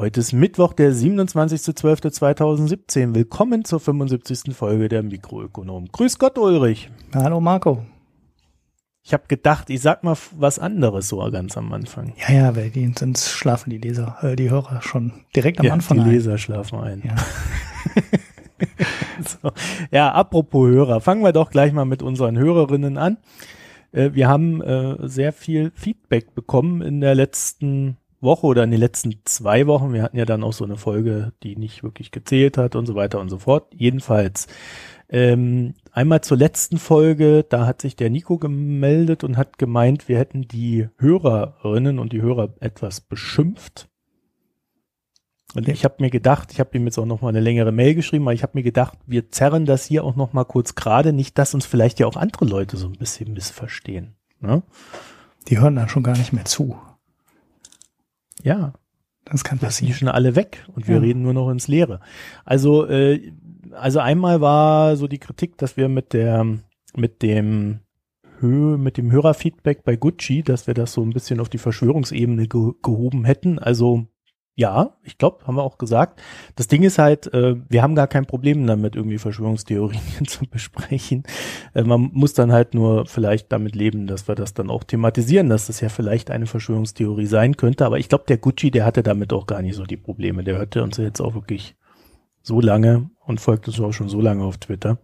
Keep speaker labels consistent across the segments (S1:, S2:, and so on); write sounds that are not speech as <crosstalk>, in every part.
S1: Heute ist Mittwoch, der 27.12.2017. Willkommen zur 75. Folge der Mikroökonom. Grüß Gott, Ulrich.
S2: Hallo, Marco.
S1: Ich habe gedacht, ich sag mal was anderes so ganz am Anfang.
S2: Ja, ja, weil die, sonst schlafen die Leser, äh, die Hörer schon direkt am
S1: ja,
S2: Anfang
S1: die
S2: ein.
S1: Leser schlafen ein. Ja. <laughs> so. ja, apropos Hörer, fangen wir doch gleich mal mit unseren Hörerinnen an. Äh, wir haben äh, sehr viel Feedback bekommen in der letzten Woche oder in den letzten zwei Wochen. Wir hatten ja dann auch so eine Folge, die nicht wirklich gezählt hat und so weiter und so fort. Jedenfalls ähm, einmal zur letzten Folge, da hat sich der Nico gemeldet und hat gemeint, wir hätten die Hörerinnen und die Hörer etwas beschimpft. Und ich habe mir gedacht, ich habe ihm jetzt auch noch mal eine längere Mail geschrieben, aber ich habe mir gedacht, wir zerren das hier auch noch mal kurz gerade, nicht, dass uns vielleicht ja auch andere Leute so ein bisschen missverstehen. Ne?
S2: Die hören dann schon gar nicht mehr zu.
S1: Ja.
S2: Das kann passieren.
S1: schon alle weg und wir
S2: Ja.
S1: reden nur noch ins Leere. Also, äh, also einmal war so die Kritik, dass wir mit der, mit dem mit dem Hörerfeedback bei Gucci, dass wir das so ein bisschen auf die Verschwörungsebene ge gehoben hätten. Also ja, ich glaube, haben wir auch gesagt. Das Ding ist halt, äh, wir haben gar kein Problem damit, irgendwie Verschwörungstheorien <laughs> zu besprechen. Äh, man muss dann halt nur vielleicht damit leben, dass wir das dann auch thematisieren, dass das ja vielleicht eine Verschwörungstheorie sein könnte. Aber ich glaube, der Gucci, der hatte damit auch gar nicht so die Probleme. Der hörte uns jetzt auch wirklich so lange und folgt uns auch schon so lange auf Twitter.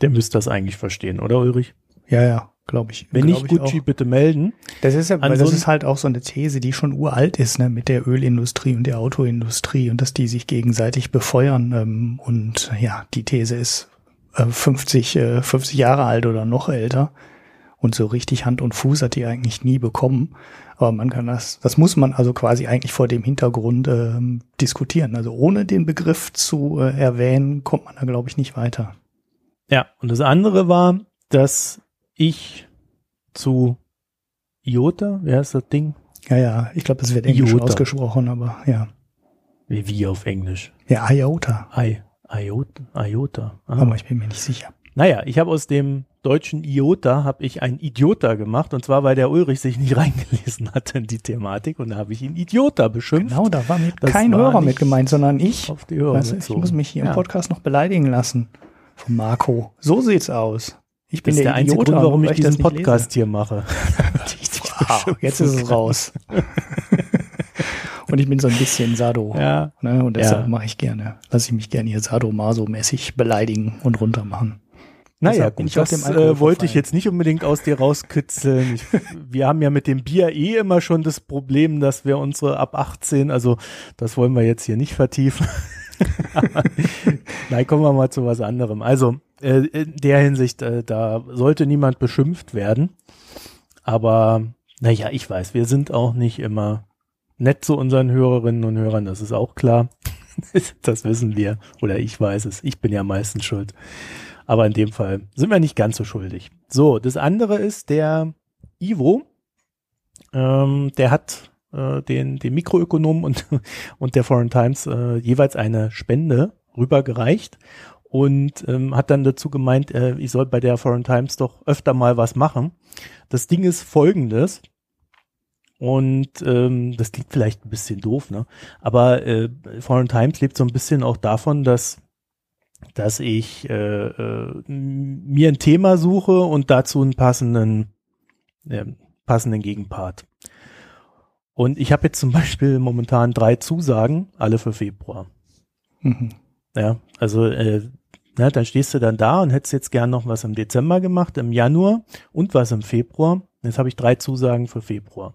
S1: Der müsste das eigentlich verstehen, oder Ulrich?
S2: Ja, ja, glaube ich.
S1: Wenn
S2: glaub
S1: nicht
S2: ich
S1: Gucci,
S2: auch.
S1: bitte melden.
S2: Das ist ja, weil das ist halt auch so eine These, die schon uralt ist, ne, mit der Ölindustrie und der Autoindustrie und dass die sich gegenseitig befeuern. Ähm, und ja, die These ist äh, 50, äh, 50 Jahre alt oder noch älter. Und so richtig Hand und Fuß hat die eigentlich nie bekommen. Aber man kann das, das muss man also quasi eigentlich vor dem Hintergrund ähm, diskutieren. Also ohne den Begriff zu äh, erwähnen, kommt man da, glaube ich, nicht weiter.
S1: Ja, und das andere war, dass ich zu IOTA, wer ist das Ding?
S2: Ja, ja, ich glaube, das wird englisch
S1: Iota.
S2: ausgesprochen, aber ja.
S1: Wie, wie auf Englisch?
S2: Ja, IOTA.
S1: I, IOTA. IOTA. Ah.
S2: Aber ich bin mir nicht sicher.
S1: Naja, ich habe aus dem deutschen IOTA habe ich ein Idiota gemacht und zwar, weil der Ulrich sich nicht <laughs> reingelesen hatte in die Thematik und da habe ich ihn Idiota beschimpft.
S2: Genau, da war
S1: Das
S2: kein
S1: war
S2: Hörer mit gemeint, sondern ich.
S1: Auf die Hörer
S2: Weißt ich muss mich hier
S1: Ja.
S2: im Podcast noch beleidigen lassen. Von Marco. So sieht's aus. Ich bin
S1: ist der einzige
S2: Idiot,
S1: Grund, warum ich diesen Podcast hier mache.
S2: lese. <laughs> Wow, jetzt ist es raus. <laughs> Und ich bin so ein bisschen Sado.
S1: Ja.
S2: Ne, und deshalb
S1: Ja.
S2: mache ich gerne, lasse ich mich gerne hier Sado-Maso-mäßig beleidigen und runtermachen.
S1: Naja, gut,
S2: ich
S1: das äh, wollte ich jetzt nicht unbedingt aus dir rauskitzeln. Ich, <laughs> wir haben ja mit dem Bier eh immer schon das Problem, dass wir unsere ab 18, also das wollen wir jetzt hier nicht vertiefen. <laughs> Nein, kommen wir mal zu was anderem. Also äh, in der Hinsicht, äh, da sollte niemand beschimpft werden. Aber naja, ich weiß, wir sind auch nicht immer nett zu unseren Hörerinnen und Hörern, das ist auch klar. <laughs> das wissen wir. Oder ich weiß es. Ich bin ja meistens schuld. Aber in dem Fall sind wir nicht ganz so schuldig. So, das andere ist der Ivo. Ähm, der hat äh, den, den Mikroökonomen und, <laughs> und der Foreign Times äh, jeweils eine Spende rübergereicht und ähm, hat dann dazu gemeint, äh, ich soll bei der Foreign Times doch öfter mal was machen. Das Ding ist folgendes. Und ähm, das klingt vielleicht ein bisschen doof, ne? Aber äh, Foreign Times lebt so ein bisschen auch davon, dass dass ich äh, äh, mir ein Thema suche und dazu einen passenden äh, passenden Gegenpart. Und ich habe jetzt zum Beispiel momentan drei Zusagen, alle für Februar.
S2: Mhm.
S1: Ja, also äh, na, dann stehst du dann da und hättest jetzt gern noch was im Dezember gemacht, im Januar und was im Februar. Jetzt habe ich drei Zusagen für Februar.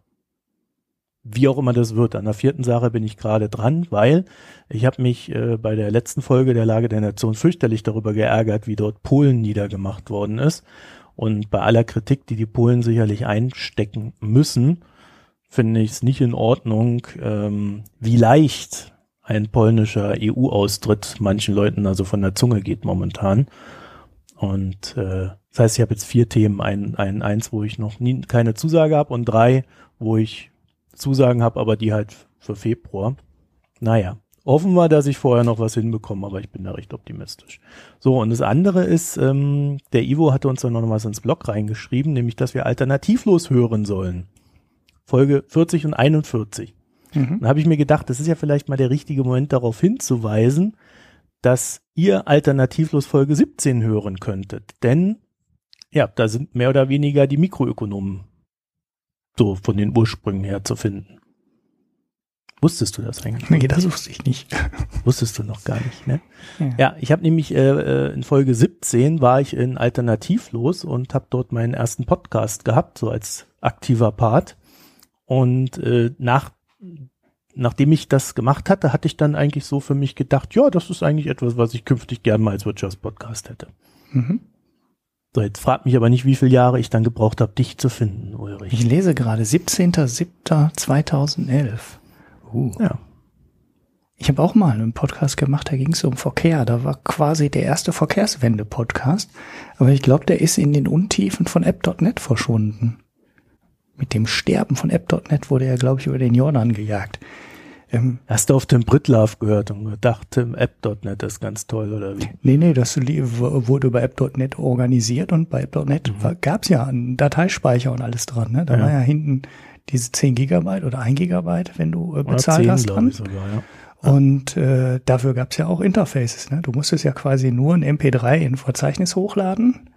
S1: Wie auch immer das wird. An der vierten Sache bin ich gerade dran, weil ich habe mich äh, bei der letzten Folge der Lage der Nation fürchterlich darüber geärgert, wie dort Polen niedergemacht worden ist. Und bei aller Kritik, die die Polen sicherlich einstecken müssen, finde ich es nicht in Ordnung, ähm, wie leicht ein polnischer EU-Austritt manchen Leuten also von der Zunge geht momentan. Und äh, das heißt, ich habe jetzt vier Themen, ein, ein, eins, wo ich noch nie keine Zusage habe und drei, wo ich Zusagen habe, aber die halt für Februar. Naja, hoffen wir, dass ich vorher noch was hinbekomme, aber ich bin da recht optimistisch. So, und das andere ist, ähm, der Ivo hatte uns dann noch was ins Blog reingeschrieben, nämlich, dass wir alternativlos hören sollen. Folge 40 und 41. Mhm. Dann habe ich mir gedacht, das ist ja vielleicht mal der richtige Moment darauf hinzuweisen, dass ihr alternativlos Folge 17 hören könntet. Denn ja, da sind mehr oder weniger die Mikroökonomen so von den Ursprüngen her zu finden. Wusstest du das eigentlich?
S2: Nee, das wusste ich nicht. <laughs>
S1: Wusstest du noch gar nicht, ne? Ja, ja ich habe nämlich äh, äh in Folge 17 war ich in Alternativlos und habe dort meinen ersten Podcast gehabt, so als aktiver Part. Und äh, nach nachdem ich das gemacht hatte, hatte ich dann eigentlich so für mich gedacht, ja, das ist eigentlich etwas, was ich künftig gerne mal als Wirtschaftspodcast hätte. Mhm. So, jetzt fragt mich aber nicht, wie viele Jahre ich dann gebraucht habe, dich zu finden, Ulrich.
S2: Ich lese gerade 17.07.2011. Uh. Ja. Ich habe auch mal einen Podcast gemacht, da ging es um Verkehr. Da war quasi der erste Verkehrswende-Podcast. Aber ich glaube, der ist in den Untiefen von App.net verschwunden. Mit dem Sterben von App.net wurde er, glaube ich, über den Jordan gejagt.
S1: Ähm, Hast du auf Tim Brittlaff gehört und gedacht, Tim App.net ist ganz toll oder wie?
S2: Nee, nee, das wurde über App.net organisiert und bei App.net mhm. gab es ja einen Dateispeicher und alles dran. Ne? Da ja. war ja hinten diese 10 Gigabyte oder 1 Gigabyte, wenn du äh, bezahlt 10, hast dran. Sogar, ja. Und äh, dafür gab es ja auch Interfaces. Ne? Du musstest ja quasi nur ein MP3 in ein Verzeichnis hochladen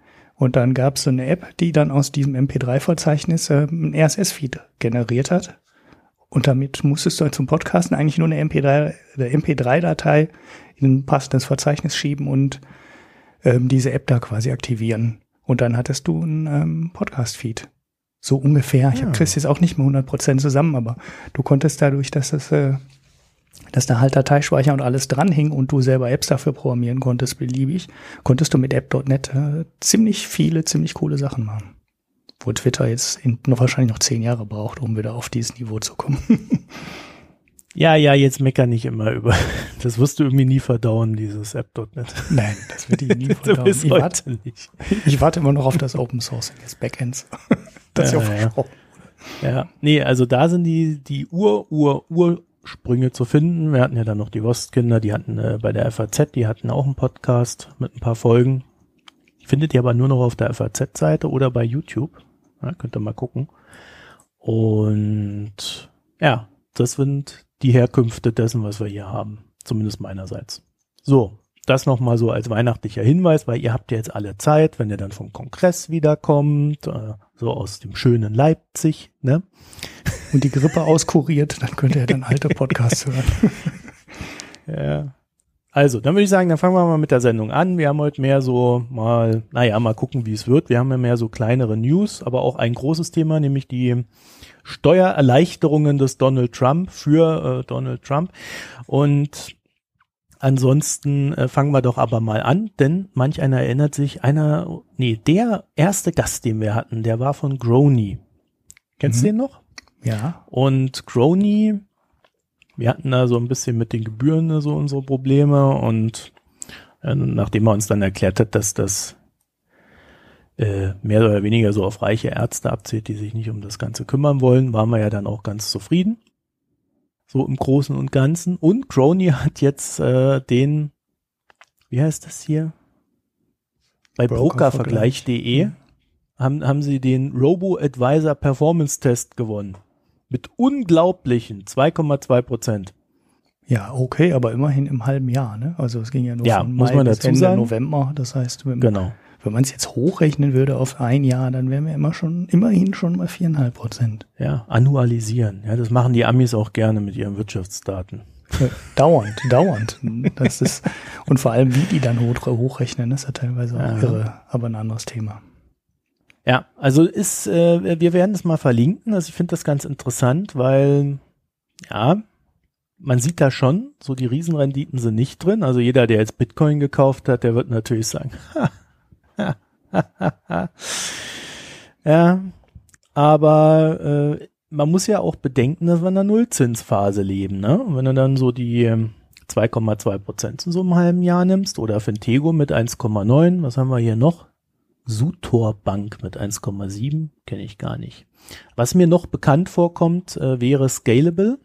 S2: und dann gab es so eine App, die dann aus diesem MP3-Verzeichnis äh, ein RSS-Feed generiert hat. Und damit musstest du zum Podcasten eigentlich nur eine MP3, MP3-Datei in ein passendes Verzeichnis schieben und ähm, diese App da quasi aktivieren. Und dann hattest du einen ähm, Podcast-Feed. So ungefähr. Ich ja. habe das jetzt auch nicht mehr 100% zusammen, aber du konntest dadurch, dass das, äh, dass da halt Dateispeicher und alles dran hing und du selber Apps dafür programmieren konntest, beliebig, konntest du mit App.net äh, ziemlich viele, ziemlich coole Sachen machen. Wo Twitter jetzt in, noch wahrscheinlich noch zehn Jahre braucht, um wieder auf dieses Niveau zu kommen. <laughs>
S1: Ja, ja, jetzt mecker nicht immer über. <laughs> Das wirst du irgendwie nie verdauen, dieses App.net.
S2: Nein, das wird ich nie <laughs> verdauen. ich, warte, nicht. ich warte immer noch auf das Open Source des Backends. das
S1: ja, ja, ja. ja, nee, also da sind die, die Ur, Ur, Ursprünge zu finden. Wir hatten ja dann noch die Wostkinder, die hatten äh, bei der FAZ, die hatten auch einen Podcast mit ein paar Folgen. Findet ihr aber nur noch auf der FAZ-Seite oder bei YouTube. Ja, könnt ihr mal gucken. Und ja, das sind die Herkünfte dessen, was wir hier haben. Zumindest meinerseits. So, das nochmal so als weihnachtlicher Hinweis, weil ihr habt ja jetzt alle Zeit, wenn ihr dann vom Kongress wiederkommt, äh, so aus dem schönen Leipzig, ne?
S2: Und die Grippe auskuriert, dann könnt ihr dann alte Podcasts <laughs> hören.
S1: ja. Also, dann würde ich sagen, dann fangen wir mal mit der Sendung an. Wir haben heute mehr so mal, naja, mal gucken, wie es wird. Wir haben ja mehr so kleinere News, aber auch ein großes Thema, nämlich die Steuererleichterungen des Donald Trump für äh, Donald Trump. Und ansonsten äh, fangen wir doch aber mal an, denn manch einer erinnert sich, einer, nee, der erste Gast, den wir hatten, der war von Grony. Kennst mhm. du den noch?
S2: Ja.
S1: Und Grony, wir hatten da so ein bisschen mit den Gebühren so unsere Probleme und äh, nachdem er uns dann erklärt hat, dass das äh, mehr oder weniger so auf reiche Ärzte abzählt, die sich nicht um das Ganze kümmern wollen, waren wir ja dann auch ganz zufrieden. So im Großen und Ganzen. Und Crony hat jetzt äh, den, wie heißt das hier? Bei Brokervergleich.de mhm. haben, haben sie den Robo-Advisor Performance Test gewonnen. Mit unglaublichen 2,2 Prozent.
S2: Ja, okay, aber immerhin im halben Jahr, ne? Also es ging ja nur
S1: ja, von Mai muss man dazu Ende sagen.
S2: November. Das heißt,
S1: genau.
S2: Wenn man es jetzt hochrechnen würde auf ein Jahr, dann wären wir immer schon, immerhin schon mal viereinhalb Prozent.
S1: Ja, annualisieren. Ja, das machen die Amis auch gerne mit ihren Wirtschaftsdaten.
S2: Ja, dauernd, dauernd. Das ist, und vor allem, wie die dann hoch, hochrechnen, ist ja teilweise auch irre, aber ein anderes Thema.
S1: Ja, also ist, äh, wir werden es mal verlinken. Also ich finde das ganz interessant, weil, ja, man sieht da schon, so die Riesenrenditen sind nicht drin. Also jeder, der jetzt Bitcoin gekauft hat, der wird natürlich sagen, <laughs> ha, <laughs> ja, aber äh, man muss ja auch bedenken, dass wir in einer Nullzinsphase leben. Ne? Und wenn du dann so die 2,2 ähm, Prozent in so einem halben Jahr nimmst oder Fintego mit 1,9, was haben wir hier noch? Sutor Bank mit 1,7, kenne ich gar nicht. Was mir noch bekannt vorkommt, äh, wäre Scalable.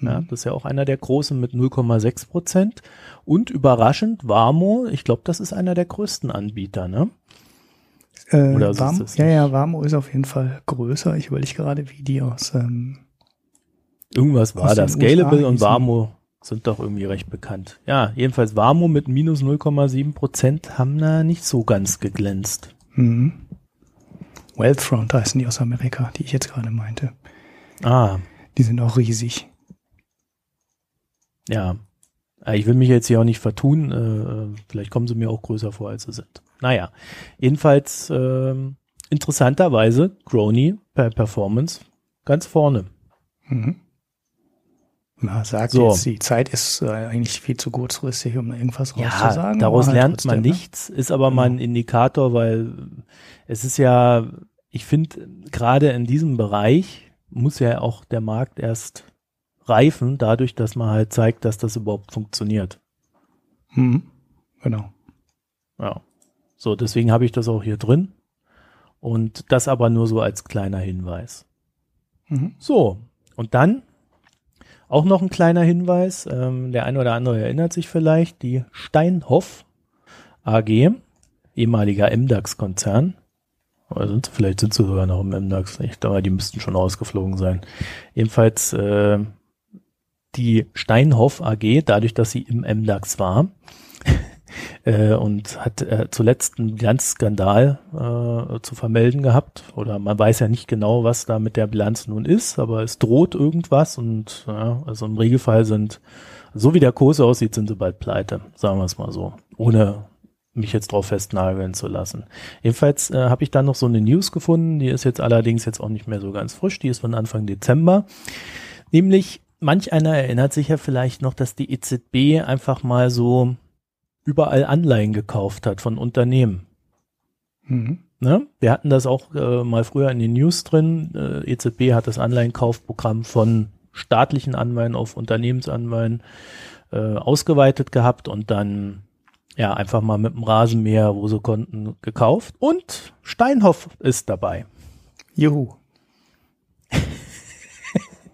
S1: Ja, mhm. das ist ja auch einer der großen mit 0,6 Prozent. Und überraschend, Warmo, ich glaube, das ist einer der größten Anbieter, ne?
S2: Äh, Oder Warmo, ja, ja, Warmo ist auf jeden Fall größer. Ich überlege gerade, wie die aus. Ähm
S1: Irgendwas war das.
S2: USA
S1: Scalable und Warmo sind doch irgendwie recht bekannt. Ja, jedenfalls Warmo mit minus 0,7 Prozent haben da nicht so ganz geglänzt.
S2: Mhm. Wealthfront heißen die aus Amerika, die ich jetzt gerade meinte.
S1: Ah,
S2: Die sind auch riesig.
S1: Ja. Äh, Ich will mich jetzt hier auch nicht vertun. Äh, vielleicht kommen sie mir auch größer vor, als sie sind. Naja, jedenfalls ähm, interessanterweise Crony per Performance ganz vorne.
S2: Mhm. Man sagt
S1: So.
S2: jetzt, die Zeit ist äh, eigentlich viel zu kurzfristig, um irgendwas
S1: Ja,
S2: rauszusagen.
S1: daraus
S2: aber halt
S1: lernt man
S2: ne?
S1: nichts, ist aber mal ein Indikator, weil es ist ja, ich finde, gerade in diesem Bereich muss ja auch der Markt erst reifen, dadurch, dass man halt zeigt, dass das überhaupt funktioniert.
S2: Mhm. Genau.
S1: Ja. So, deswegen habe ich das auch hier drin. Und das aber nur so als kleiner Hinweis.
S2: Mhm.
S1: So, und dann auch noch ein kleiner Hinweis. Ähm, der eine oder andere erinnert sich vielleicht, die Steinhoff AG, ehemaliger MDAX-Konzern. Oder sind, sie- vielleicht sind sie sogar noch im MDAX. Ich glaube, die müssten schon ausgeflogen sein. Jedenfalls äh, die Steinhoff AG, dadurch, dass sie im MDAX war, <laughs> äh, und hat äh, zuletzt einen Bilanzskandal äh, zu vermelden gehabt. Oder man weiß ja nicht genau, was da mit der Bilanz nun ist, aber es droht irgendwas und ja, also im Regelfall sind, so wie der Kurs aussieht, sind sie bald pleite, sagen wir es mal so, ohne mich jetzt drauf festnageln zu lassen. Jedenfalls äh, habe ich dann noch so eine News gefunden, die ist jetzt allerdings jetzt auch nicht mehr so ganz frisch, die ist von Anfang Dezember. Nämlich, manch einer erinnert sich ja vielleicht noch, dass die EZB einfach mal so überall Anleihen gekauft hat von Unternehmen.
S2: Mhm.
S1: Ne? Wir hatten das auch äh, mal früher in den News drin. Äh, EZB hat das Anleihenkaufprogramm von staatlichen Anleihen auf Unternehmensanleihen äh, ausgeweitet gehabt und dann ja einfach mal mit dem Rasenmäher, wo sie konnten, gekauft. Und Steinhoff ist dabei.
S2: Juhu.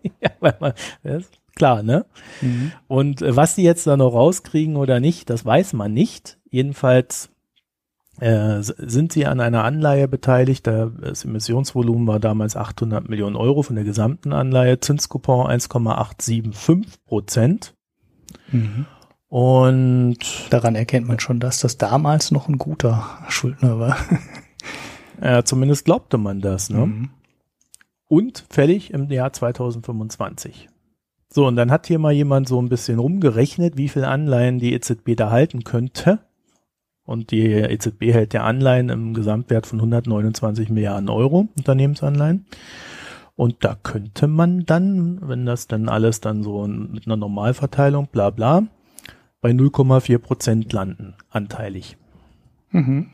S2: <laughs>
S1: ja, weil man, das ist klar, ne?
S2: Mhm.
S1: Und äh, was die jetzt da noch rauskriegen oder nicht, das weiß man nicht. Jedenfalls äh, sind sie an einer Anleihe beteiligt. Da, das Emissionsvolumen war damals 800 Millionen Euro von der gesamten Anleihe. Zinscoupon 1,875 Prozent.
S2: Mhm.
S1: Und
S2: Daran erkennt man schon, dass das damals noch ein guter Schuldner war. <laughs>
S1: äh, zumindest glaubte man das. Ne?
S2: Mhm.
S1: Und fällig im Jahr 2025. So, und dann hat hier mal jemand so ein bisschen rumgerechnet, wie viel Anleihen die EZB da halten könnte. Und die EZB hält ja Anleihen im Gesamtwert von 129 Milliarden Euro, Unternehmensanleihen. Und da könnte man dann, wenn das dann alles dann so mit einer Normalverteilung, bla bla, bei 0,4 Prozent landen, anteilig.
S2: Mhm.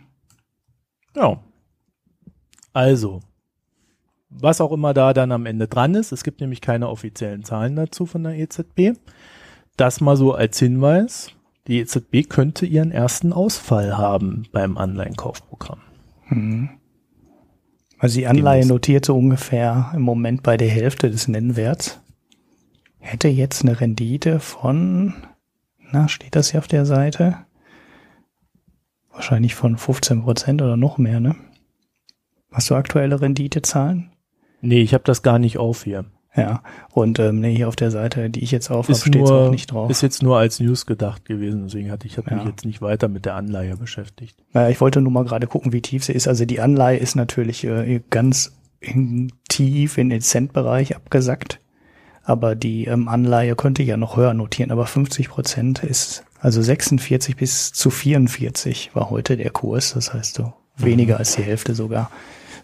S1: Ja. Also, was auch immer da dann am Ende dran ist, es gibt nämlich keine offiziellen Zahlen dazu von der EZB. Das mal so als Hinweis. Die EZB könnte ihren ersten Ausfall haben beim Anleihenkaufprogramm.
S2: Mhm. Also die Anleihe
S1: Demnächst.
S2: notiert so ungefähr im Moment bei der Hälfte des Nennwerts. Hätte jetzt eine Rendite von, na, steht das hier auf der Seite? Wahrscheinlich von 15 Prozent oder noch mehr, ne? Hast du aktuelle Renditezahlen?
S1: Nee, ich habe das gar nicht auf hier.
S2: Ja, und ähm, nee, hier auf der Seite, die ich jetzt auf habe,
S1: Ist,
S2: steht auch nicht drauf.
S1: ist jetzt nur als News gedacht gewesen, deswegen hatte ich hab mich
S2: Ja.
S1: jetzt nicht weiter mit der Anleihe beschäftigt.
S2: Naja, ich wollte nur mal gerade gucken, wie tief sie ist. Also die Anleihe ist natürlich äh, ganz in, tief in den Centbereich abgesackt. Aber die ähm, Anleihe könnte ja noch höher notieren. Aber 50 Prozent ist, also 46 bis zu 44 war heute der Kurs. Das heißt so weniger als die Hälfte sogar.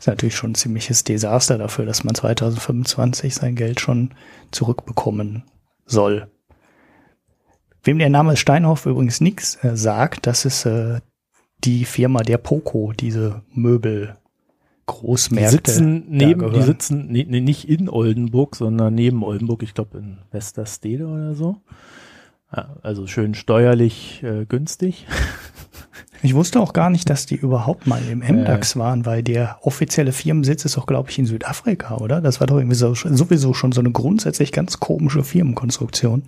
S2: Ist natürlich schon ein ziemliches Desaster dafür, dass man 2025 sein Geld schon zurückbekommen soll. Wem der Name Steinhoff übrigens nichts äh, sagt, das ist äh, die Firma der Poco, diese Möbel
S1: Die
S2: Großmärkte.
S1: sitzen
S2: da
S1: neben, die sitzen nee, nee, nicht in Oldenburg, sondern neben Oldenburg, ich glaube in Westerstede oder so. Ja, also schön steuerlich äh, günstig. <laughs>
S2: Ich wusste auch gar nicht, dass die überhaupt mal im MDAX waren, weil der offizielle Firmensitz ist doch, glaube ich, in Südafrika, oder? Das war doch irgendwie so, sowieso schon so eine grundsätzlich ganz komische Firmenkonstruktion.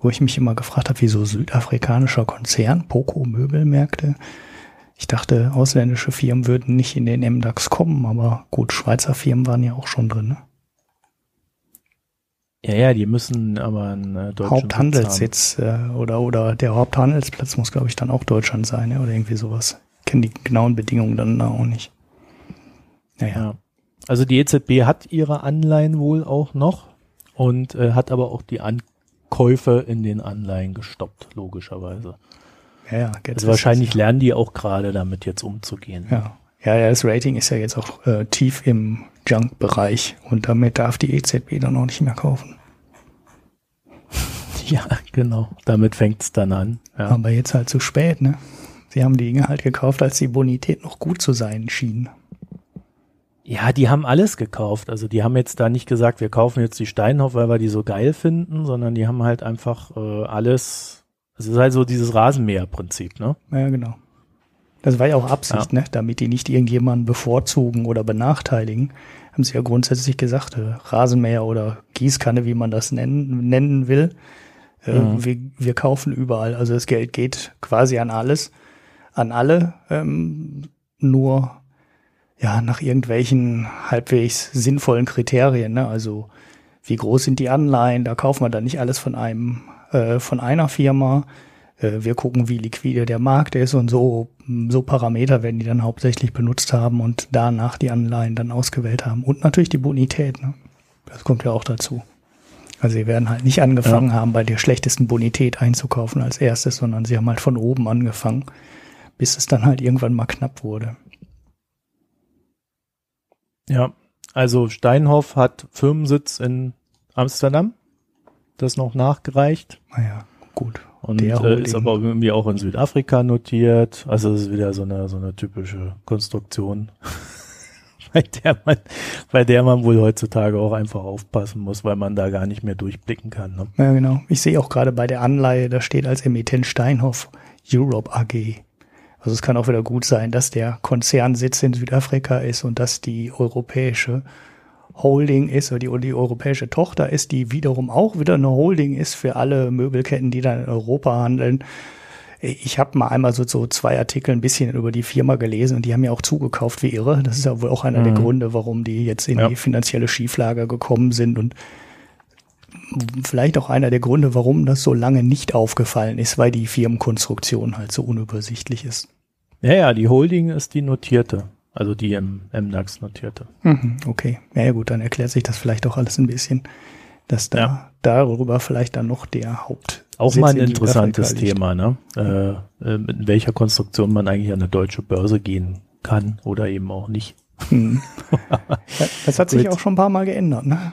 S2: Wo ich mich immer gefragt habe, wieso südafrikanischer Konzern, Poco Möbelmärkte. Ich dachte, ausländische Firmen würden nicht in den MDAX kommen, aber gut, Schweizer Firmen waren ja auch schon drin. Ne?
S1: Ja, ja, die müssen aber einen äh, deutschen
S2: Haupthandelssitz äh, oder oder der Haupthandelsplatz muss, glaube ich, dann auch Deutschland sein, ja, oder irgendwie sowas. Kennen die genauen Bedingungen dann auch nicht.
S1: Naja. Ja. Also die EZB hat ihre Anleihen wohl auch noch und äh, hat aber auch die Ankäufe in den Anleihen gestoppt, logischerweise.
S2: Ja, ja.
S1: Also wahrscheinlich lernen die auch gerade damit jetzt umzugehen.
S2: Ja. Ja, ja, das Rating ist ja jetzt auch äh, tief im Junk-Bereich und damit darf die EZB dann auch nicht mehr kaufen. <laughs>
S1: Ja, genau. Damit fängt's dann an. Ja.
S2: Aber jetzt halt zu spät, ne? Sie haben die Dinge halt gekauft, als die Bonität noch gut zu sein schien.
S1: Ja, die haben alles gekauft. Also die haben jetzt da nicht gesagt, wir kaufen jetzt die Steinhoff, weil wir die so geil finden, sondern die haben halt einfach äh, alles. Es ist halt so dieses Rasenmäher-Prinzip, ne?
S2: Ja, genau. Das war ja auch Absicht, ja. ne? damit die nicht irgendjemanden bevorzugen oder benachteiligen. Haben sie ja grundsätzlich gesagt, äh, Rasenmäher oder Gießkanne, wie man das nennen, nennen will. Äh, mhm. wir, wir kaufen überall. Also das Geld geht quasi an alles, an alle, ähm, nur ja nach irgendwelchen halbwegs sinnvollen Kriterien. Ne? Also wie groß sind die Anleihen? Da kaufen wir dann nicht alles von einem, äh, von einer Firma wir gucken, wie liquide der Markt ist und so, so Parameter werden die dann hauptsächlich benutzt haben und danach die Anleihen dann ausgewählt haben. Und natürlich die Bonität, ne? Das kommt ja auch dazu. Also sie werden halt nicht angefangen ja. haben, bei der schlechtesten Bonität einzukaufen als erstes, sondern sie haben halt von oben angefangen, bis es dann halt irgendwann mal knapp wurde.
S1: Ja, also Steinhoff hat Firmensitz in Amsterdam. Das noch nachgereicht.
S2: Naja, gut.
S1: Und äh, ist aber irgendwie auch in Südafrika notiert. Also es ist wieder so eine, so eine typische Konstruktion, <laughs> bei der man, bei der man wohl heutzutage auch einfach aufpassen muss, weil man da gar nicht mehr durchblicken kann. Ne?
S2: Ja, genau. Ich sehe auch gerade bei der Anleihe, da steht als Emittent Steinhoff Europe AG. Also es kann auch wieder gut sein, dass der Konzernsitz in Südafrika ist und dass die europäische Holding ist oder die, die europäische Tochter ist, die wiederum auch wieder eine Holding ist für alle Möbelketten, die dann in Europa handeln. Ich habe mal einmal so, so zwei Artikel ein bisschen über die Firma gelesen und die haben ja auch zugekauft wie irre. Das ist ja wohl auch einer mhm. der Gründe, warum die jetzt in ja. die finanzielle Schieflage gekommen sind und vielleicht auch einer der Gründe, warum das so lange nicht aufgefallen ist, weil die Firmenkonstruktion halt so unübersichtlich ist.
S1: Ja, ja, die Holding ist die notierte. Also die im MDAX notierte.
S2: Mhm, okay. Ja, ja, gut, dann erklärt sich das vielleicht auch alles ein bisschen, dass da ja. darüber vielleicht dann noch der Haupt.
S1: Auch mal ein interessantes Thema, ne? Äh, äh, in welcher Konstruktion man eigentlich an eine deutsche Börse gehen kann oder eben auch nicht. <laughs> Hm.
S2: das hat sich auch schon ein paar Mal geändert, ne?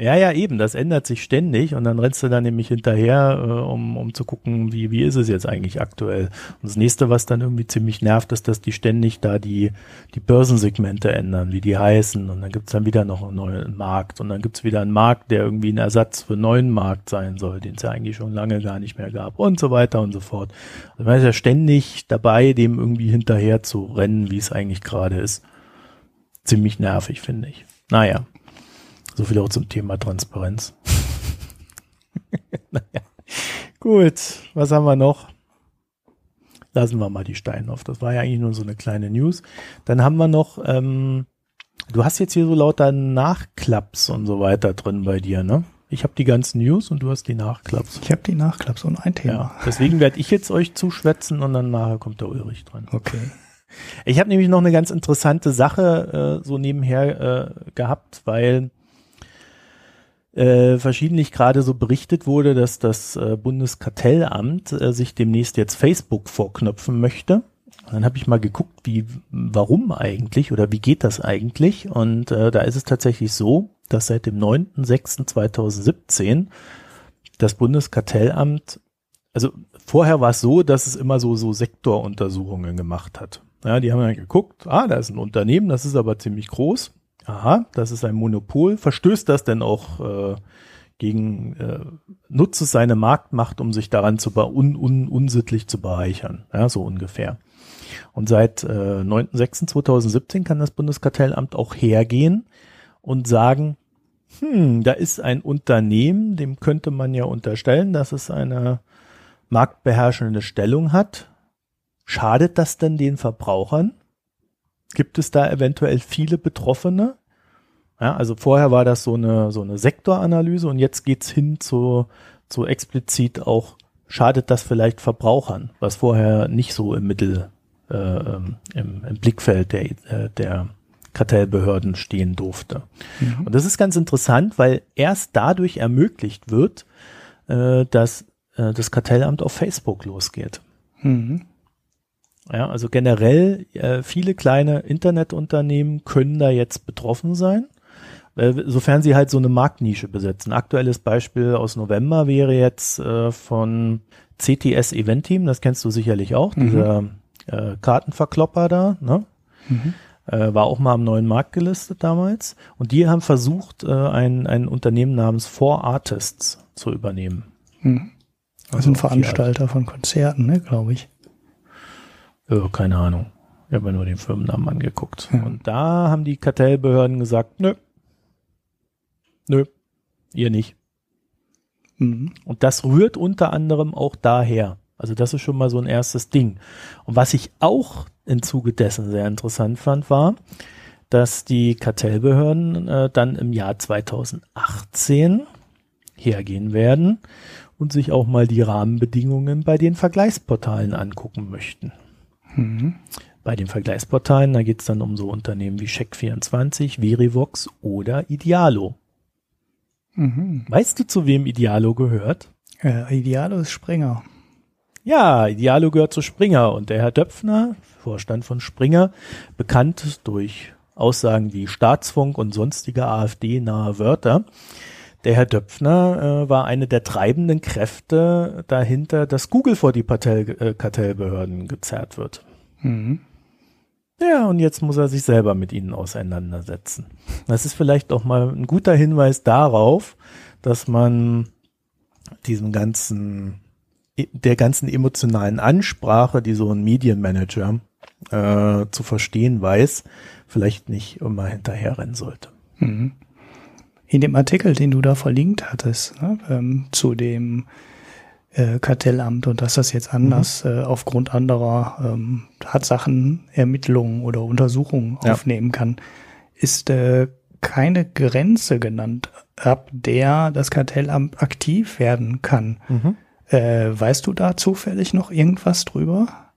S1: Ja, ja, eben, das ändert sich ständig und dann rennst du dann nämlich hinterher, äh, um, um zu gucken, wie, wie ist es jetzt eigentlich aktuell. Und das nächste, was dann irgendwie ziemlich nervt, ist, dass die ständig da die, die Börsensegmente ändern, wie die heißen. Und dann gibt's dann wieder noch einen neuen Markt und dann gibt's wieder einen Markt, der irgendwie ein Ersatz für einen neuen Markt sein soll, den es ja eigentlich schon lange gar nicht mehr gab und so weiter und so fort. Also man ist ja ständig dabei, dem irgendwie hinterher zu rennen, wie es eigentlich gerade ist. Ziemlich nervig, finde ich. Naja. So viel auch zum Thema Transparenz. <laughs> naja. Gut, was haben wir noch? Lassen wir mal die Steine auf. Das war ja eigentlich nur so eine kleine News. Dann haben wir noch, ähm, du hast jetzt hier so lauter Nachklaps und so weiter drin bei dir, ne? Ich habe die ganzen News und du hast die Nachklaps.
S2: Ich habe die Nachklaps und ein Thema. Ja,
S1: deswegen werde ich jetzt euch zuschwätzen und dann nachher kommt der Ulrich dran.
S2: Okay.
S1: Ich habe nämlich noch eine ganz interessante Sache äh, so nebenher äh, gehabt, weil äh, verschiedentlich gerade so berichtet wurde, dass das äh, Bundeskartellamt äh, sich demnächst jetzt Facebook vorknöpfen möchte. Dann habe ich mal geguckt, wie, warum eigentlich oder wie geht das eigentlich? Und äh, da ist es tatsächlich so, dass seit dem 9.06.2017 das Bundeskartellamt, also vorher war es so, dass es immer so, so Sektoruntersuchungen gemacht hat. Ja, die haben dann geguckt, ah, da ist ein Unternehmen, das ist aber ziemlich groß aha, das ist ein Monopol, verstößt das denn auch äh, gegen, äh, nutzt es seine Marktmacht, um sich daran zu un, un, unsittlich zu bereichern, ja, so ungefähr. Und seit äh, 9.06.2017 kann das Bundeskartellamt auch hergehen und sagen, hm, da ist ein Unternehmen, dem könnte man ja unterstellen, dass es eine marktbeherrschende Stellung hat. Schadet das denn den Verbrauchern? Gibt es da eventuell viele Betroffene? Ja, also vorher war das so eine, so eine Sektoranalyse und jetzt geht's hin zu, zu explizit auch, schadet das vielleicht Verbrauchern, was vorher nicht so im Mittel, äh, ähm, im, im Blickfeld der, äh, der Kartellbehörden stehen durfte. Mhm. Und das ist ganz interessant, weil erst dadurch ermöglicht wird, äh, dass äh, das Kartellamt auf Facebook losgeht. Mhm. Ja, also generell äh, viele kleine Internetunternehmen können da jetzt betroffen sein, sofern sie halt so eine Marktnische besetzen. Aktuelles Beispiel aus November wäre jetzt äh, von CTS Event Team, das kennst du sicherlich auch, mhm. dieser äh, Kartenverklopper da, ne? Mhm. Äh, war auch mal am neuen Markt gelistet damals. Und die haben versucht, äh, ein, ein Unternehmen namens Four Artists zu übernehmen.
S2: Mhm. Also, also ein Veranstalter von Konzerten, ne, glaube ich.
S1: Äh, keine Ahnung. Ich habe mir nur den Firmennamen angeguckt. Ja. Und da haben die Kartellbehörden gesagt, nö. Nö, ihr nicht. Mhm. Und das rührt unter anderem auch daher. Also das ist schon mal so ein erstes Ding. Und was ich auch im Zuge dessen sehr interessant fand, war, dass die Kartellbehörden äh, dann im Jahr 2018 hergehen werden und sich auch mal die Rahmenbedingungen bei den Vergleichsportalen angucken möchten. Mhm. Bei den Vergleichsportalen, da geht es dann um so Unternehmen wie Check24, Verivox oder Idealo. Mhm. Weißt du, zu wem Idealo gehört?
S2: Äh, Idealo ist Springer.
S1: Ja, Idealo gehört zu Springer und der Herr Döpfner, Vorstand von Springer, bekannt durch Aussagen wie Staatsfunk und sonstige AfD-nahe Wörter. Der Herr Döpfner äh, war eine der treibenden Kräfte dahinter, dass Google vor die äh, Kartellbehörden gezerrt wird. Mhm. Ja, und jetzt muss er sich selber mit ihnen auseinandersetzen. Das ist vielleicht auch mal ein guter Hinweis darauf, dass man diesem ganzen, der ganzen emotionalen Ansprache, die so ein Medienmanager äh, zu verstehen weiß, vielleicht nicht immer hinterherrennen sollte. Mhm.
S2: In dem Artikel, den du da verlinkt hattest, ne, ähm, zu dem äh, Kartellamt und dass das jetzt anders mhm. äh, aufgrund anderer ähm, Tatsachen, Ermittlungen oder Untersuchungen ja. aufnehmen kann, ist äh, keine Grenze genannt, ab der das Kartellamt aktiv werden kann. Mhm. Äh, weißt du da zufällig noch irgendwas drüber?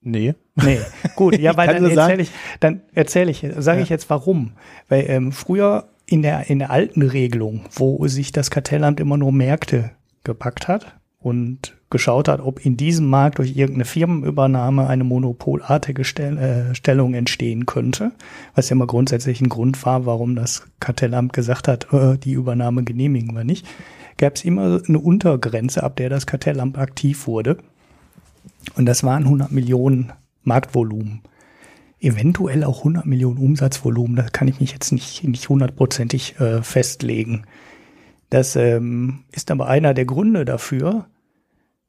S1: Nee.
S2: Nee, <laughs> gut, ja, weil dann erzähle ich, dann erzähle ich, sage ja. ich jetzt warum. Weil ähm, früher in der, in der alten Regelung, wo sich das Kartellamt immer nur Märkte gepackt hat und geschaut hat, ob in diesem Markt durch irgendeine Firmenübernahme eine monopolartige Stell, äh, Stellung entstehen könnte, was ja immer grundsätzlich ein Grund war, warum das Kartellamt gesagt hat, äh, die Übernahme genehmigen wir nicht, gab es immer eine Untergrenze, ab der das Kartellamt aktiv wurde. Und das waren 100 Millionen Marktvolumen eventuell auch 100 Millionen Umsatzvolumen. Da kann ich mich jetzt nicht, nicht hundertprozentig äh, festlegen. Das ähm, ist aber einer der Gründe dafür,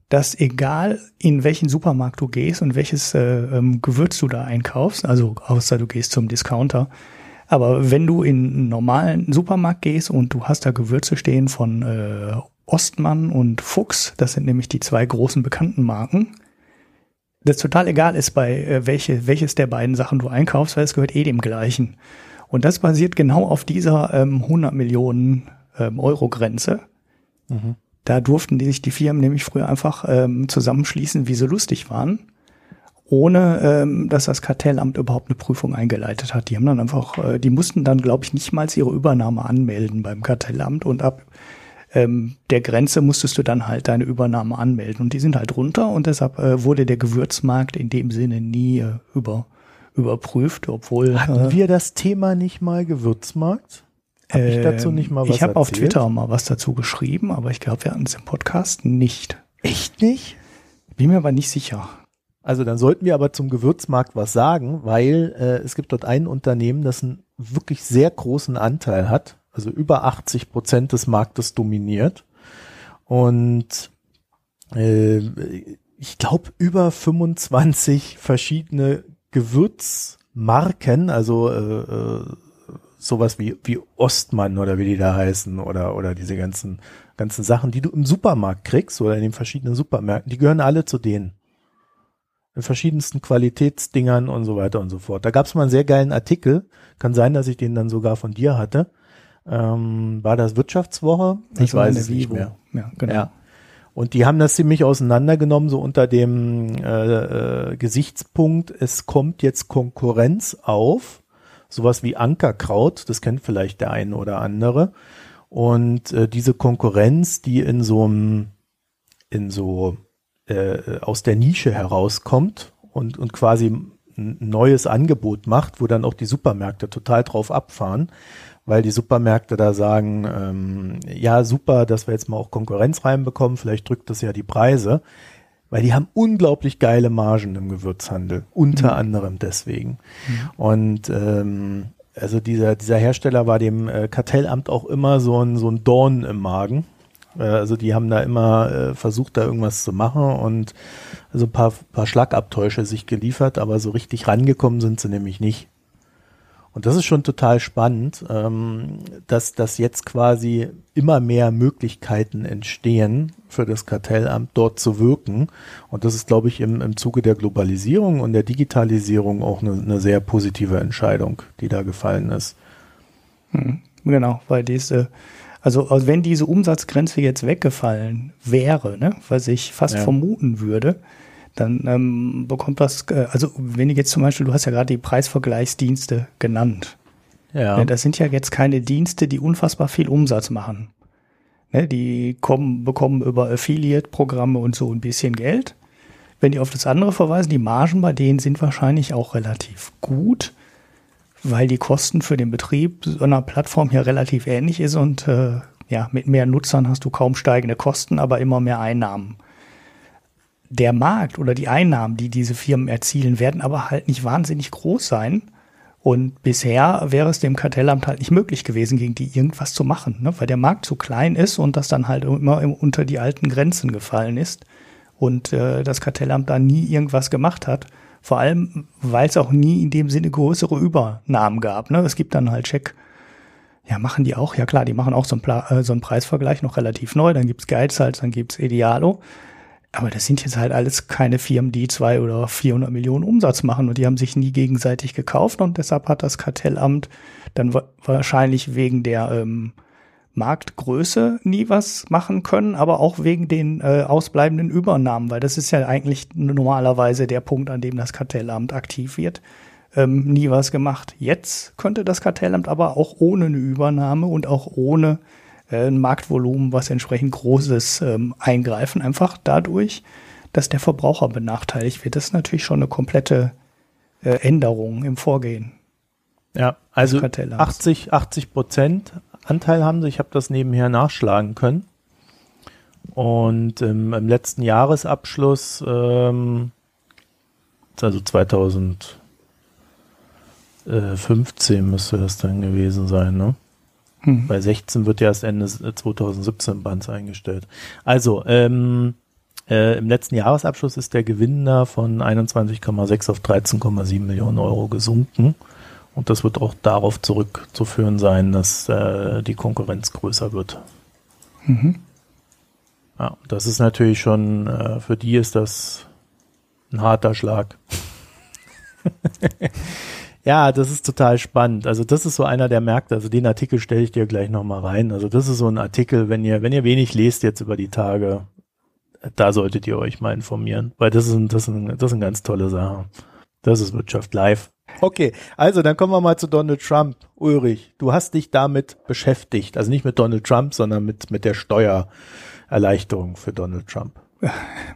S2: dass egal in welchen Supermarkt du gehst und welches äh, ähm, Gewürz du da einkaufst, also außer du gehst zum Discounter, aber wenn du in einen normalen Supermarkt gehst und du hast da Gewürze stehen von äh, Ostmann und Fuchs, das sind nämlich die zwei großen bekannten Marken, das total egal ist, bei äh, welche, welches der beiden Sachen du einkaufst, weil es gehört eh dem gleichen. Und das basiert genau auf dieser ähm, 100 Millionen ähm, Euro Grenze. Mhm. Da durften die sich die Firmen nämlich früher einfach ähm, zusammenschließen, wie sie lustig waren, ohne ähm, dass das Kartellamt überhaupt eine Prüfung eingeleitet hat. Die haben dann einfach, äh, die mussten dann, glaube ich, nicht mal ihre Übernahme anmelden beim Kartellamt und ab ähm, der Grenze musstest du dann halt deine Übernahme anmelden. Und die sind halt runter und deshalb äh, wurde der Gewürzmarkt in dem Sinne nie äh, über, überprüft, obwohl.
S1: Hatten äh, wir das Thema nicht mal Gewürzmarkt?
S2: Hab ich dazu nicht mal ähm, was Ich habe auf Twitter mal was dazu geschrieben, aber ich glaube, wir hatten es im Podcast nicht.
S1: Echt nicht?
S2: Bin mir aber nicht sicher.
S1: Also dann sollten wir aber zum Gewürzmarkt was sagen, weil äh, es gibt dort ein Unternehmen, das einen wirklich sehr großen Anteil hat also über 80 Prozent des Marktes dominiert. Und äh, ich glaube, über 25 verschiedene Gewürzmarken, also äh, äh, sowas wie, wie Ostmann oder wie die da heißen oder, oder diese ganzen, ganzen Sachen, die du im Supermarkt kriegst oder in den verschiedenen Supermärkten, die gehören alle zu denen. in verschiedensten Qualitätsdingern und so weiter und so fort. Da gab es mal einen sehr geilen Artikel, kann sein, dass ich den dann sogar von dir hatte. Ähm, war das Wirtschaftswoche?
S2: Ich weiß es nicht mehr.
S1: Ja, genau. Ja. Und die haben das ziemlich auseinandergenommen, so unter dem äh, äh, Gesichtspunkt, es kommt jetzt Konkurrenz auf, sowas wie Ankerkraut, das kennt vielleicht der eine oder andere. Und äh, diese Konkurrenz, die in so einem, in so äh, aus der Nische herauskommt und, und quasi ein neues Angebot macht, wo dann auch die Supermärkte total drauf abfahren, weil die Supermärkte da sagen, ähm, ja super, dass wir jetzt mal auch Konkurrenz reinbekommen, vielleicht drückt das ja die Preise, weil die haben unglaublich geile Margen im Gewürzhandel, unter mhm. anderem deswegen. Mhm. Und ähm, also dieser, dieser Hersteller war dem äh, Kartellamt auch immer so ein, so ein Dorn im Magen. Äh, also die haben da immer äh, versucht, da irgendwas zu machen und also ein paar, paar Schlagabtäusche sich geliefert, aber so richtig rangekommen sind sie nämlich nicht. Und das ist schon total spannend, ähm, dass, dass jetzt quasi immer mehr Möglichkeiten entstehen für das Kartellamt dort zu wirken. Und das ist, glaube ich, im, im Zuge der Globalisierung und der Digitalisierung auch eine, eine sehr positive Entscheidung, die da gefallen ist.
S2: Hm, genau, weil diese, also, also wenn diese Umsatzgrenze jetzt weggefallen wäre, ne, was ich fast ja. vermuten würde, dann ähm, bekommt das, äh, also wenn ich jetzt zum Beispiel, du hast ja gerade die Preisvergleichsdienste genannt. Ja. Ne, das sind ja jetzt keine Dienste, die unfassbar viel Umsatz machen. Ne, die kommen, bekommen über Affiliate-Programme und so ein bisschen Geld. Wenn die auf das andere verweisen, die Margen bei denen sind wahrscheinlich auch relativ gut, weil die Kosten für den Betrieb so einer Plattform hier relativ ähnlich ist und äh, ja, mit mehr Nutzern hast du kaum steigende Kosten, aber immer mehr Einnahmen der Markt oder die Einnahmen, die diese Firmen erzielen, werden aber halt nicht wahnsinnig groß sein. Und bisher wäre es dem Kartellamt halt nicht möglich gewesen, gegen die irgendwas zu machen, ne? weil der Markt zu klein ist und das dann halt immer unter die alten Grenzen gefallen ist und äh, das Kartellamt da nie irgendwas gemacht hat. Vor allem, weil es auch nie in dem Sinne größere Übernahmen gab. Ne? Es gibt dann halt Check, ja, machen die auch, ja klar, die machen auch so einen, Pla äh, so einen Preisvergleich noch relativ neu, dann gibt's Geizhals, dann gibt's Idealo. Aber das sind jetzt halt alles keine Firmen, die zwei oder 400 Millionen Umsatz machen und die haben sich nie gegenseitig gekauft und deshalb hat das Kartellamt dann wahrscheinlich wegen der ähm, Marktgröße nie was machen können, aber auch wegen den äh, ausbleibenden Übernahmen, weil das ist ja eigentlich normalerweise der Punkt, an dem das Kartellamt aktiv wird. Ähm, nie was gemacht. Jetzt könnte das Kartellamt aber auch ohne eine Übernahme und auch ohne ein Marktvolumen, was entsprechend großes ähm, eingreifen, einfach dadurch, dass der Verbraucher benachteiligt wird. Das ist natürlich schon eine komplette äh, Änderung im Vorgehen.
S1: Ja, also 80, 80 Prozent Anteil haben sie. Ich habe das nebenher nachschlagen können. Und ähm, im letzten Jahresabschluss, ähm, also 2015 müsste das dann gewesen sein, ne? Hm. Bei 16 wird ja erst Ende 2017 Bands eingestellt. Also, ähm, äh, im letzten Jahresabschluss ist der Gewinn da von 21,6 auf 13,7 Millionen Euro gesunken. Und das wird auch darauf zurückzuführen sein, dass äh, die Konkurrenz größer wird. Mhm. Ja, das ist natürlich schon, äh, für die ist das ein harter Schlag. <laughs> Ja, das ist total spannend. Also das ist so einer der Märkte. Also den Artikel stelle ich dir gleich nochmal rein. Also das ist so ein Artikel, wenn ihr, wenn ihr wenig lest jetzt über die Tage, da solltet ihr euch mal informieren, weil das ist, ein, das ist, ein, das ist eine ganz tolle Sache. Das ist Wirtschaft live. Okay, also dann kommen wir mal zu Donald Trump. Ulrich, du hast dich damit beschäftigt. Also nicht mit Donald Trump, sondern mit, mit der Steuererleichterung für Donald Trump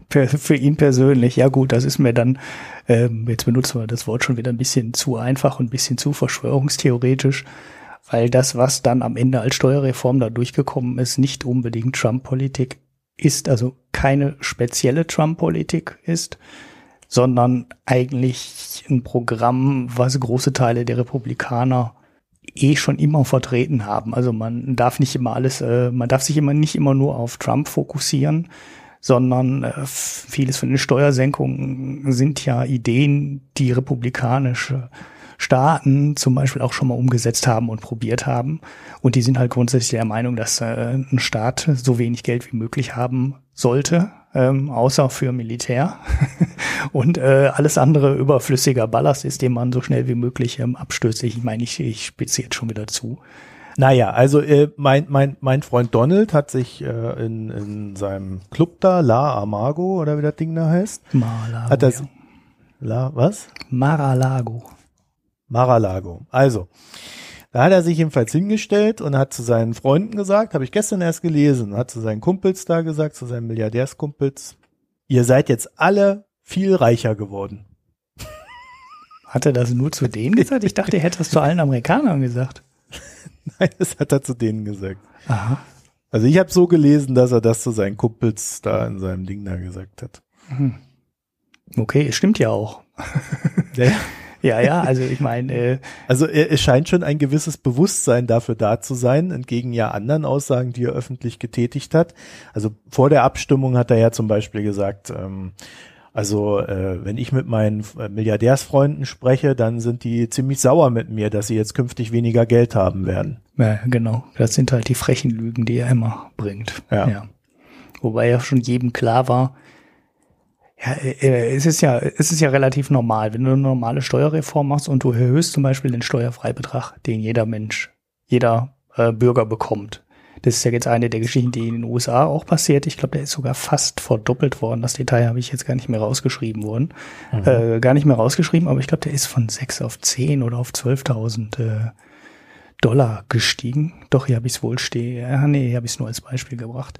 S2: für ihn persönlich, ja gut, das ist mir dann, ähm, jetzt benutzen wir das Wort schon wieder ein bisschen zu einfach und ein bisschen zu verschwörungstheoretisch, weil das, was dann am Ende als Steuerreform da durchgekommen ist, nicht unbedingt Trump-Politik ist, also keine spezielle Trump-Politik ist, sondern eigentlich ein Programm, was große Teile der Republikaner eh schon immer vertreten haben. Also man darf nicht immer alles, äh, man darf sich immer nicht immer nur auf Trump fokussieren, sondern äh, vieles von den Steuersenkungen sind ja Ideen, die republikanische Staaten zum Beispiel auch schon mal umgesetzt haben und probiert haben. Und die sind halt grundsätzlich der Meinung, dass äh, ein Staat so wenig Geld wie möglich haben sollte, ähm, außer für Militär. <laughs> und äh, alles andere überflüssiger Ballast ist, den man so schnell wie möglich ähm, abstößt. Ich meine, ich, ich spitze jetzt schon wieder zu.
S1: Naja, also äh, mein, mein, mein Freund Donald hat sich äh, in, in seinem Club da, La Amago oder wie das Ding da heißt,
S2: Mar-a-Lago.
S1: hat das
S2: ja.
S1: La, was?
S2: Mar-a-Lago.
S1: Mar-a-Lago. Also, da hat er sich jedenfalls hingestellt und hat zu seinen Freunden gesagt, habe ich gestern erst gelesen, hat zu seinen Kumpels da gesagt, zu seinen Milliardärskumpels, ihr seid jetzt alle viel reicher geworden.
S2: Hat er das nur zu denen gesagt? Ich dachte, er hätte das zu allen Amerikanern gesagt. <laughs>
S1: Nein, das hat er zu denen gesagt.
S2: Aha.
S1: Also ich habe so gelesen, dass er das zu seinen Kumpels da in seinem Ding da gesagt hat.
S2: Okay, stimmt ja auch. <laughs>
S1: Ja,
S2: Ja, ja, also ich meine, äh,
S1: Also er- es scheint schon ein gewisses Bewusstsein dafür da zu sein, entgegen ja anderen Aussagen, die er öffentlich getätigt hat. Also vor der Abstimmung hat er ja zum Beispiel gesagt, ähm, also äh, wenn ich mit meinen äh, Milliardärsfreunden spreche, dann sind die ziemlich sauer mit mir, dass sie jetzt künftig weniger Geld haben werden.
S2: ja, genau, das sind halt die frechen Lügen, die er immer bringt.
S1: Ja.
S2: Wobei ja schon jedem klar war, ja, äh, es ist ja, es ist ja relativ normal, wenn du eine normale Steuerreform machst und du erhöhst zum Beispiel den Steuerfreibetrag, den jeder Mensch, jeder äh, Bürger bekommt. Das ist ja jetzt eine der Geschichten, die in den USA auch passiert. Ich glaube, der ist sogar fast verdoppelt worden. Das Detail habe ich jetzt gar nicht mehr rausgeschrieben worden. Äh, gar nicht mehr rausgeschrieben, aber ich glaube, der ist von 6 auf 10 oder auf 12.000 äh, Dollar gestiegen. Doch, hier habe ich es wohl stehen. Ja, nee, hier habe ich es nur als Beispiel gebracht.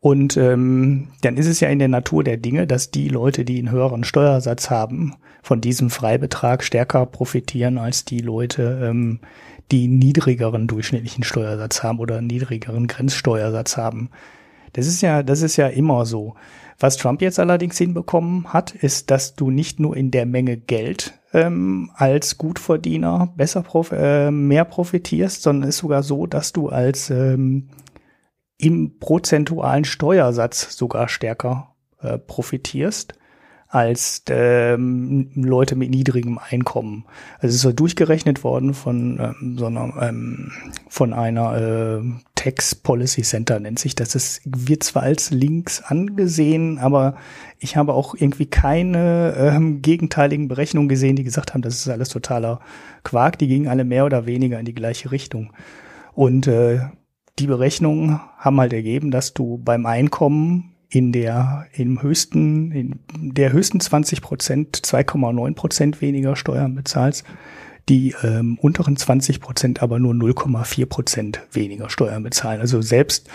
S2: Und ähm, dann ist es ja in der Natur der Dinge, dass die Leute, die einen höheren Steuersatz haben, von diesem Freibetrag stärker profitieren als die Leute, ähm, die niedrigeren durchschnittlichen Steuersatz haben oder niedrigeren Grenzsteuersatz haben. Das ist ja, das ist ja immer so. Was Trump jetzt allerdings hinbekommen hat, ist, dass du nicht nur in der Menge Geld ähm, als Gutverdiener besser prof äh, mehr profitierst, sondern ist sogar so, dass du als ähm, im prozentualen Steuersatz sogar stärker äh, profitierst als ähm, Leute mit niedrigem Einkommen. Also es ist so durchgerechnet worden von ähm, so einer, ähm, von einer äh, Tax Policy Center nennt sich das. Das wird zwar als links angesehen, aber ich habe auch irgendwie keine ähm, gegenteiligen Berechnungen gesehen, die gesagt haben, das ist alles totaler Quark. Die gingen alle mehr oder weniger in die gleiche Richtung. Und äh, die Berechnungen haben halt ergeben, dass du beim Einkommen in der im höchsten in der höchsten 20 Prozent 2,9 Prozent weniger Steuern bezahlst, die ähm, unteren 20 Prozent aber nur 0,4 Prozent weniger Steuern bezahlen. Also selbst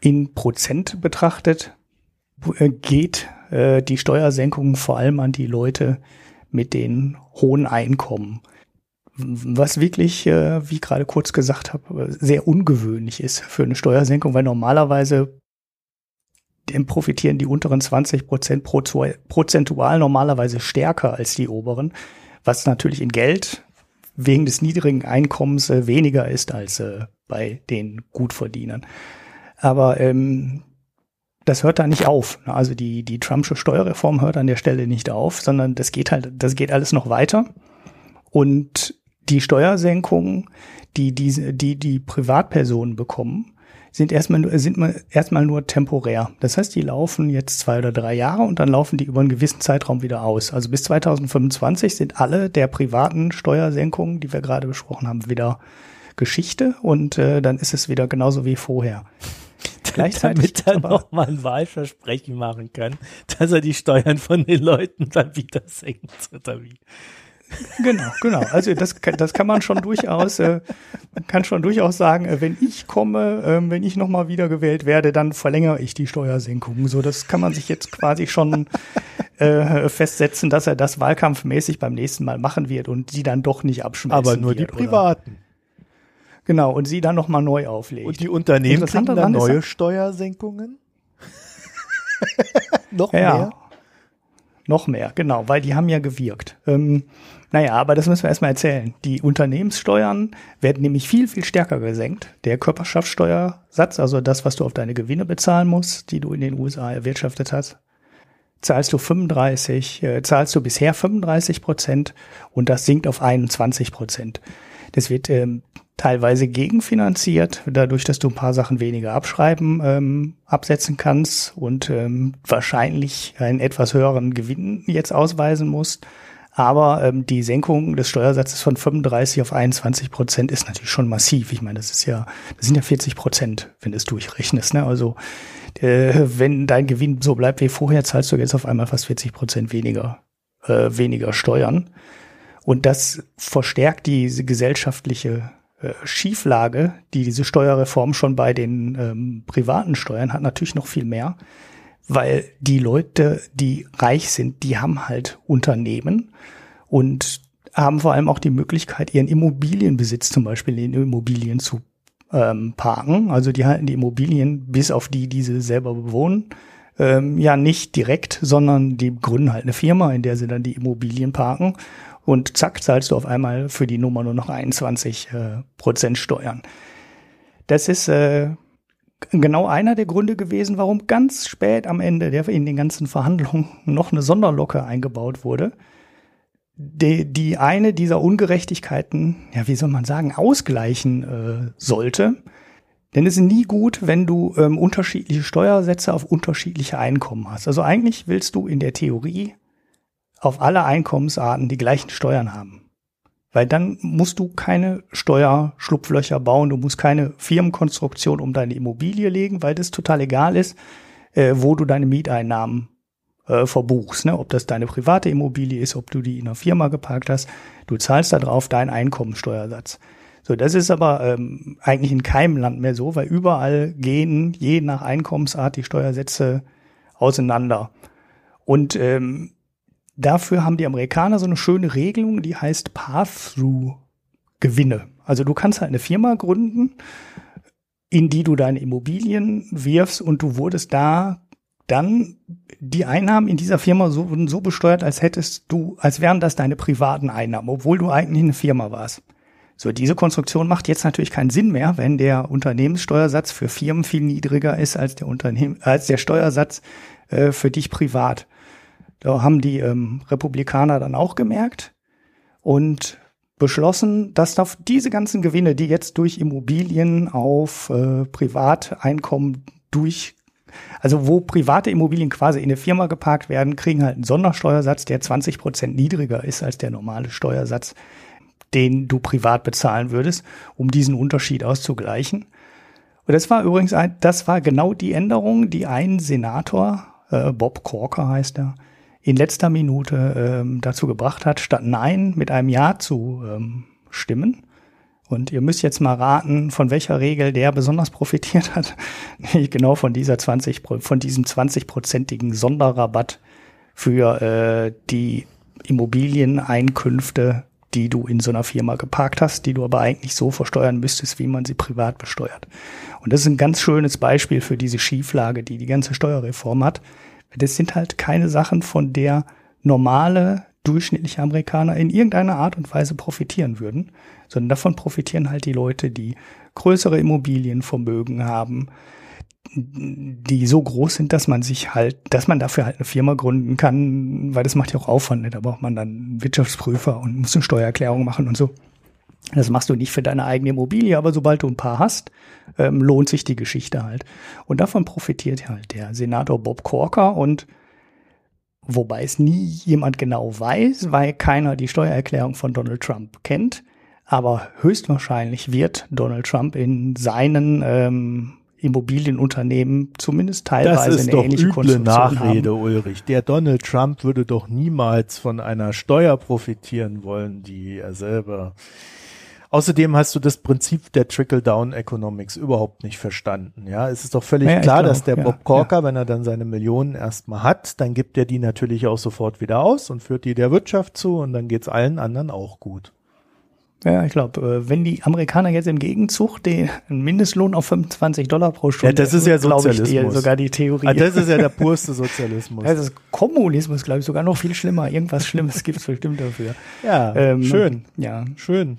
S2: in Prozent betrachtet äh, geht äh, die Steuersenkung vor allem an die Leute mit den hohen Einkommen was wirklich, äh, wie ich gerade kurz gesagt habe, sehr ungewöhnlich ist für eine Steuersenkung, weil normalerweise dem profitieren die unteren 20 Prozent prozentual normalerweise stärker als die oberen, was natürlich in Geld wegen des niedrigen Einkommens äh, weniger ist als äh, bei den Gutverdienern. Aber ähm, das hört da nicht auf. Also die, die Trumpsche Steuerreform hört an der Stelle nicht auf, sondern das geht halt, das geht alles noch weiter. Und die Steuersenkungen, die die, die, die Privatpersonen bekommen, sind erstmal, nur- sind mal erstmal nur temporär. Das heißt, die laufen jetzt zwei oder drei Jahre und dann laufen die über einen gewissen Zeitraum wieder aus. Also bis 2025 sind alle der privaten Steuersenkungen, die wir gerade besprochen haben, wieder Geschichte und äh, dann ist es wieder genauso wie vorher. <laughs> Gleichzeitig
S1: Damit er
S2: aber-
S1: noch mal ein Wahlversprechen machen kann, dass er die Steuern von den Leuten dann wieder senkt, oder wie?
S2: Genau, genau. Also das, kann- das kann man schon durchaus, äh, kann schon durchaus sagen, äh, wenn ich komme, ähm, wenn ich nochmal wiedergewählt werde, dann verlängere ich die Steuersenkung. So, das kann man sich jetzt quasi schon äh, festsetzen, dass er das wahlkampfmäßig beim nächsten Mal machen wird und sie dann doch nicht abschmelzen
S1: Aber nur die
S2: wird, oder?
S1: Privaten.
S2: Genau, und sie dann nochmal neu auflegt.
S1: Und die Unternehmen kriegen dann neue Steuersenkungen? <laughs> noch
S2: Ja,
S1: mehr?
S2: noch mehr, genau, weil die haben ja gewirkt. Ähm, naja, aber das müssen wir erstmal erzählen. Die Unternehmenssteuern werden nämlich viel, viel stärker gesenkt. Der Körperschaftssteuersatz, also das, was du auf deine Gewinne bezahlen musst, die du in den USA erwirtschaftet hast, zahlst du 35, äh, zahlst du bisher 35 Prozent und das sinkt auf 21 Prozent. Das wird ähm, teilweise gegenfinanziert, dadurch, dass du ein paar Sachen weniger abschreiben, ähm, absetzen kannst und ähm, wahrscheinlich einen etwas höheren Gewinn jetzt ausweisen musst. Aber ähm, die Senkung des Steuersatzes von 35 auf 21 Prozent ist natürlich schon massiv. Ich meine, das ist ja, das sind ja 40 Prozent, wenn du es durchrechnest. Ne? Also äh, wenn dein Gewinn so bleibt wie vorher, zahlst du jetzt auf einmal fast 40 Prozent weniger, äh, weniger Steuern. Und das verstärkt diese gesellschaftliche äh, Schieflage, die diese Steuerreform schon bei den ähm, privaten Steuern hat, natürlich noch viel mehr, weil die Leute, die reich sind, die haben halt Unternehmen und haben vor allem auch die Möglichkeit, ihren Immobilienbesitz zum Beispiel in Immobilien zu ähm, parken. Also die halten die Immobilien, bis auf die, die sie selber bewohnen, ähm, ja nicht direkt, sondern die gründen halt eine Firma, in der sie dann die Immobilien parken und zack, zahlst du auf einmal für die Nummer nur noch 21 äh, Prozent Steuern. Das ist äh, genau einer der Gründe gewesen, warum ganz spät am Ende der in den ganzen Verhandlungen noch eine Sonderlocke eingebaut wurde. Die, die eine dieser Ungerechtigkeiten, ja, wie soll man sagen, ausgleichen äh, sollte. Denn es ist nie gut, wenn du ähm, unterschiedliche Steuersätze auf unterschiedliche Einkommen hast. Also eigentlich willst du in der Theorie auf alle Einkommensarten die gleichen Steuern haben. Weil dann musst du keine Steuerschlupflöcher bauen, du musst keine Firmenkonstruktion um deine Immobilie legen, weil das total egal ist, äh, wo du deine Mieteinnahmen äh, verbuchst. Ne? Ob das deine private Immobilie ist, ob du die in einer Firma geparkt hast, du zahlst da drauf deinen Einkommensteuersatz. So, das ist aber ähm, eigentlich in keinem Land mehr so, weil überall gehen je nach Einkommensart die Steuersätze auseinander. Und ähm, Dafür haben die Amerikaner so eine schöne Regelung, die heißt Pass-Through-Gewinne. Also du kannst halt eine Firma gründen, in die du deine Immobilien wirfst und du wurdest da dann die Einnahmen in dieser Firma so, so besteuert, als hättest du, als wären das deine privaten Einnahmen, obwohl du eigentlich eine Firma warst. So, diese Konstruktion macht jetzt natürlich keinen Sinn mehr, wenn der Unternehmenssteuersatz für Firmen viel niedriger ist als der Unternehmen, als der Steuersatz äh, für dich privat. Da haben die ähm, Republikaner dann auch gemerkt und beschlossen, dass auf diese ganzen Gewinne, die jetzt durch Immobilien auf äh, Privateinkommen durch, also wo private Immobilien quasi in eine Firma geparkt werden, kriegen halt einen Sondersteuersatz, der 20 Prozent niedriger ist als der normale Steuersatz, den du privat bezahlen würdest, um diesen Unterschied auszugleichen. Und das war übrigens ein, das war genau die Änderung, die ein Senator, äh, Bob Corker heißt er, in letzter Minute ähm, dazu gebracht hat, statt Nein mit einem Ja zu ähm, stimmen. Und ihr müsst jetzt mal raten, von welcher Regel der besonders profitiert hat. <laughs> genau von dieser 20, von diesem 20-prozentigen Sonderrabatt für äh, die Immobilieneinkünfte, die du in so einer Firma geparkt hast, die du aber eigentlich so versteuern müsstest, wie man sie privat besteuert. Und das ist ein ganz schönes Beispiel für diese Schieflage, die die ganze Steuerreform hat. Das sind halt keine Sachen, von der normale, durchschnittliche Amerikaner in irgendeiner Art und Weise profitieren würden, sondern davon profitieren halt die Leute, die größere Immobilienvermögen haben, die so groß sind, dass man sich halt, dass man dafür halt eine Firma gründen kann, weil das macht ja auch Aufwand, ne? da braucht man dann einen Wirtschaftsprüfer und muss eine Steuererklärung machen und so. Das machst du nicht für deine eigene Immobilie, aber sobald du ein paar hast, ähm, lohnt sich die Geschichte halt. Und davon profitiert halt der Senator Bob Corker und wobei es nie jemand genau weiß, weil keiner die Steuererklärung von Donald Trump kennt. Aber höchstwahrscheinlich wird Donald Trump in seinen ähm, Immobilienunternehmen zumindest teilweise
S1: das ist
S2: eine
S1: doch
S2: ähnliche
S1: üble Nachrede,
S2: haben.
S1: Ulrich. Der Donald Trump würde doch niemals von einer Steuer profitieren wollen, die er selber Außerdem hast du das Prinzip der Trickle-Down Economics überhaupt nicht verstanden. Ja, es ist doch völlig
S2: Ja,
S1: klar, dass der
S2: ja,
S1: Bob Corker, wenn er dann seine Millionen erstmal hat, dann gibt er die natürlich auch sofort wieder aus und führt die der Wirtschaft zu und dann geht's allen anderen auch gut.
S2: Ja, ich glaube, äh, wenn die Amerikaner jetzt im Gegenzug den Mindestlohn auf 25 Dollar pro Stunde,
S1: Ja, das ist ja
S2: glaube ich, die,
S1: Sozialismus.
S2: sogar die Theorie.
S1: Ah, das ist ja der purste Sozialismus. <laughs>
S2: das ist Kommunismus, glaube ich, sogar noch viel schlimmer. Irgendwas Schlimmes gibt es bestimmt dafür.
S1: ja,
S2: Ähm,
S1: schön,
S2: Ja,
S1: schön.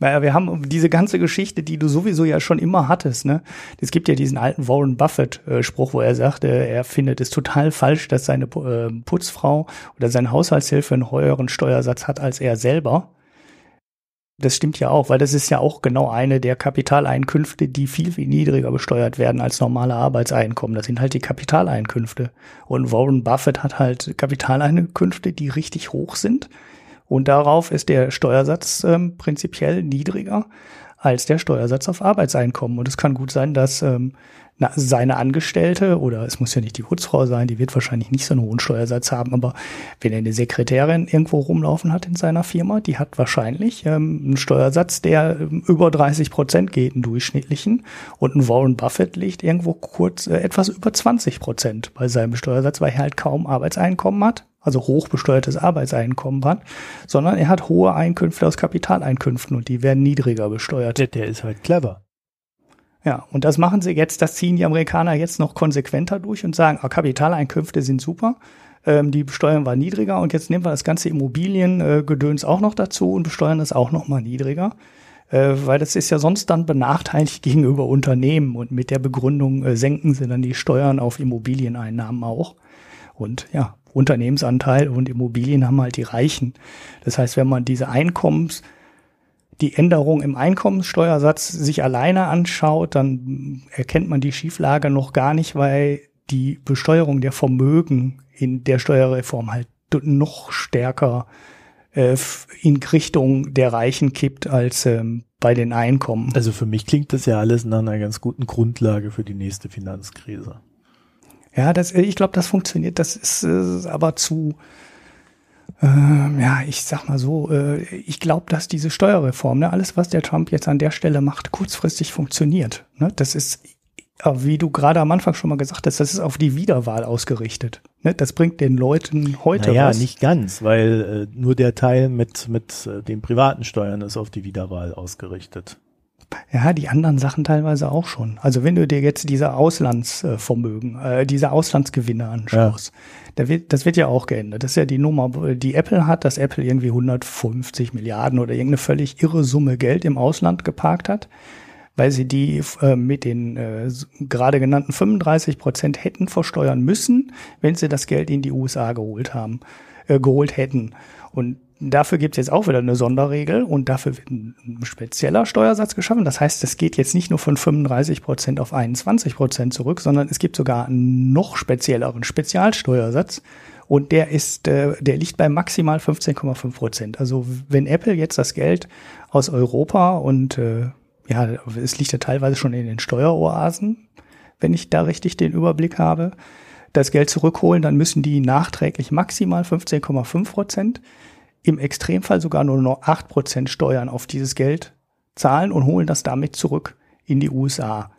S2: Weil wir haben diese ganze Geschichte, die du sowieso ja schon immer hattest, ne? Es gibt ja diesen alten Warren Buffett-Spruch, wo er sagte, er findet es total falsch, dass seine äh, Putzfrau oder seine Haushaltshilfe einen höheren Steuersatz hat als er selber. Das stimmt ja auch, weil das ist ja auch genau eine der Kapitaleinkünfte, die viel, viel niedriger besteuert werden als normale Arbeitseinkommen. Das sind halt die Kapitaleinkünfte. Und Warren Buffett hat halt Kapitaleinkünfte, die richtig hoch sind. Und darauf ist der Steuersatz ähm, prinzipiell niedriger als der Steuersatz auf Arbeitseinkommen. Und es kann gut sein, dass ähm, na, seine Angestellte oder es muss ja nicht die Putzfrau sein, die wird wahrscheinlich nicht so einen hohen Steuersatz haben, aber wenn er eine Sekretärin irgendwo rumlaufen hat in seiner Firma, die hat wahrscheinlich ähm, einen Steuersatz, der ähm, über 30 Prozent geht, einen durchschnittlichen. Und ein Warren Buffett liegt irgendwo kurz äh, etwas über 20 Prozent bei seinem Steuersatz, weil er halt kaum Arbeitseinkommen hat, also hochbesteuertes Arbeitseinkommen hat, sondern er hat hohe Einkünfte aus Kapitaleinkünften und die werden niedriger besteuert.
S1: Der, der ist halt clever.
S2: Ja, und das machen sie jetzt, das ziehen die Amerikaner jetzt noch konsequenter durch und sagen, ah, Kapitaleinkünfte sind super, ähm, die Besteuerung war niedriger und jetzt nehmen wir das ganze Immobiliengedöns auch noch dazu und besteuern das auch noch mal niedriger. Äh, weil das ist ja sonst dann benachteiligt <laughs> gegenüber Unternehmen und mit der Begründung äh, senken sie dann die Steuern auf Immobilieneinnahmen auch. Und ja, Unternehmensanteil und Immobilien haben halt die Reichen. Das heißt, wenn man diese Einkommens die Änderung im Einkommenssteuersatz sich alleine anschaut, dann erkennt man die Schieflage noch gar nicht, weil die Besteuerung der Vermögen in der Steuerreform halt noch stärker äh, in Richtung der Reichen kippt als ähm, bei den Einkommen.
S1: Also für mich klingt das ja alles nach einer ganz guten Grundlage für die nächste Finanzkrise.
S2: Ja, das, ich glaube, das funktioniert. Das ist äh, aber zu ähm, ja, ich sag mal so, äh, ich glaube, dass diese Steuerreform, ne, alles, was der Trump jetzt an der Stelle macht, kurzfristig funktioniert. Ne? Das ist, äh, wie du gerade am Anfang schon mal gesagt hast, das ist auf die Wiederwahl ausgerichtet. Ne? Das bringt den Leuten heute
S1: naja,
S2: was.
S1: nicht ganz, weil äh, nur der Teil mit, mit äh, den privaten Steuern ist auf die Wiederwahl ausgerichtet.
S2: Ja, die anderen Sachen teilweise auch schon. Also wenn du dir jetzt diese Auslandsvermögen, äh, diese Auslandsgewinne anschaust, ja. da wird, das wird ja auch geändert. Das ist ja die Nummer, die Apple hat, dass Apple irgendwie 150 Milliarden oder irgendeine völlig irre Summe Geld im Ausland geparkt hat, weil sie die äh, mit den äh, gerade genannten 35 Prozent hätten versteuern müssen, wenn sie das Geld in die USA geholt haben, äh, geholt hätten. Und Dafür gibt es jetzt auch wieder eine Sonderregel und dafür wird ein spezieller Steuersatz geschaffen. Das heißt, es geht jetzt nicht nur von 35 Prozent auf 21 Prozent zurück, sondern es gibt sogar einen noch spezielleren Spezialsteuersatz und der ist, äh, der liegt bei maximal 15,5 Prozent. Also wenn Apple jetzt das Geld aus Europa und äh, ja, es liegt ja teilweise schon in den Steueroasen, wenn ich da richtig den Überblick habe, das Geld zurückholen, dann müssen die nachträglich maximal 15,5 Prozent im Extremfall sogar nur noch 8% Steuern auf dieses Geld zahlen und holen das damit zurück in die USA.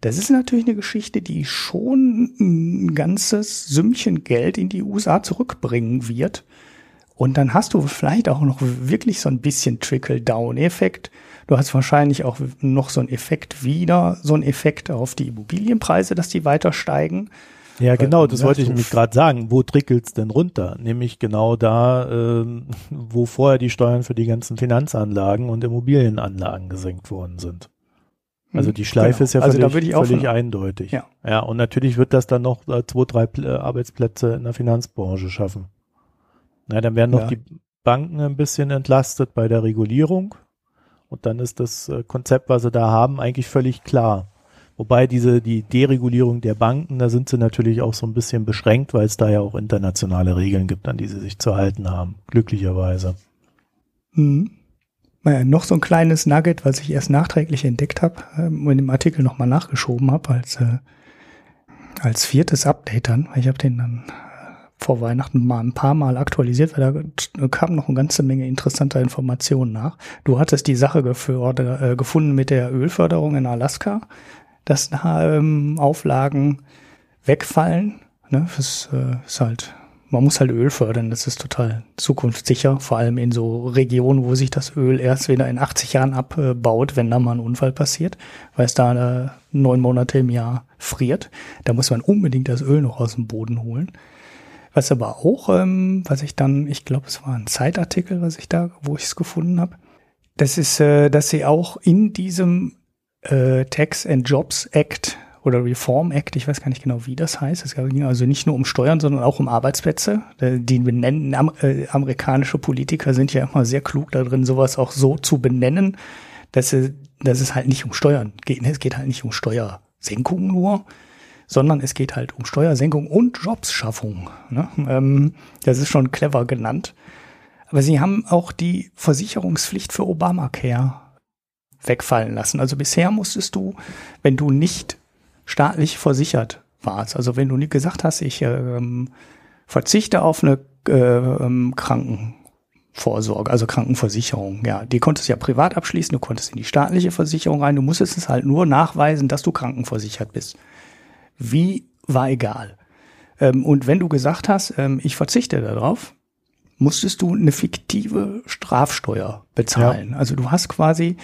S2: Das ist natürlich eine Geschichte, die schon ein ganzes Sümmchen Geld in die USA zurückbringen wird. Und dann hast du vielleicht auch noch wirklich so ein bisschen Trickle-Down-Effekt. Du hast wahrscheinlich auch noch so einen Effekt wieder, so einen Effekt auf die Immobilienpreise, dass die weiter steigen.
S1: Ja, genau, das wollte ich nämlich gerade sagen. Wo trickelt's denn runter? Nämlich genau da, ähm, wo vorher die Steuern für die ganzen Finanzanlagen und Immobilienanlagen gesenkt worden sind. Also die Schleife genau. ist ja also völlig, völlig eindeutig. Ja. ja, und natürlich wird das dann noch äh, zwei, drei Pl äh, Arbeitsplätze in der Finanzbranche schaffen. Na, dann werden noch ja. die Banken ein bisschen entlastet bei der Regulierung. Und dann ist das äh, Konzept, was sie da haben, eigentlich völlig klar. Wobei diese, die Deregulierung der Banken, da sind sie natürlich auch so ein bisschen beschränkt, weil es da ja auch internationale Regeln gibt, an die sie sich zu halten haben. Glücklicherweise.
S2: Mhm. Naja, noch so ein kleines Nugget, was ich erst nachträglich entdeckt habe ähm, und im Artikel nochmal nachgeschoben habe als, äh, als viertes Update dann. Ich habe den dann äh, vor Weihnachten mal ein paar Mal aktualisiert, weil da kam noch eine ganze Menge interessanter Informationen nach. Du hattest die Sache äh, gefunden mit der Ölförderung in Alaska dass ähm, Auflagen wegfallen. Ne? Das äh, ist halt, man muss halt Öl fördern, das ist total zukunftssicher, vor allem in so Regionen, wo sich das Öl erst wieder in 80 Jahren abbaut, wenn da mal ein Unfall passiert, weil es da äh, neun Monate im Jahr friert. Da muss man unbedingt das Öl noch aus dem Boden holen. Was aber auch, ähm, was ich dann, ich glaube, es war ein Zeitartikel, was ich da, wo ich es gefunden habe, das ist, äh, dass sie auch in diesem äh, Tax and Jobs Act oder Reform Act, ich weiß gar nicht genau, wie das heißt. Es ging also nicht nur um Steuern, sondern auch um Arbeitsplätze. Äh, die benennen, äh, amerikanische Politiker sind ja immer sehr klug darin, sowas auch so zu benennen, dass, sie, dass es halt nicht um Steuern geht. Es geht halt nicht um Steuersenkung nur, sondern es geht halt um Steuersenkung und Jobschaffung. Ne? Ähm, das ist schon clever genannt. Aber sie haben auch die Versicherungspflicht für Obamacare wegfallen lassen. Also bisher musstest du, wenn du nicht staatlich versichert warst, also wenn du nicht gesagt hast, ich ähm, verzichte auf eine äh, ähm, Krankenvorsorge, also Krankenversicherung, ja, die konntest du ja privat abschließen, du konntest in die staatliche Versicherung rein, du musstest es halt nur nachweisen, dass du krankenversichert bist. Wie war egal. Ähm, und wenn du gesagt hast, ähm, ich verzichte darauf, musstest du eine fiktive Strafsteuer bezahlen. Ja. Also du hast quasi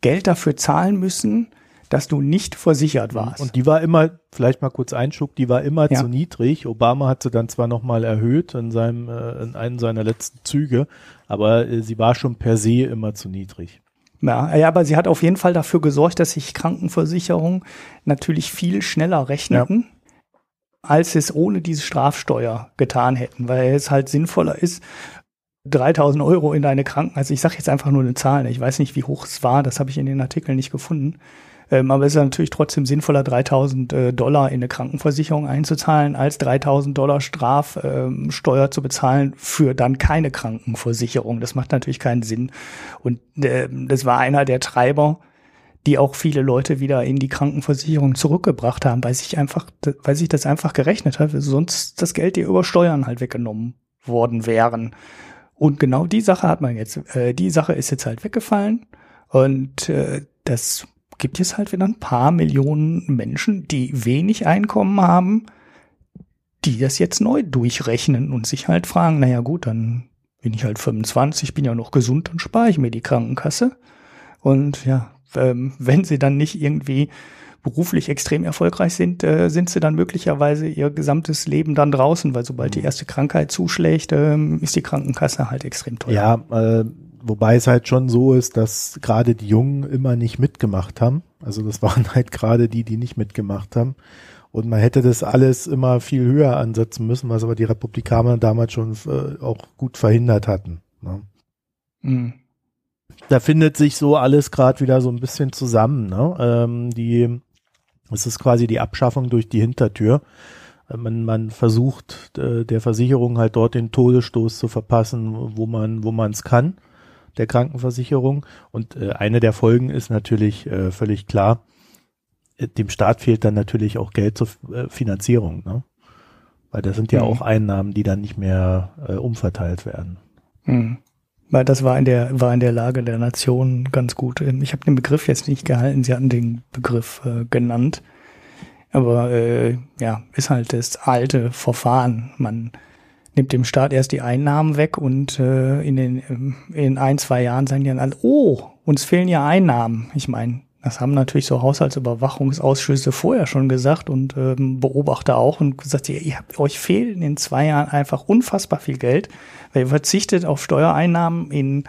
S2: Geld dafür zahlen müssen, dass du nicht versichert warst.
S1: Und die war immer, vielleicht mal kurz Einschub, die war immer ja. zu niedrig. Obama hat sie dann zwar nochmal erhöht in seinem, äh, in einem seiner letzten Züge, aber äh, sie war schon per se immer zu niedrig.
S2: Ja, ja, aber sie hat auf jeden Fall dafür gesorgt, dass sich Krankenversicherungen natürlich viel schneller rechneten, ja. als es ohne diese Strafsteuer getan hätten, weil es halt sinnvoller ist, 3000 Euro in deine Kranken, also ich sage jetzt einfach nur eine Zahl, ich weiß nicht, wie hoch es war, das habe ich in den Artikeln nicht gefunden, ähm, aber es ist natürlich trotzdem sinnvoller, 3000 äh, Dollar in eine Krankenversicherung einzuzahlen, als 3000 Dollar Strafsteuer ähm, zu bezahlen für dann keine Krankenversicherung. Das macht natürlich keinen Sinn. Und äh, das war einer der Treiber, die auch viele Leute wieder in die Krankenversicherung zurückgebracht haben, weil sich einfach, weil sich das einfach gerechnet hat, sonst das Geld dir über Steuern halt weggenommen worden wären. Und genau die Sache hat man jetzt, äh, die Sache ist jetzt halt weggefallen und äh, das gibt es halt wieder ein paar Millionen Menschen, die wenig Einkommen haben, die das jetzt neu durchrechnen und sich halt fragen, naja gut, dann bin ich halt 25, bin ja noch gesund, dann spare ich mir die Krankenkasse. Und ja, ähm, wenn sie dann nicht irgendwie beruflich extrem erfolgreich sind, äh, sind sie dann möglicherweise ihr gesamtes Leben dann draußen, weil sobald die mhm. erste Krankheit zuschlägt, äh, ist die Krankenkasse halt extrem teuer.
S1: Ja, äh, wobei es halt schon so ist, dass gerade die Jungen immer nicht mitgemacht haben. Also das <laughs> waren halt gerade die, die nicht mitgemacht haben. Und man hätte das alles immer viel höher ansetzen müssen, was aber die Republikaner damals schon äh, auch gut verhindert hatten. Ne? Mhm. Da findet sich so alles gerade wieder so ein bisschen zusammen. Ne? Ähm, die es ist quasi die Abschaffung durch die Hintertür. Man, man versucht äh, der Versicherung halt dort den Todesstoß zu verpassen, wo man wo man es kann, der Krankenversicherung. Und äh, eine der Folgen ist natürlich äh, völlig klar, dem Staat fehlt dann natürlich auch Geld zur Finanzierung, ne? Weil das sind ja mhm. auch Einnahmen, die dann nicht mehr äh, umverteilt werden.
S2: Mhm. Weil das war in der, war in der Lage der Nation ganz gut. Ich habe den Begriff jetzt nicht gehalten, Sie hatten den Begriff äh, genannt. Aber äh, ja, ist halt das alte Verfahren. Man nimmt dem Staat erst die Einnahmen weg und äh, in den in ein, zwei Jahren sagen die dann alle, oh, uns fehlen ja Einnahmen. Ich meine, das haben natürlich so Haushaltsüberwachungsausschüsse vorher schon gesagt und ähm, Beobachter auch und gesagt, ihr, ihr habt, euch fehlt in zwei Jahren einfach unfassbar viel Geld, weil ihr verzichtet auf Steuereinnahmen in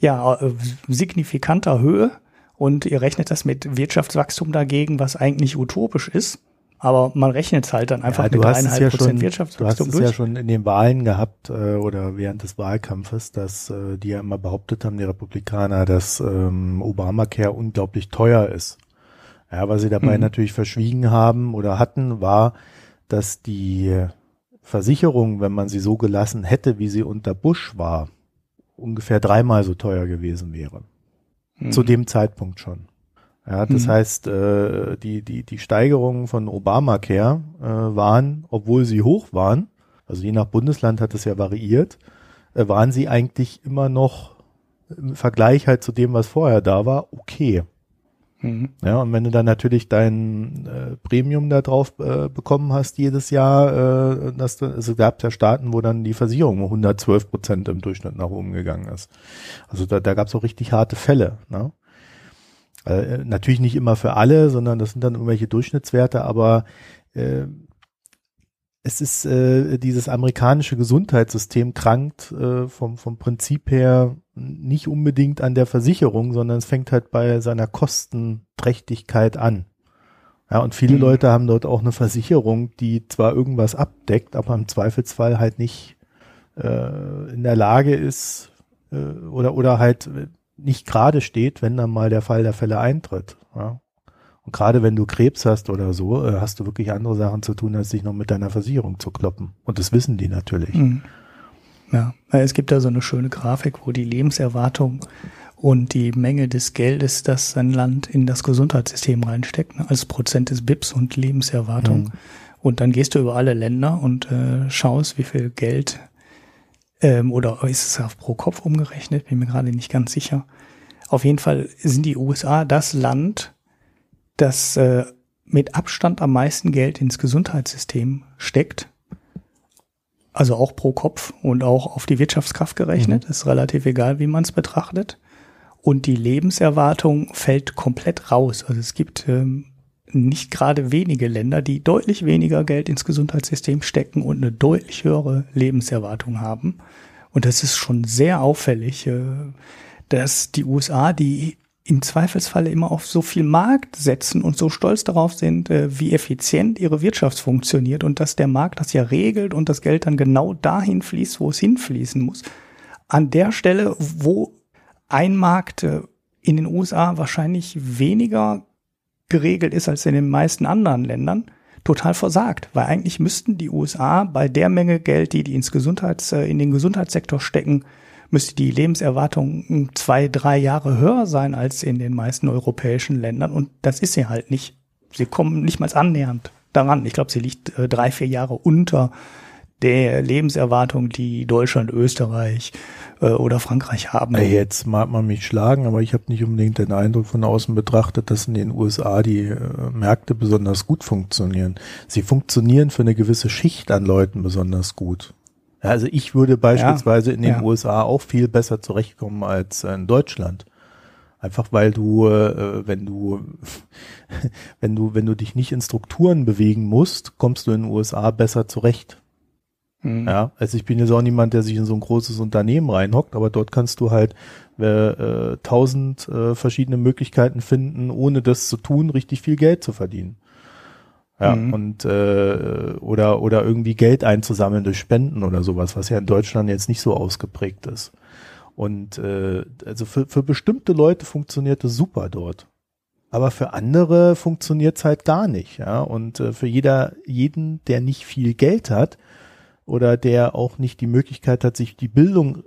S2: ja, äh, signifikanter Höhe und ihr rechnet das mit Wirtschaftswachstum dagegen, was eigentlich utopisch ist. Aber man rechnet es halt dann einfach
S1: ja, mit dreieinhalb ja Prozent Wirtschaftswachstum durch. Du hast es ja schon in den Wahlen gehabt äh, oder während des Wahlkampfes, dass äh, die ja immer behauptet haben, die Republikaner, dass ähm, Obamacare unglaublich teuer ist. Ja, was sie dabei mhm. natürlich verschwiegen haben oder hatten, war, dass die Versicherung, wenn man sie so gelassen hätte, wie sie unter Bush war, ungefähr dreimal so teuer gewesen wäre. Mhm. Zu dem Zeitpunkt schon. Ja, das mhm. heißt, äh, die, die, die Steigerungen von Obamacare äh, waren, obwohl sie hoch waren, also je nach Bundesland hat es ja variiert, äh, waren sie eigentlich immer noch im Vergleich halt zu dem, was vorher da war, okay. Mhm. Ja, und wenn du dann natürlich dein äh, Premium da drauf äh, bekommen hast jedes Jahr, äh, dass du, also gab es ja Staaten, wo dann die Versicherung um 112 Prozent im Durchschnitt nach oben gegangen ist. Also da, da gab es auch richtig harte Fälle. Ne? Äh, natürlich nicht immer für alle, sondern das sind dann irgendwelche Durchschnittswerte, aber äh, es ist äh, dieses amerikanische Gesundheitssystem krankt äh, vom, vom Prinzip her nicht unbedingt an der Versicherung, sondern es fängt halt bei seiner Kostenträchtigkeit an. Ja, und viele mhm. Leute haben dort auch eine Versicherung, die zwar irgendwas abdeckt, aber im Zweifelsfall halt nicht äh, in der Lage ist äh, oder, oder halt nicht gerade steht, wenn dann mal der Fall der Fälle eintritt. Ja. Und gerade wenn du Krebs hast oder so, äh, hast du wirklich andere Sachen zu tun, als dich noch mit deiner Versicherung zu kloppen. Und das wissen die natürlich. Mhm.
S2: Ja, es gibt da so eine schöne Grafik, wo die Lebenserwartung und die Menge des Geldes, das ein Land in das Gesundheitssystem reinsteckt, ne, als Prozent des BIPs und Lebenserwartung. Mhm. Und dann gehst du über alle Länder und äh, schaust, wie viel Geld ähm, oder ist es auf pro Kopf umgerechnet, bin mir gerade nicht ganz sicher. Auf jeden Fall sind die USA das Land, das äh, mit Abstand am meisten Geld ins Gesundheitssystem steckt also auch pro Kopf und auch auf die Wirtschaftskraft gerechnet. Mhm. Ist relativ egal, wie man es betrachtet. Und die Lebenserwartung fällt komplett raus. Also es gibt ähm, nicht gerade wenige Länder, die deutlich weniger Geld ins Gesundheitssystem stecken und eine deutlich höhere Lebenserwartung haben. Und das ist schon sehr auffällig, äh, dass die USA, die im Zweifelsfalle immer auf so viel Markt setzen und so stolz darauf sind, äh, wie effizient ihre Wirtschaft funktioniert und dass der Markt das ja regelt und das Geld dann genau dahin fließt, wo es hinfließen muss. An der Stelle, wo ein Markt äh, in den USA wahrscheinlich weniger geregelt ist als in den meisten anderen Ländern, total versagt, weil eigentlich müssten die USA bei der Menge Geld, die die ins Gesundheits, äh, in den Gesundheitssektor stecken, müsste die Lebenserwartung zwei, drei Jahre höher sein als in den meisten europäischen Ländern. Und das ist sie halt nicht. Sie kommen nicht mal annähernd daran. Ich glaube, sie liegt äh, drei, vier Jahre unter der Lebenserwartung, die Deutschland, Österreich äh, oder Frankreich haben.
S1: Jetzt mag man mich schlagen, aber ich habe nicht unbedingt den Eindruck von außen betrachtet, dass in den USA die äh, Märkte besonders gut funktionieren. Sie funktionieren für eine gewisse Schicht an Leuten besonders gut. Also ich würde beispielsweise ja, in den ja. USA auch viel besser zurechtkommen als in Deutschland. Einfach weil du, äh, wenn du, <laughs> wenn du, wenn du dich nicht in Strukturen bewegen musst, kommst du in den USA besser zurecht. Mhm. Ja, also ich bin jetzt auch niemand, der sich in so ein großes Unternehmen reinhockt, aber dort kannst du halt äh, tausend äh, verschiedene Möglichkeiten finden, ohne das zu tun, richtig viel Geld zu verdienen. Ja, mhm. und äh, oder oder irgendwie Geld einzusammeln durch Spenden oder sowas, was ja in Deutschland jetzt nicht so ausgeprägt ist. Und äh, also für, für bestimmte Leute funktioniert es super dort. Aber für andere funktioniert es halt gar nicht, ja. Und äh, für jeder, jeden, der nicht viel Geld hat oder der auch nicht die Möglichkeit hat, sich die Bildung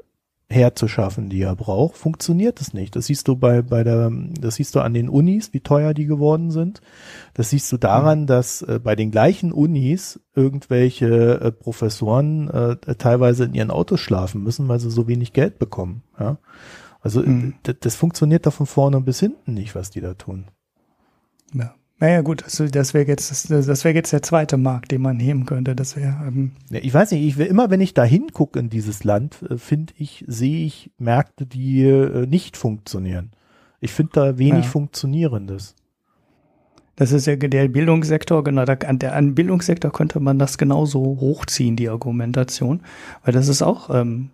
S1: herzuschaffen, die er braucht, funktioniert es nicht. Das siehst du bei, bei der, das siehst du an den Unis, wie teuer die geworden sind. Das siehst du daran, mhm. dass äh, bei den gleichen Unis irgendwelche äh, Professoren äh, teilweise in ihren Autos schlafen müssen, weil sie so wenig Geld bekommen. Ja? Also mhm. das funktioniert da von vorne bis hinten nicht, was die da tun.
S2: Ja. Naja, gut, also das wäre jetzt, das, das wäre jetzt der zweite Markt, den man nehmen könnte. Das wäre. Ähm
S1: ja, ich weiß nicht, ich will immer, wenn ich da hingucke in dieses Land, äh, finde ich, sehe ich Märkte, die äh, nicht funktionieren. Ich finde da wenig ja. Funktionierendes.
S2: Das ist ja der Bildungssektor, genau, da, an der an Bildungssektor könnte man das genauso hochziehen, die Argumentation. Weil das ist auch ähm,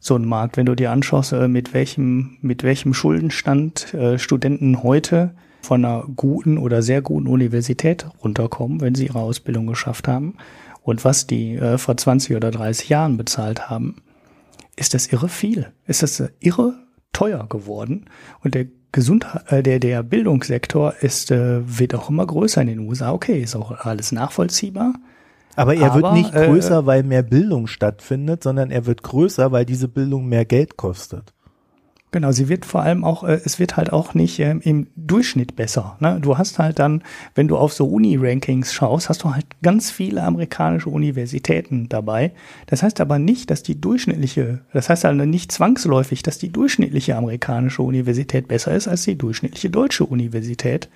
S2: so ein Markt, wenn du dir anschaust, äh, mit welchem, mit welchem Schuldenstand äh, Studenten heute von einer guten oder sehr guten Universität runterkommen, wenn sie ihre Ausbildung geschafft haben und was die äh, vor 20 oder 30 Jahren bezahlt haben, ist das irre viel. Ist das irre teuer geworden und der Gesundheit, äh, der, der Bildungssektor ist, äh, wird auch immer größer in den USA. Okay, ist auch alles nachvollziehbar.
S1: Aber er Aber, wird nicht äh, größer, äh, weil mehr Bildung stattfindet, sondern er wird größer, weil diese Bildung mehr Geld kostet.
S2: Genau, sie wird vor allem auch, äh, es wird halt auch nicht äh, im Durchschnitt besser. Ne? Du hast halt dann, wenn du auf so Uni-Rankings schaust, hast du halt ganz viele amerikanische Universitäten dabei. Das heißt aber nicht, dass die durchschnittliche, das heißt halt nicht zwangsläufig, dass die durchschnittliche amerikanische Universität besser ist als die durchschnittliche deutsche Universität.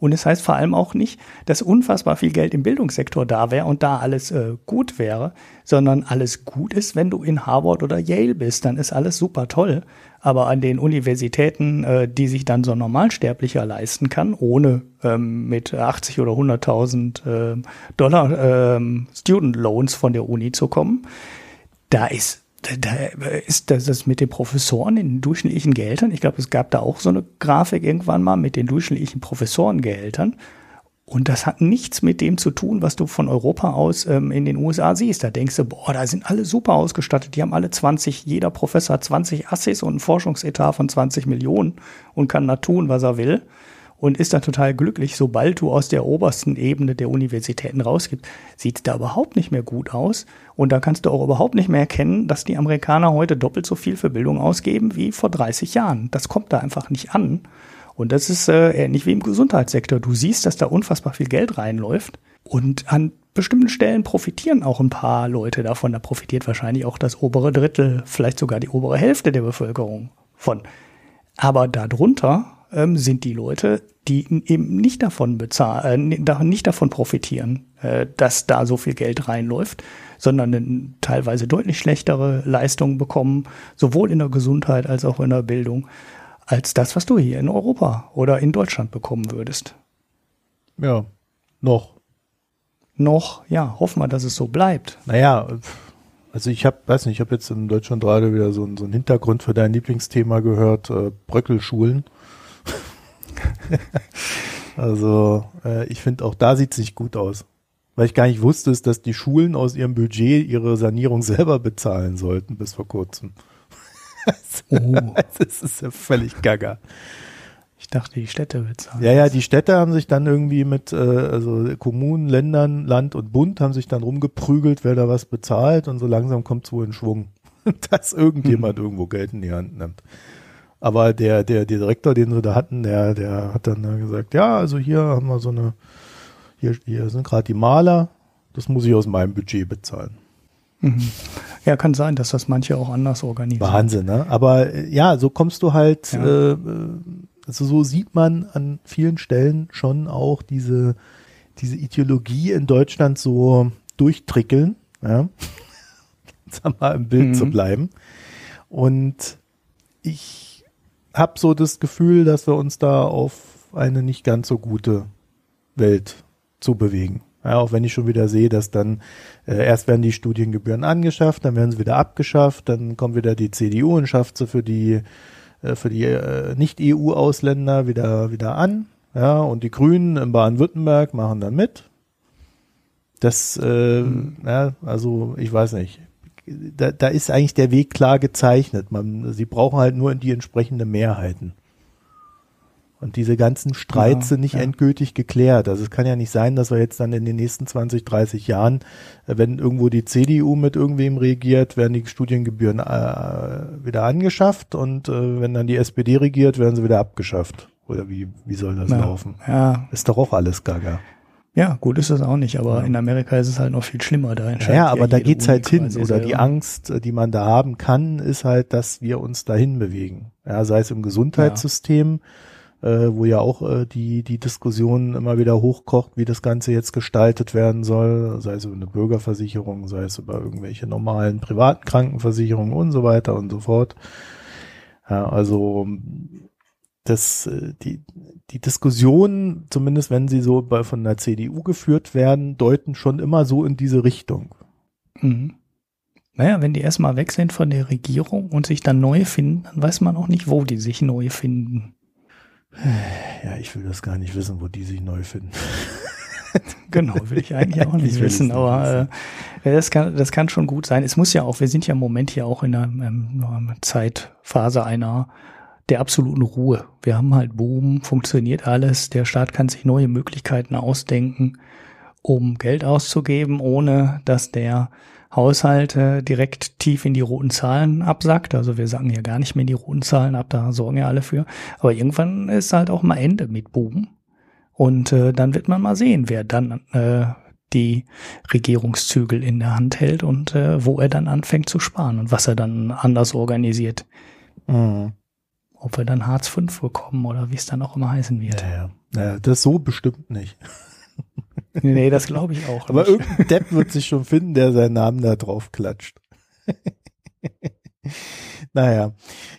S2: Und es heißt vor allem auch nicht, dass unfassbar viel Geld im Bildungssektor da wäre und da alles äh, gut wäre, sondern alles gut ist, wenn du in Harvard oder Yale bist, dann ist alles super toll. Aber an den Universitäten, äh, die sich dann so ein Normalsterblicher leisten kann, ohne ähm, mit 80 oder 100.000 äh, Dollar ähm, Student Loans von der Uni zu kommen, da ist da ist das, das mit den Professoren in den durchschnittlichen Gehältern. Ich glaube, es gab da auch so eine Grafik irgendwann mal mit den durchschnittlichen Professorengehältern. Und das hat nichts mit dem zu tun, was du von Europa aus ähm, in den USA siehst. Da denkst du, boah, da sind alle super ausgestattet. Die haben alle 20, jeder Professor hat 20 Assis und ein Forschungsetat von 20 Millionen und kann da tun, was er will. Und ist da total glücklich. Sobald du aus der obersten Ebene der Universitäten rausgibst, sieht da überhaupt nicht mehr gut aus. Und da kannst du auch überhaupt nicht mehr erkennen, dass die Amerikaner heute doppelt so viel für Bildung ausgeben wie vor 30 Jahren. Das kommt da einfach nicht an. Und das ist äh, ähnlich wie im Gesundheitssektor. Du siehst, dass da unfassbar viel Geld reinläuft und an bestimmten Stellen profitieren auch ein paar Leute davon. Da profitiert wahrscheinlich auch das obere Drittel, vielleicht sogar die obere Hälfte der Bevölkerung von. Aber darunter ähm, sind die Leute, die eben nicht davon bezahlen, äh, nicht davon profitieren, äh, dass da so viel Geld reinläuft, sondern eine teilweise deutlich schlechtere Leistungen bekommen, sowohl in der Gesundheit als auch in der Bildung als das, was du hier in Europa oder in Deutschland bekommen würdest.
S1: Ja, noch.
S2: Noch, ja, hoffen wir, dass es so bleibt.
S1: Naja, also ich habe, weiß nicht, ich habe jetzt in Deutschland gerade wieder so, so einen Hintergrund für dein Lieblingsthema gehört, äh, Bröckelschulen. <laughs> also äh, ich finde auch da sieht es nicht gut aus. Weil ich gar nicht wusste, dass die Schulen aus ihrem Budget ihre Sanierung selber bezahlen sollten bis vor kurzem. Oh. <laughs> das ist ja völlig gaga.
S2: Ich dachte, die Städte bezahlen.
S1: Ja, ja, die Städte haben sich dann irgendwie mit, äh, also Kommunen, Ländern, Land und Bund haben sich dann rumgeprügelt, wer da was bezahlt und so langsam kommt es wohl in Schwung, <laughs> dass irgendjemand hm. irgendwo Geld in die Hand nimmt. Aber der, der, der Direktor, den wir da hatten, der, der hat dann gesagt, ja, also hier haben wir so eine, hier, hier sind gerade die Maler, das muss ich aus meinem Budget bezahlen.
S2: Mhm. Ja, kann sein, dass das manche auch anders organisieren.
S1: Wahnsinn, ne? Aber äh, ja, so kommst du halt, ja. äh, also so sieht man an vielen Stellen schon auch diese, diese Ideologie in Deutschland so durchtrickeln, ja. <laughs> Jetzt mal im Bild mhm. zu bleiben. Und ich habe so das Gefühl, dass wir uns da auf eine nicht ganz so gute Welt zu bewegen. Ja, auch wenn ich schon wieder sehe, dass dann äh, erst werden die Studiengebühren angeschafft, dann werden sie wieder abgeschafft, dann kommt wieder die CDU und schafft sie für die äh, für die äh, Nicht-EU-Ausländer wieder wieder an. Ja, und die Grünen in Baden-Württemberg machen dann mit. Das, äh, mhm. ja, also ich weiß nicht. Da, da ist eigentlich der Weg klar gezeichnet. Man, sie brauchen halt nur die entsprechenden Mehrheiten. Und diese ganzen Streits ja, sind nicht ja. endgültig geklärt. Also es kann ja nicht sein, dass wir jetzt dann in den nächsten 20, 30 Jahren, äh, wenn irgendwo die CDU mit irgendwem regiert, werden die Studiengebühren äh, wieder angeschafft und äh, wenn dann die SPD regiert, werden sie wieder abgeschafft. Oder wie, wie soll das ja, laufen?
S2: Ja.
S1: Ist doch auch alles gaga.
S2: Ja, gut ist das auch nicht, aber ja. in Amerika ist es halt noch viel schlimmer. Da
S1: ja, aber da geht's Uni halt hin. Oder die Angst, äh, die man da haben kann, ist halt, dass wir uns dahin bewegen. Ja, sei es im Gesundheitssystem, ja äh, wo ja auch äh, die, die Diskussion immer wieder hochkocht, wie das Ganze jetzt gestaltet werden soll, sei es über eine Bürgerversicherung, sei es über irgendwelche normalen privaten Krankenversicherungen und so weiter und so fort. Ja, also das, äh, die, die Diskussionen, zumindest wenn sie so bei, von der CDU geführt werden, deuten schon immer so in diese Richtung.
S2: Mhm. Naja, wenn die erstmal weg sind von der Regierung und sich dann neu finden, dann weiß man auch nicht, wo die sich neu finden.
S1: Ja, ich will das gar nicht wissen, wo die sich neu finden. <laughs>
S2: genau, will ich eigentlich auch <laughs> nicht wissen, aber äh, das, kann, das kann schon gut sein. Es muss ja auch, wir sind ja im Moment hier auch in einer, ähm, einer Zeitphase einer der absoluten Ruhe. Wir haben halt Boom, funktioniert alles, der Staat kann sich neue Möglichkeiten ausdenken, um Geld auszugeben, ohne dass der Haushalte direkt tief in die roten Zahlen absackt. Also wir sagen ja gar nicht mehr in die roten Zahlen ab, da sorgen ja alle für. Aber irgendwann ist halt auch mal Ende mit Boom. Und äh, dann wird man mal sehen, wer dann äh, die Regierungszügel in der Hand hält und äh, wo er dann anfängt zu sparen und was er dann anders organisiert. Mhm. Ob wir dann Hartz V bekommen oder wie es dann auch immer heißen wird.
S1: Ja, ja. ja das so bestimmt nicht.
S2: Nee, das glaube ich auch.
S1: Aber nicht. irgendein Depp wird sich schon finden, der seinen Namen da drauf klatscht. <laughs> naja,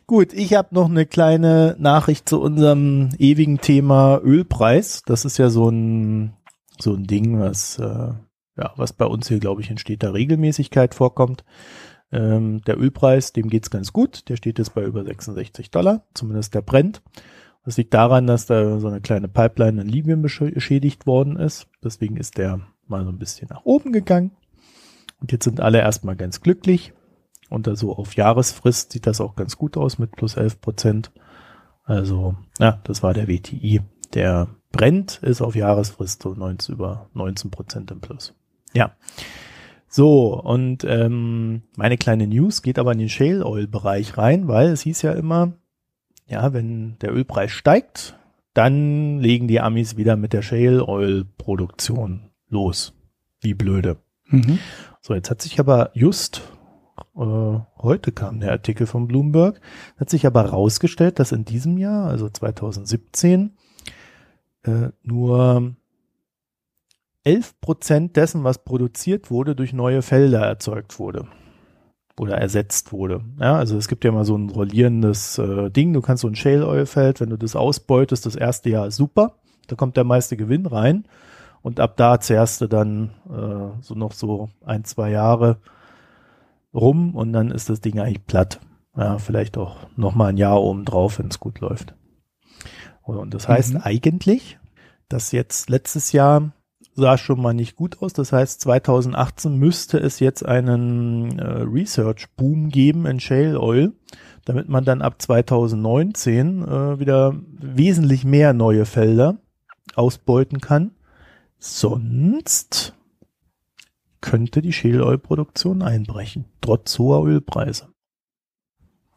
S1: gut, ich habe noch eine kleine Nachricht zu unserem ewigen Thema Ölpreis. Das ist ja so ein so ein Ding, was äh, ja was bei uns hier, glaube ich, in steter Regelmäßigkeit vorkommt. Ähm, der Ölpreis, dem geht's ganz gut. Der steht jetzt bei über 66 Dollar, zumindest der brennt. Das liegt daran, dass da so eine kleine Pipeline in Libyen beschädigt worden ist. Deswegen ist der mal so ein bisschen nach oben gegangen. Und jetzt sind alle erstmal ganz glücklich. Und da so auf Jahresfrist sieht das auch ganz gut aus mit plus 11 Prozent. Also, ja, das war der WTI. Der brennt, ist auf Jahresfrist so 19, über 19 Prozent im Plus. Ja. So, und ähm, meine kleine News geht aber in den Shale Oil Bereich rein, weil es hieß ja immer, ja, wenn der Ölpreis steigt, dann legen die Amis wieder mit der Shale Oil Produktion los. Wie blöde. Mhm. So, jetzt hat sich aber just äh, heute kam der Artikel von Bloomberg, hat sich aber herausgestellt, dass in diesem Jahr, also 2017, äh, nur 11 Prozent dessen, was produziert wurde, durch neue Felder erzeugt wurde oder ersetzt wurde. Ja, also es gibt ja mal so ein rollierendes äh, Ding. Du kannst so ein Shale Oil Feld, wenn du das ausbeutest, das erste Jahr ist super, da kommt der meiste Gewinn rein und ab da zehrst du dann äh, so noch so ein, zwei Jahre rum und dann ist das Ding eigentlich platt. Ja, vielleicht auch noch mal ein Jahr oben drauf, wenn es gut läuft. Und das heißt mhm. eigentlich, dass jetzt letztes Jahr sah schon mal nicht gut aus. Das heißt, 2018 müsste es jetzt einen äh, Research-Boom geben in Shale Oil, damit man dann ab 2019 äh, wieder wesentlich mehr neue Felder ausbeuten kann. Sonst könnte die Shale Oil Produktion einbrechen, trotz hoher Ölpreise.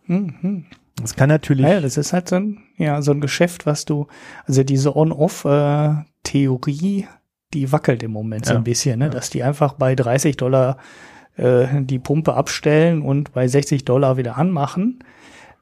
S1: Mhm. Das kann natürlich.
S2: Ja, das ist halt so ein, ja, so ein Geschäft, was du, also diese On-Off-Theorie, äh, die wackelt im Moment ja. so ein bisschen, ne? Dass die einfach bei 30 Dollar äh, die Pumpe abstellen und bei 60 Dollar wieder anmachen.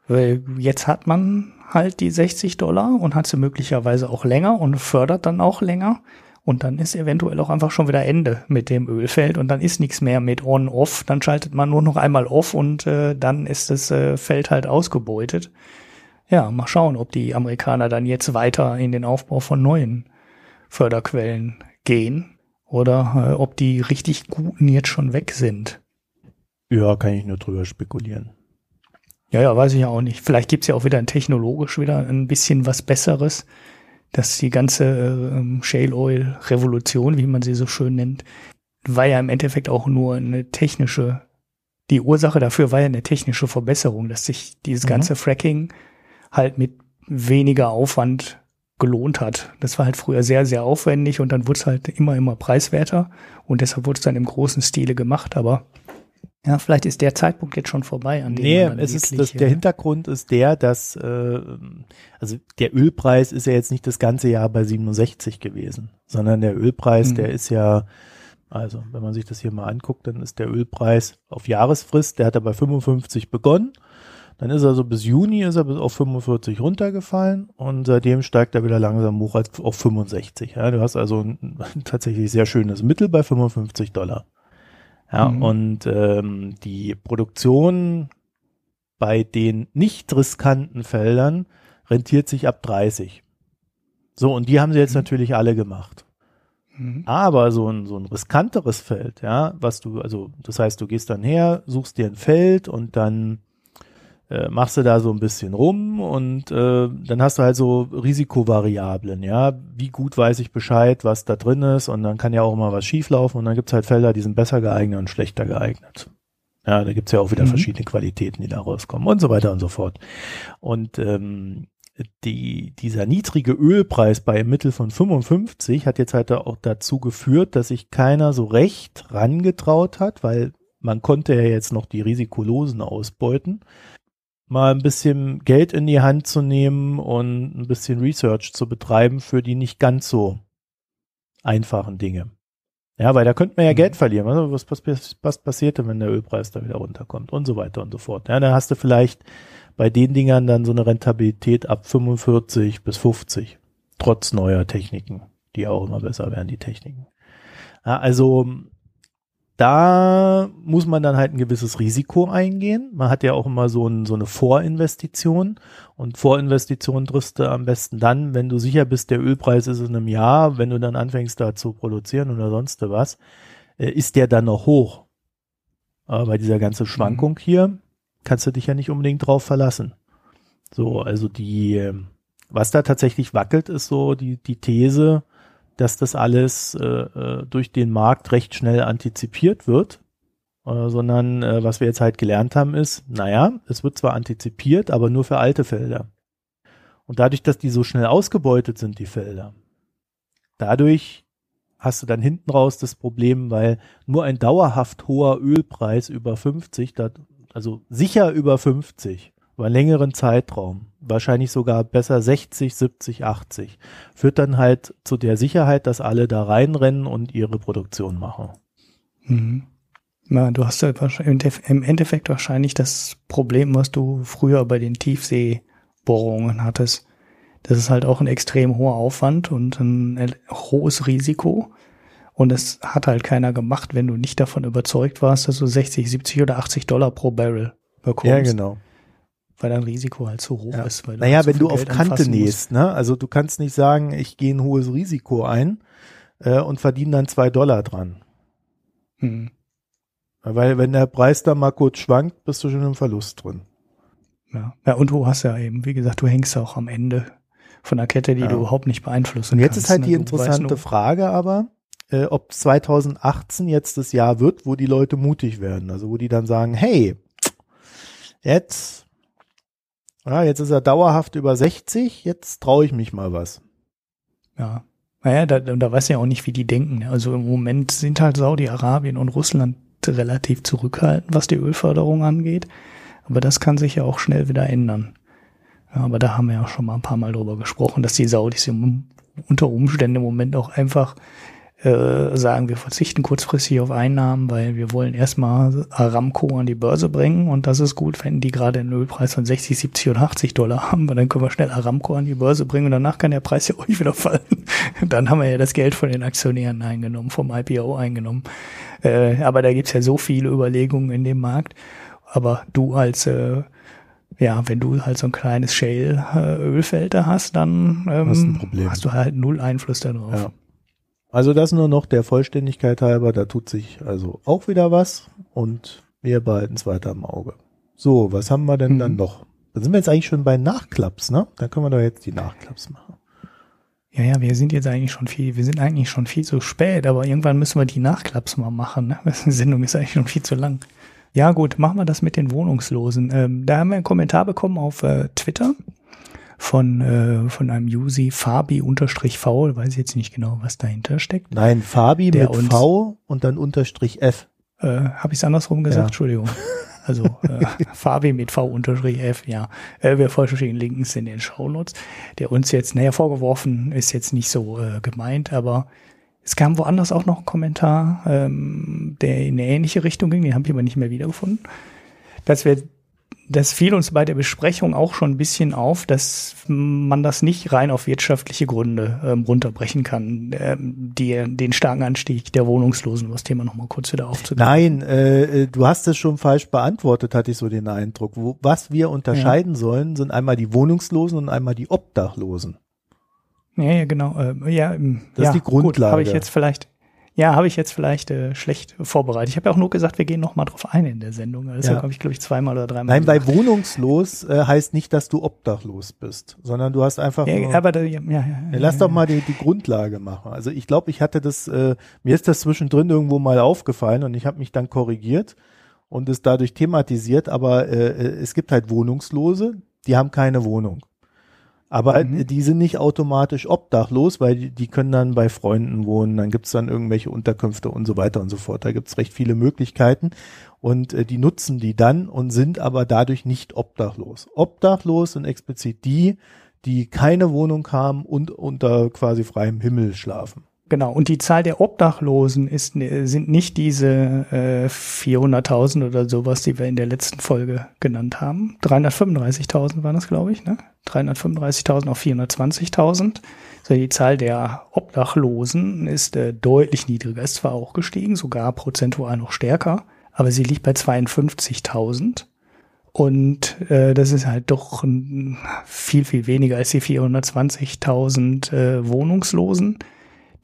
S2: Weil jetzt hat man halt die 60 Dollar und hat sie möglicherweise auch länger und fördert dann auch länger. Und dann ist eventuell auch einfach schon wieder Ende mit dem Ölfeld und dann ist nichts mehr mit On-Off. Dann schaltet man nur noch einmal off und äh, dann ist das äh, Feld halt ausgebeutet. Ja, mal schauen, ob die Amerikaner dann jetzt weiter in den Aufbau von neuen Förderquellen gehen oder äh, ob die richtig guten jetzt schon weg sind.
S1: Ja, kann ich nur drüber spekulieren.
S2: Ja, ja, weiß ich ja auch nicht. Vielleicht gibt's ja auch wieder technologisch wieder ein bisschen was Besseres dass die ganze ähm, Shale Oil Revolution, wie man sie so schön nennt, war ja im Endeffekt auch nur eine technische, die Ursache dafür war ja eine technische Verbesserung, dass sich dieses mhm. ganze Fracking halt mit weniger Aufwand gelohnt hat. Das war halt früher sehr, sehr aufwendig und dann wurde es halt immer, immer preiswerter und deshalb wurde es dann im großen Stile gemacht, aber ja, vielleicht ist der Zeitpunkt jetzt schon vorbei,
S1: an dem Nee, es ist das, der Hintergrund ist der, dass äh, also der Ölpreis ist ja jetzt nicht das ganze Jahr bei 67 gewesen, sondern der Ölpreis, mhm. der ist ja also, wenn man sich das hier mal anguckt, dann ist der Ölpreis auf Jahresfrist, der hat er bei 55 begonnen. Dann ist er so bis Juni ist er bis auf 45 runtergefallen und seitdem steigt er wieder langsam hoch auf 65. Ja, du hast also ein, <laughs> tatsächlich sehr schönes Mittel bei 55 Dollar. Ja, mhm. und ähm, die Produktion bei den nicht riskanten Feldern rentiert sich ab 30. So, und die haben sie jetzt mhm. natürlich alle gemacht. Mhm. Aber so ein, so ein riskanteres Feld, ja, was du, also das heißt, du gehst dann her, suchst dir ein Feld und dann äh, machst du da so ein bisschen rum und äh, dann hast du halt so Risikovariablen, ja, wie gut weiß ich Bescheid, was da drin ist und dann kann ja auch mal was schieflaufen und dann gibt's halt Felder, die sind besser geeignet und schlechter geeignet. Ja, da gibt's ja auch wieder mhm. verschiedene Qualitäten, die da rauskommen und so weiter und so fort. Und ähm, die, dieser niedrige Ölpreis bei einem Mittel von 55 hat jetzt halt auch dazu geführt, dass sich keiner so recht rangetraut hat, weil man konnte ja jetzt noch die Risikolosen ausbeuten mal ein bisschen Geld in die Hand zu nehmen und ein bisschen Research zu betreiben für die nicht ganz so einfachen Dinge. Ja, weil da könnte man ja mhm. Geld verlieren. Also was, was, was passiert denn, wenn der Ölpreis da wieder runterkommt und so weiter und so fort. Ja, dann hast du vielleicht bei den Dingern dann so eine Rentabilität ab 45 bis 50, trotz neuer Techniken, die auch immer besser werden, die Techniken. Ja, also da muss man dann halt ein gewisses Risiko eingehen. Man hat ja auch immer so, ein, so eine Vorinvestition und Vorinvestition triffst du am besten dann, wenn du sicher bist, der Ölpreis ist in einem Jahr, wenn du dann anfängst da zu produzieren oder sonst was, äh, ist der dann noch hoch. Aber bei dieser ganzen Schwankung mhm. hier kannst du dich ja nicht unbedingt drauf verlassen. So, also die, ähm, Was da tatsächlich wackelt, ist so die, die These, dass das alles äh, äh, durch den Markt recht schnell antizipiert wird, äh, sondern äh, was wir jetzt halt gelernt haben ist, naja, es wird zwar antizipiert, aber nur für alte Felder. Und dadurch, dass die so schnell ausgebeutet sind, die Felder, dadurch hast du dann hinten raus das Problem, weil nur ein dauerhaft hoher Ölpreis über 50, also sicher über 50, über einen längeren Zeitraum, wahrscheinlich sogar besser 60, 70, 80, führt dann halt zu der Sicherheit, dass alle da reinrennen und ihre Produktion machen.
S2: Mhm. Ja, du hast ja im Endeffekt wahrscheinlich das Problem, was du früher bei den Tiefseebohrungen hattest. Das ist halt auch ein extrem hoher Aufwand und ein hohes Risiko. Und es hat halt keiner gemacht, wenn du nicht davon überzeugt warst, dass du 60, 70 oder 80 Dollar pro Barrel bekommst.
S1: Ja, genau
S2: weil dein Risiko halt zu hoch
S1: ja.
S2: ist. Weil
S1: naja, wenn du auf Kante nähst, ne? Also du kannst nicht sagen, ich gehe ein hohes Risiko ein äh, und verdiene dann zwei Dollar dran. Hm. Weil wenn der Preis da mal kurz schwankt, bist du schon im Verlust drin.
S2: Ja. ja, und du hast ja eben, wie gesagt, du hängst auch am Ende von einer Kette, die ja. du überhaupt nicht beeinflussen
S1: kannst. Und jetzt
S2: kannst,
S1: ist halt ne? die interessante Frage aber, äh, ob 2018 jetzt das Jahr wird, wo die Leute mutig werden. Also wo die dann sagen, hey, jetzt ja, jetzt ist er dauerhaft über 60, jetzt traue ich mich mal was.
S2: Ja. Naja, da, da weiß ja auch nicht, wie die denken. Ne? Also im Moment sind halt Saudi-Arabien und Russland relativ zurückhaltend, was die Ölförderung angeht. Aber das kann sich ja auch schnell wieder ändern. Ja, aber da haben wir ja schon mal ein paar Mal drüber gesprochen, dass die Saudis unter Umständen im Moment auch einfach äh, sagen, wir verzichten kurzfristig auf Einnahmen, weil wir wollen erstmal Aramco an die Börse bringen und das ist gut, wenn die gerade einen Ölpreis von 60, 70 oder 80 Dollar haben, weil dann können wir schnell Aramco an die Börse bringen und danach kann der Preis ja euch wieder fallen. <laughs> dann haben wir ja das Geld von den Aktionären eingenommen, vom IPO eingenommen. Äh, aber da gibt's ja so viele Überlegungen in dem Markt. Aber du als äh, ja, wenn du halt so ein kleines Shale-Ölfeld da hast, dann ähm, hast du halt null Einfluss darauf. Ja.
S1: Also das nur noch der Vollständigkeit halber, da tut sich also auch wieder was und wir behalten es weiter im Auge. So, was haben wir denn mhm. dann noch? Da sind wir jetzt eigentlich schon bei Nachklaps, ne? Da können wir doch jetzt die Nachklaps machen.
S2: Ja, ja, wir sind jetzt eigentlich schon viel, wir sind eigentlich schon viel zu spät, aber irgendwann müssen wir die Nachklaps mal machen, ne? <laughs> Die Sendung ist eigentlich schon viel zu lang. Ja, gut, machen wir das mit den Wohnungslosen. Ähm, da haben wir einen Kommentar bekommen auf äh, Twitter von, äh, von einem Usi Fabi unterstrich V, weiß ich jetzt nicht genau, was dahinter steckt.
S1: Nein, Fabi mit V und dann unterstrich F.
S2: Äh, Habe ich es andersrum gesagt? Ja. Entschuldigung. <laughs> Also äh, Fabi mit V unterstrich F, ja. Äh, wir verlinken Links in den Shownotes. Der uns jetzt, naja, vorgeworfen ist jetzt nicht so äh, gemeint, aber es kam woanders auch noch ein Kommentar, ähm, der in eine ähnliche Richtung ging, den habe ich aber nicht mehr wiedergefunden. Dass wir das fiel uns bei der Besprechung auch schon ein bisschen auf, dass man das nicht rein auf wirtschaftliche Gründe ähm, runterbrechen kann, ähm, die, den starken Anstieg der Wohnungslosen, um das Thema nochmal kurz wieder aufzugreifen.
S1: Nein, äh, du hast es schon falsch beantwortet, hatte ich so den Eindruck. Wo, was wir unterscheiden ja. sollen, sind einmal die Wohnungslosen und einmal die Obdachlosen.
S2: Ja, ja, genau. Äh, ja,
S1: das
S2: ja,
S1: ist die Grundlage.
S2: Habe ich jetzt vielleicht, ja, habe ich jetzt vielleicht äh, schlecht vorbereitet. Ich habe ja auch nur gesagt, wir gehen noch mal drauf ein in der Sendung. Das ja. habe ich, glaube ich, zweimal oder dreimal
S1: Nein, gesagt. weil wohnungslos äh, heißt nicht, dass du obdachlos bist, sondern du hast einfach
S2: ja,
S1: nur,
S2: aber da, ja, ja,
S1: ja, Lass doch mal die, die Grundlage machen. Also ich glaube, ich hatte das, äh, mir ist das zwischendrin irgendwo mal aufgefallen und ich habe mich dann korrigiert und es dadurch thematisiert, aber äh, äh es gibt halt Wohnungslose, die haben keine Wohnung. Aber mhm. die sind nicht automatisch obdachlos, weil die, die können dann bei Freunden wohnen, dann gibt's dann irgendwelche Unterkünfte und so weiter und so fort. Da gibt's recht viele Möglichkeiten und äh, die nutzen die dann und sind aber dadurch nicht obdachlos. Obdachlos sind explizit die, die keine Wohnung haben und unter quasi freiem Himmel schlafen.
S2: Genau, und die Zahl der Obdachlosen ist, ne, sind nicht diese äh, 400.000 oder sowas, die wir in der letzten Folge genannt haben. 335.000 waren das, glaube ich, ne? 335.000 auf 420.000. So, die Zahl der Obdachlosen ist äh, deutlich niedriger, ist zwar auch gestiegen, sogar prozentual noch stärker, aber sie liegt bei 52.000. Und äh, das ist halt doch viel, viel weniger als die 420.000 äh, Wohnungslosen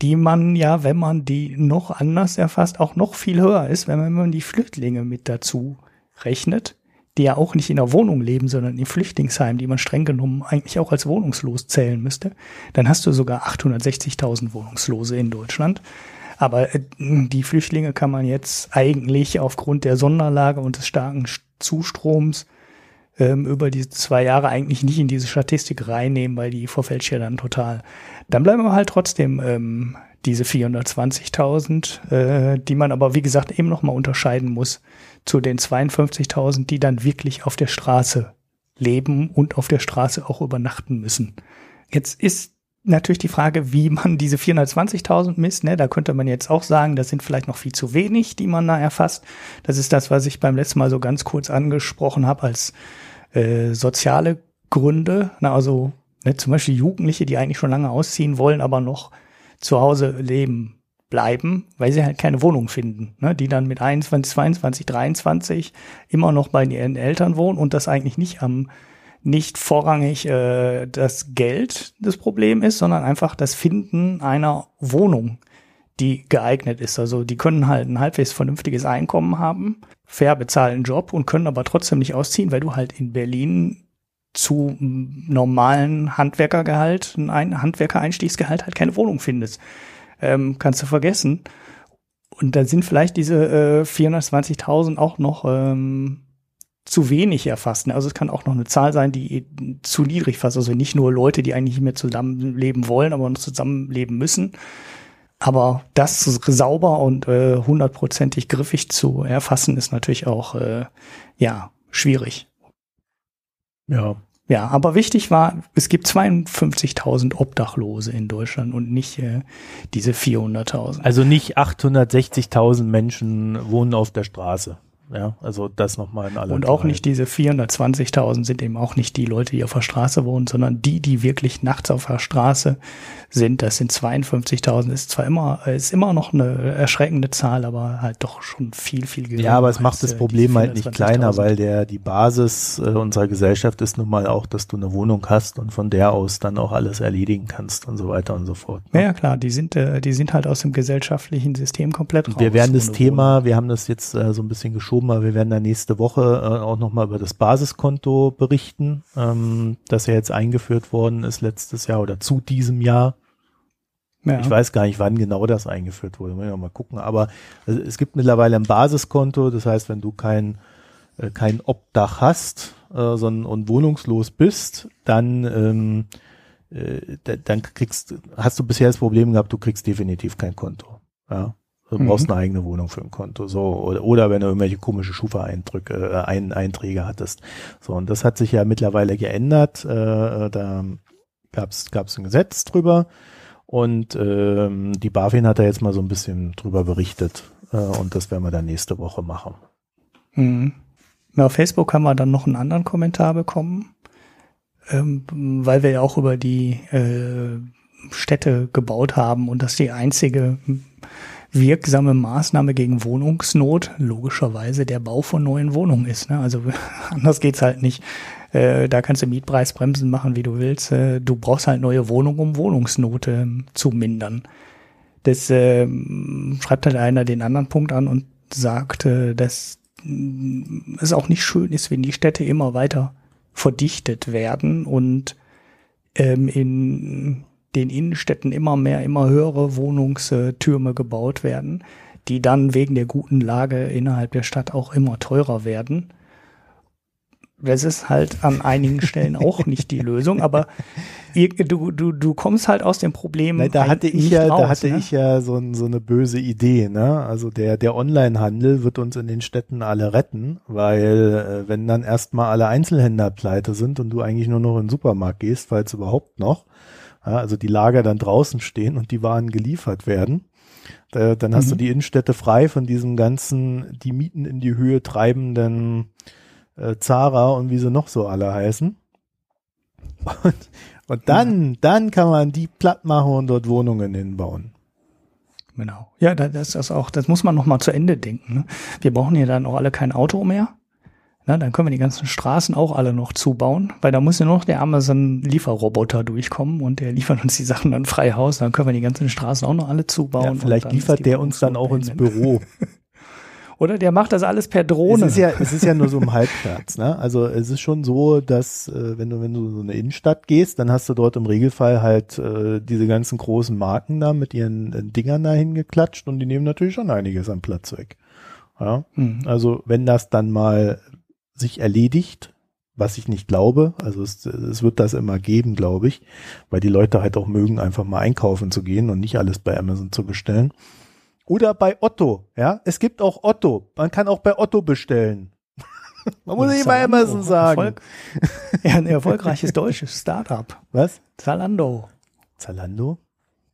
S2: die man ja, wenn man die noch anders erfasst, auch noch viel höher ist, wenn man die Flüchtlinge mit dazu rechnet, die ja auch nicht in einer Wohnung leben, sondern in Flüchtlingsheimen, die man streng genommen eigentlich auch als wohnungslos zählen müsste, dann hast du sogar 860.000 Wohnungslose in Deutschland. Aber äh, die Flüchtlinge kann man jetzt eigentlich aufgrund der Sonderlage und des starken Zustroms ähm, über die zwei Jahre eigentlich nicht in diese Statistik reinnehmen, weil die verfälscht ja dann total. Dann bleiben wir halt trotzdem ähm, diese 420.000, äh, die man aber wie gesagt eben noch mal unterscheiden muss zu den 52.000, die dann wirklich auf der Straße leben und auf der Straße auch übernachten müssen. Jetzt ist natürlich die Frage, wie man diese 420.000 misst. Ne? Da könnte man jetzt auch sagen, das sind vielleicht noch viel zu wenig, die man da erfasst. Das ist das, was ich beim letzten Mal so ganz kurz angesprochen habe als äh, soziale Gründe. Na, also ne, zum Beispiel Jugendliche, die eigentlich schon lange ausziehen wollen, aber noch zu Hause leben bleiben, weil sie halt keine Wohnung finden, ne? die dann mit 21, 22, 23 immer noch bei ihren Eltern wohnen und das eigentlich nicht am nicht vorrangig äh, das Geld das Problem ist, sondern einfach das Finden einer Wohnung, die geeignet ist. Also die können halt ein halbwegs vernünftiges Einkommen haben, fair bezahlten Job und können aber trotzdem nicht ausziehen, weil du halt in Berlin zu normalen Handwerkergehalt, ein Handwerkereinstiegsgehalt halt keine Wohnung findest ähm, kannst du vergessen. Und da sind vielleicht diese äh, 420.000 auch noch ähm, zu wenig erfasst. Also es kann auch noch eine Zahl sein, die zu niedrig fasst. Also nicht nur Leute, die eigentlich nicht mehr zusammenleben wollen, aber noch zusammenleben müssen. Aber das sauber und äh, hundertprozentig griffig zu erfassen, ist natürlich auch äh, ja schwierig.
S1: Ja,
S2: ja, aber wichtig war, es gibt 52.000 Obdachlose in Deutschland und nicht äh, diese 400.000.
S1: Also nicht 860.000 Menschen wohnen auf der Straße. Ja, also das nochmal in aller
S2: Und auch nicht diese 420.000 sind eben auch nicht die Leute, die auf der Straße wohnen, sondern die, die wirklich nachts auf der Straße sind. Das sind 52.000. Ist zwar immer, ist immer noch eine erschreckende Zahl, aber halt doch schon viel, viel
S1: geringer. Ja, aber es macht das äh, Problem halt nicht kleiner, weil der, die Basis äh, unserer Gesellschaft ist nun mal auch, dass du eine Wohnung hast und von der aus dann auch alles erledigen kannst und so weiter und so fort.
S2: Ne? Ja, klar, die sind, äh, die sind halt aus dem gesellschaftlichen System komplett
S1: raus. Wir werden das Thema, Wohnung. wir haben das jetzt äh, so ein bisschen geschoben aber wir werden da nächste Woche äh, auch nochmal über das Basiskonto berichten, ähm, das ja jetzt eingeführt worden ist letztes Jahr oder zu diesem Jahr. Ja. Ich weiß gar nicht, wann genau das eingeführt wurde. Muss ich mal gucken. Aber also, es gibt mittlerweile ein Basiskonto. Das heißt, wenn du kein, äh, kein Obdach hast äh, sondern und wohnungslos bist, dann, ähm, äh, dann kriegst, hast du bisher das Problem gehabt, du kriegst definitiv kein Konto. Ja. Du brauchst mhm. eine eigene Wohnung für ein Konto. So, oder, oder wenn du irgendwelche komische Schufa-Einträge äh, ein, Einträge hattest. So, und das hat sich ja mittlerweile geändert. Äh, da gab's gab's ein Gesetz drüber. Und ähm, die BaFin hat da jetzt mal so ein bisschen drüber berichtet. Äh, und das werden wir dann nächste Woche machen.
S2: Mhm. Ja, auf Facebook haben wir dann noch einen anderen Kommentar bekommen, ähm, weil wir ja auch über die äh, Städte gebaut haben und dass die einzige wirksame Maßnahme gegen Wohnungsnot logischerweise der Bau von neuen Wohnungen ist. Ne? Also <laughs> anders geht's halt nicht. Äh, da kannst du Mietpreisbremsen machen, wie du willst. Äh, du brauchst halt neue Wohnungen, um Wohnungsnot äh, zu mindern. Das äh, schreibt halt einer den anderen Punkt an und sagt, äh, dass mm, es auch nicht schön ist, wenn die Städte immer weiter verdichtet werden und ähm, in den Innenstädten immer mehr, immer höhere Wohnungstürme gebaut werden, die dann wegen der guten Lage innerhalb der Stadt auch immer teurer werden. Das ist halt an einigen Stellen <laughs> auch nicht die Lösung, aber du, du, du kommst halt aus dem Problem.
S1: Nein, da hatte ich ja, raus, da hatte ne? ich ja so, so eine böse Idee, ne? Also der, der Onlinehandel wird uns in den Städten alle retten, weil äh, wenn dann erstmal alle Einzelhändler pleite sind und du eigentlich nur noch in den Supermarkt gehst, falls überhaupt noch, ja, also die Lager dann draußen stehen und die Waren geliefert werden. Da, dann hast mhm. du die Innenstädte frei von diesem ganzen, die Mieten in die Höhe treibenden äh, Zara und wie sie noch so alle heißen. Und, und dann, ja. dann kann man die platt machen und dort Wohnungen hinbauen.
S2: Genau. Ja, das ist auch, das muss man noch mal zu Ende denken. Ne? Wir brauchen ja dann auch alle kein Auto mehr. Na, dann können wir die ganzen Straßen auch alle noch zubauen, weil da muss ja noch der Amazon-Lieferroboter durchkommen und der liefert uns die Sachen dann frei Haus. Dann können wir die ganzen Straßen auch noch alle zubauen. Ja,
S1: vielleicht liefert der uns dann auch ins Büro. <laughs>
S2: Oder der macht das alles per Drohne.
S1: Es ist ja, es ist ja nur so im Halbplatz, ne? Also es ist schon so, dass äh, wenn du wenn du so eine Innenstadt gehst, dann hast du dort im Regelfall halt äh, diese ganzen großen Marken da mit ihren äh, Dingern da hingeklatscht und die nehmen natürlich schon einiges an Platz weg. Ja?
S2: Hm.
S1: Also wenn das dann mal sich erledigt, was ich nicht glaube, also es, es wird das immer geben, glaube ich, weil die Leute halt auch mögen, einfach mal einkaufen zu gehen und nicht alles bei Amazon zu bestellen. Oder bei Otto, ja. Es gibt auch Otto. Man kann auch bei Otto bestellen. <laughs> Man muss nicht bei. Amazon sagen.
S2: Erfolg, ja, ein erfolgreiches deutsches Startup.
S1: Was?
S2: Zalando.
S1: Zalando?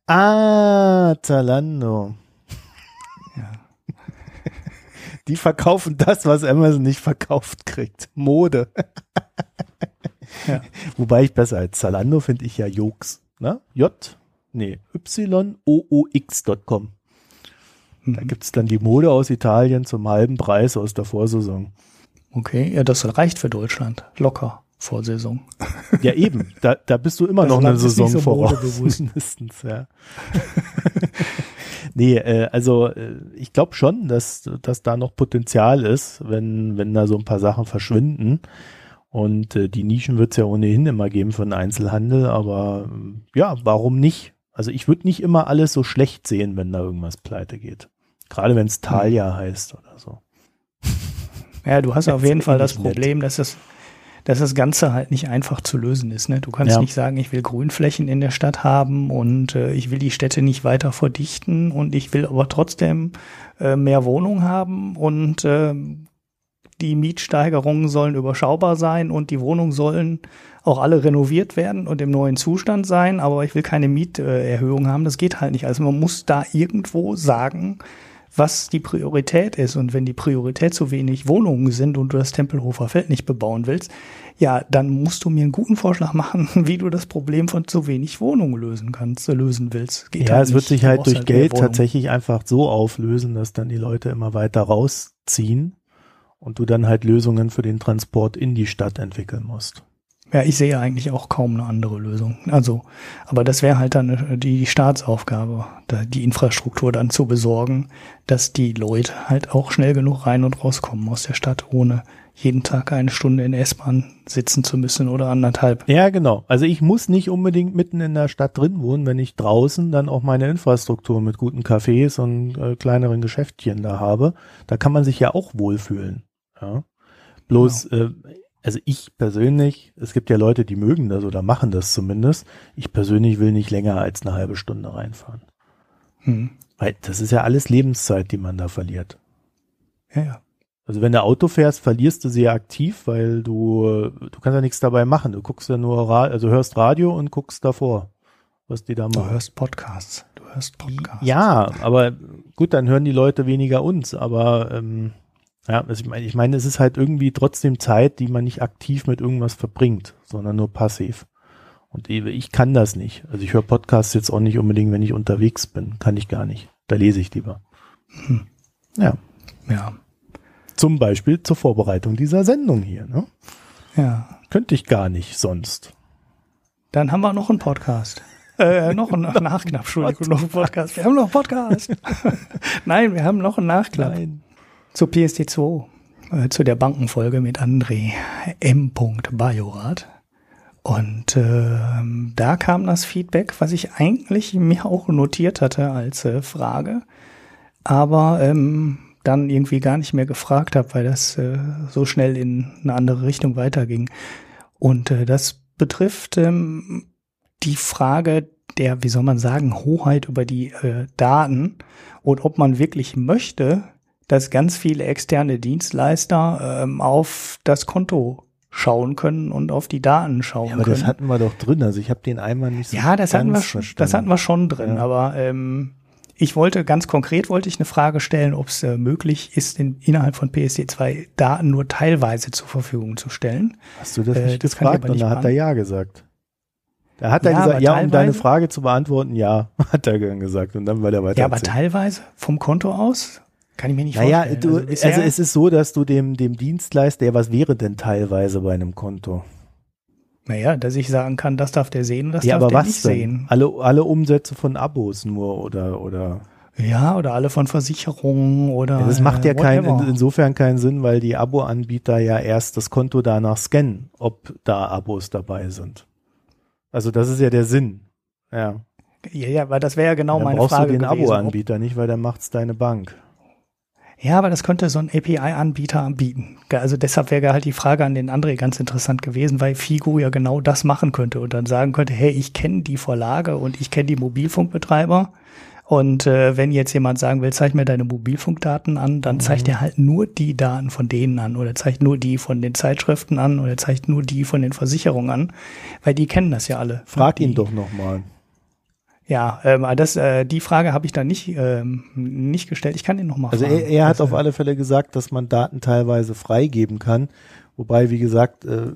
S1: Ah, Zalando.
S2: Ja.
S1: Die verkaufen das, was Amazon nicht verkauft kriegt. Mode. <laughs>
S2: Ja.
S1: Wobei ich besser als Zalando finde ich ja Jokes. Ne? J, nee, Y-O-O-X.com. Da
S2: Mhm.
S1: gibt's dann die Mode aus Italien zum halben Preis aus der Vorsaison.
S2: Okay, ja, das reicht für Deutschland. Locker vor Saison.
S1: Ja, eben. Da, da bist du immer
S2: Das
S1: noch eine Saison
S2: so
S1: voraus. Mindestens, ja. <laughs> nee, äh, also äh, ich glaube schon, dass, dass da noch Potenzial ist, wenn, wenn da so ein paar Sachen verschwinden. Und äh, die Nischen wird es ja ohnehin immer geben für den Einzelhandel, aber äh, ja, warum nicht? Also ich würde nicht immer alles so schlecht sehen, wenn da irgendwas pleite geht. Gerade wenn es Thalia heißt oder so.
S2: Ja, du hast <laughs> auf jeden Fall das
S1: nett.
S2: Problem, dass das, dass das Ganze halt nicht einfach zu lösen ist. Ne? Du kannst
S1: Ja.
S2: nicht sagen, ich will Grünflächen in der Stadt haben und äh, ich will die Städte nicht weiter verdichten und ich will aber trotzdem äh, mehr Wohnungen haben und äh, die Mietsteigerungen sollen überschaubar sein und die Wohnungen sollen auch alle renoviert werden und im neuen Zustand sein, aber ich will keine Mieterhöhung haben. Das geht halt nicht. Also man muss da irgendwo sagen, was die Priorität ist. Und wenn die Priorität zu wenig Wohnungen sind und du das Tempelhofer Feld nicht bebauen willst, ja, dann musst du mir einen guten Vorschlag machen, <laughs> wie du das Problem von zu wenig Wohnungen lösen kannst, lösen willst. Geht
S1: ja,
S2: halt
S1: es wird sich halt durch
S2: mehr
S1: Geld tatsächlich einfach so auflösen, dass dann die Leute immer weiter rausziehen und du dann halt Lösungen für den Transport in die Stadt entwickeln musst.
S2: Ja, ich sehe eigentlich auch kaum eine andere Lösung. Also, aber das wäre halt dann äh, die Staatsaufgabe, da die Infrastruktur dann zu besorgen, dass die Leute halt auch schnell genug rein und rauskommen aus der Stadt, ohne jeden Tag eine Stunde in S-Bahn sitzen zu müssen oder anderthalb.
S1: Ja, genau. Also ich muss nicht unbedingt mitten in der Stadt drin wohnen, wenn ich draußen dann auch meine Infrastruktur mit guten Cafés und äh, kleineren Geschäftchen da habe. Da kann man sich ja auch wohlfühlen. Ja. Bloß, äh, also ich persönlich, es gibt ja Leute, die mögen das oder machen das zumindest. Ich persönlich will nicht länger als eine halbe Stunde reinfahren.
S2: Hm.
S1: Weil das ist ja alles Lebenszeit, die man da verliert.
S2: Ja, ja.
S1: Also wenn du Auto fährst, verlierst du sie ja aktiv, weil du, du kannst ja nichts dabei machen. Du guckst ja nur, also hörst Radio und guckst davor, was die da
S2: Du
S1: machen.
S2: hörst Podcasts. Du hörst Podcasts.
S1: Ja, aber gut, dann hören die Leute weniger uns, aber ähm, ja, also ich meine, ich meine, es ist halt irgendwie trotzdem Zeit, die man nicht aktiv mit irgendwas verbringt, sondern nur passiv. Und ich ich kann das nicht. Also ich höre Podcasts jetzt auch nicht unbedingt, wenn ich unterwegs bin. Kann ich gar nicht. Da lese ich lieber.
S2: Hm.
S1: Ja.
S2: Ja.
S1: Zum Beispiel zur Vorbereitung dieser Sendung hier. Ne?
S2: Ja.
S1: Könnte ich gar nicht sonst.
S2: Dann haben wir noch einen Podcast. Äh, noch einen <laughs> Nachklapp, Entschuldigung, noch einen Podcast. Wir haben noch einen Podcast. <laughs> Nein, wir haben noch einen Nachklapp.
S1: Nein.
S2: Zu PSD2, äh, zu der Bankenfolge mit André M. Bajorath. Und ähm, da kam das Feedback, was ich eigentlich mir auch notiert hatte als äh, Frage, aber ähm, dann irgendwie gar nicht mehr gefragt habe, weil das äh, so schnell in eine andere Richtung weiterging. Und äh, das betrifft ähm, die Frage der, wie soll man sagen, Hoheit über die äh, Daten und ob man wirklich möchte, dass ganz viele externe Dienstleister ähm, auf das Konto schauen können und auf die Daten schauen
S1: Ja, aber
S2: können.
S1: das hatten wir doch drin. Also ich habe den einmal nicht so
S2: ja, das hatten, wir schon,
S1: verstanden.
S2: das hatten wir schon drin,
S1: Ja.
S2: aber ähm, ich wollte ganz konkret wollte ich eine Frage stellen, ob es äh, möglich ist, in, innerhalb von PSD2 Daten nur teilweise zur Verfügung zu stellen.
S1: Hast du das
S2: Äh,
S1: nicht
S2: das kann ich
S1: gefragt? Und da hat er ja gesagt. Da hat er
S2: Ja,
S1: gesagt, ja, um deine Frage zu beantworten, ja, <laughs> hat er gesagt. Und dann war der weiter.
S2: Ja, aber teilweise vom Konto aus kann ich mir nicht
S1: Naja,
S2: vorstellen.
S1: du, also,
S2: bisher-
S1: es ist so, dass du dem, dem Dienstleister, ja, was wäre denn teilweise bei einem Konto?
S2: Naja, dass ich sagen kann, das darf der sehen und das
S1: ja,
S2: darf
S1: aber
S2: der
S1: was
S2: nicht
S1: denn?
S2: sehen.
S1: Alle, alle Umsätze von Abos nur oder, oder,
S2: Ja, oder alle von Versicherungen oder.
S1: Ja, das macht ja
S2: äh,
S1: kein, in, insofern keinen Sinn, weil die Abo-Anbieter ja erst das Konto danach scannen, ob da Abos dabei sind. Also das ist ja der Sinn. Ja.
S2: Ja, ja, weil das wäre ja genau
S1: dann
S2: meine
S1: brauchst
S2: Frage
S1: du den Abo-Anbieter nicht, weil dann macht's deine Bank.
S2: Ja, aber das könnte so ein API-Anbieter anbieten. Also deshalb wäre halt die Frage an den André ganz interessant gewesen, weil Figo ja genau das machen könnte und dann sagen könnte, hey, ich kenne die Vorlage und ich kenne die Mobilfunkbetreiber. Und äh, wenn jetzt jemand sagen will, zeig mir deine Mobilfunkdaten an, dann zeigt er halt nur die Daten von denen an oder zeigt nur die von den Zeitschriften an oder zeigt nur die von den Versicherungen an, weil die kennen das ja alle.
S1: Frag
S2: die,
S1: ihn doch nochmal.
S2: Ja, ähm, das, äh, die Frage habe ich da nicht, ähm, nicht gestellt. Ich kann ihn nochmal
S1: Also
S2: fragen.
S1: er, er hat
S2: Das,
S1: auf
S2: äh,
S1: alle Fälle gesagt, dass man Daten teilweise freigeben kann. Wobei, wie gesagt, äh,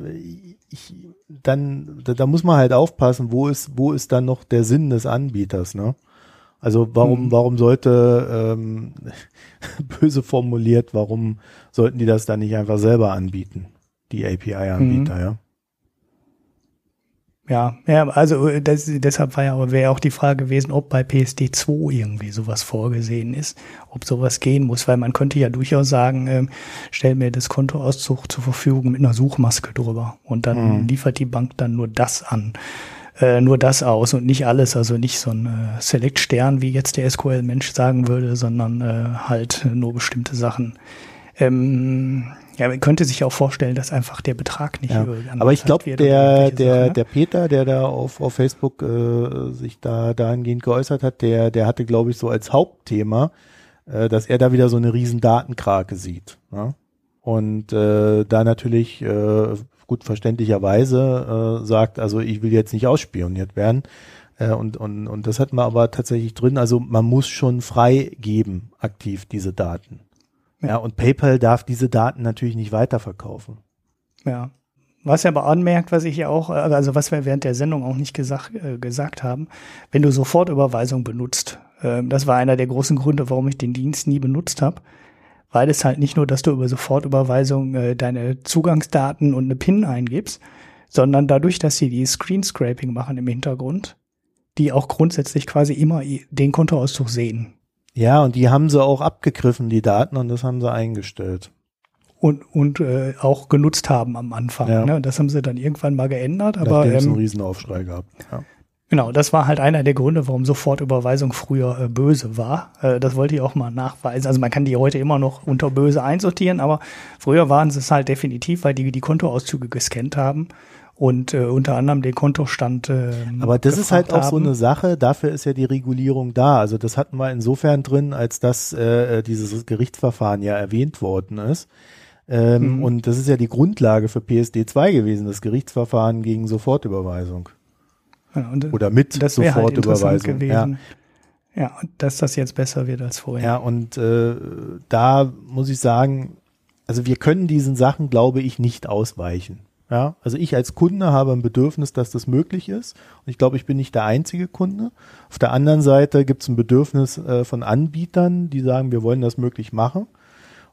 S1: ich, dann, da, da muss man halt aufpassen, wo ist, wo ist dann noch der Sinn des Anbieters, ne? Also warum,
S2: Mhm.
S1: warum sollte, ähm, <laughs> böse formuliert, warum sollten die das dann nicht einfach selber anbieten? Die API-Anbieter,
S2: Mhm.
S1: ja.
S2: Ja, ja, also äh, das, deshalb war ja aber wäre auch die Frage gewesen, ob bei PSD 2 irgendwie sowas vorgesehen ist, ob sowas gehen muss, weil man könnte ja durchaus sagen, ähm, stell mir das Kontoauszug zur Verfügung mit einer Suchmaske drüber und dann
S1: Mhm.
S2: liefert die Bank dann nur das an, äh, nur das aus und nicht alles, also nicht so ein äh, Select-Stern, wie jetzt der SQL-Mensch sagen würde, sondern äh, halt nur bestimmte Sachen. Ähm, ja, man könnte sich auch vorstellen, dass einfach der Betrag nicht
S1: Ja, aber ich glaube, der, der,
S2: Sachen, ne?
S1: der Peter, der da auf, auf Facebook äh, sich da dahingehend geäußert hat, der, der hatte, glaube ich, so als Hauptthema, äh, dass er da wieder so eine riesen Datenkrake sieht. Ne? Und äh, da natürlich äh, gut verständlicherweise äh, sagt, also ich will jetzt nicht ausspioniert werden. Äh, und, und, und das hat man aber tatsächlich drin. Also man muss schon freigeben, aktiv diese Daten. Ja. Und PayPal darf diese Daten natürlich nicht weiterverkaufen.
S2: Ja. Was er aber anmerkt, was ich ja auch, äh, also was wir während der Sendung auch nicht gesagt, äh, gesagt haben, wenn du Sofortüberweisung benutzt, ähm, das war einer der großen Gründe, warum ich den Dienst nie benutzt habe, weil es halt nicht nur, dass du über Sofortüberweisung äh, deine Zugangsdaten und eine PIN eingibst, sondern dadurch, dass sie die Screen Scraping machen im Hintergrund, die auch grundsätzlich quasi immer den Kontoauszug sehen.
S1: Ja, und die haben sie auch abgegriffen, die Daten, und das haben sie eingestellt.
S2: Und, und äh, auch genutzt haben am Anfang.
S1: Ja.
S2: Ne? Das haben sie dann irgendwann mal geändert, aber
S1: Nachdem es
S2: ähm,
S1: einen Riesenaufschrei gab. Ja.
S2: Genau, das war halt einer der Gründe, warum Sofortüberweisung früher äh, böse war. Äh, das wollte ich auch mal nachweisen. Also man kann die heute immer noch unter böse einsortieren, aber früher waren sie es halt definitiv, weil die die Kontoauszüge gescannt haben und äh, unter anderem den Kontostand. Äh,
S1: Aber das ist halt auch so
S2: haben.
S1: eine Sache, dafür ist ja die Regulierung da. Also das hatten wir insofern drin, als dass äh, dieses Gerichtsverfahren ja erwähnt worden ist. Ähm,
S2: Mhm.
S1: Und das ist ja die Grundlage für PSD 2 gewesen, das Gerichtsverfahren gegen Sofortüberweisung.
S2: Ja, und,
S1: Oder mit
S2: das halt
S1: Sofortüberweisung. ja.
S2: gewesen. Ja. und dass das jetzt besser wird als vorher.
S1: Ja, und äh, da muss ich sagen, also wir können diesen Sachen, glaube ich, nicht ausweichen. Ja, also ich als Kunde habe ein Bedürfnis, dass das möglich ist. Und ich glaube, ich bin nicht der einzige Kunde. Auf der anderen Seite gibt es ein Bedürfnis äh, von Anbietern, die sagen, wir wollen das möglich machen.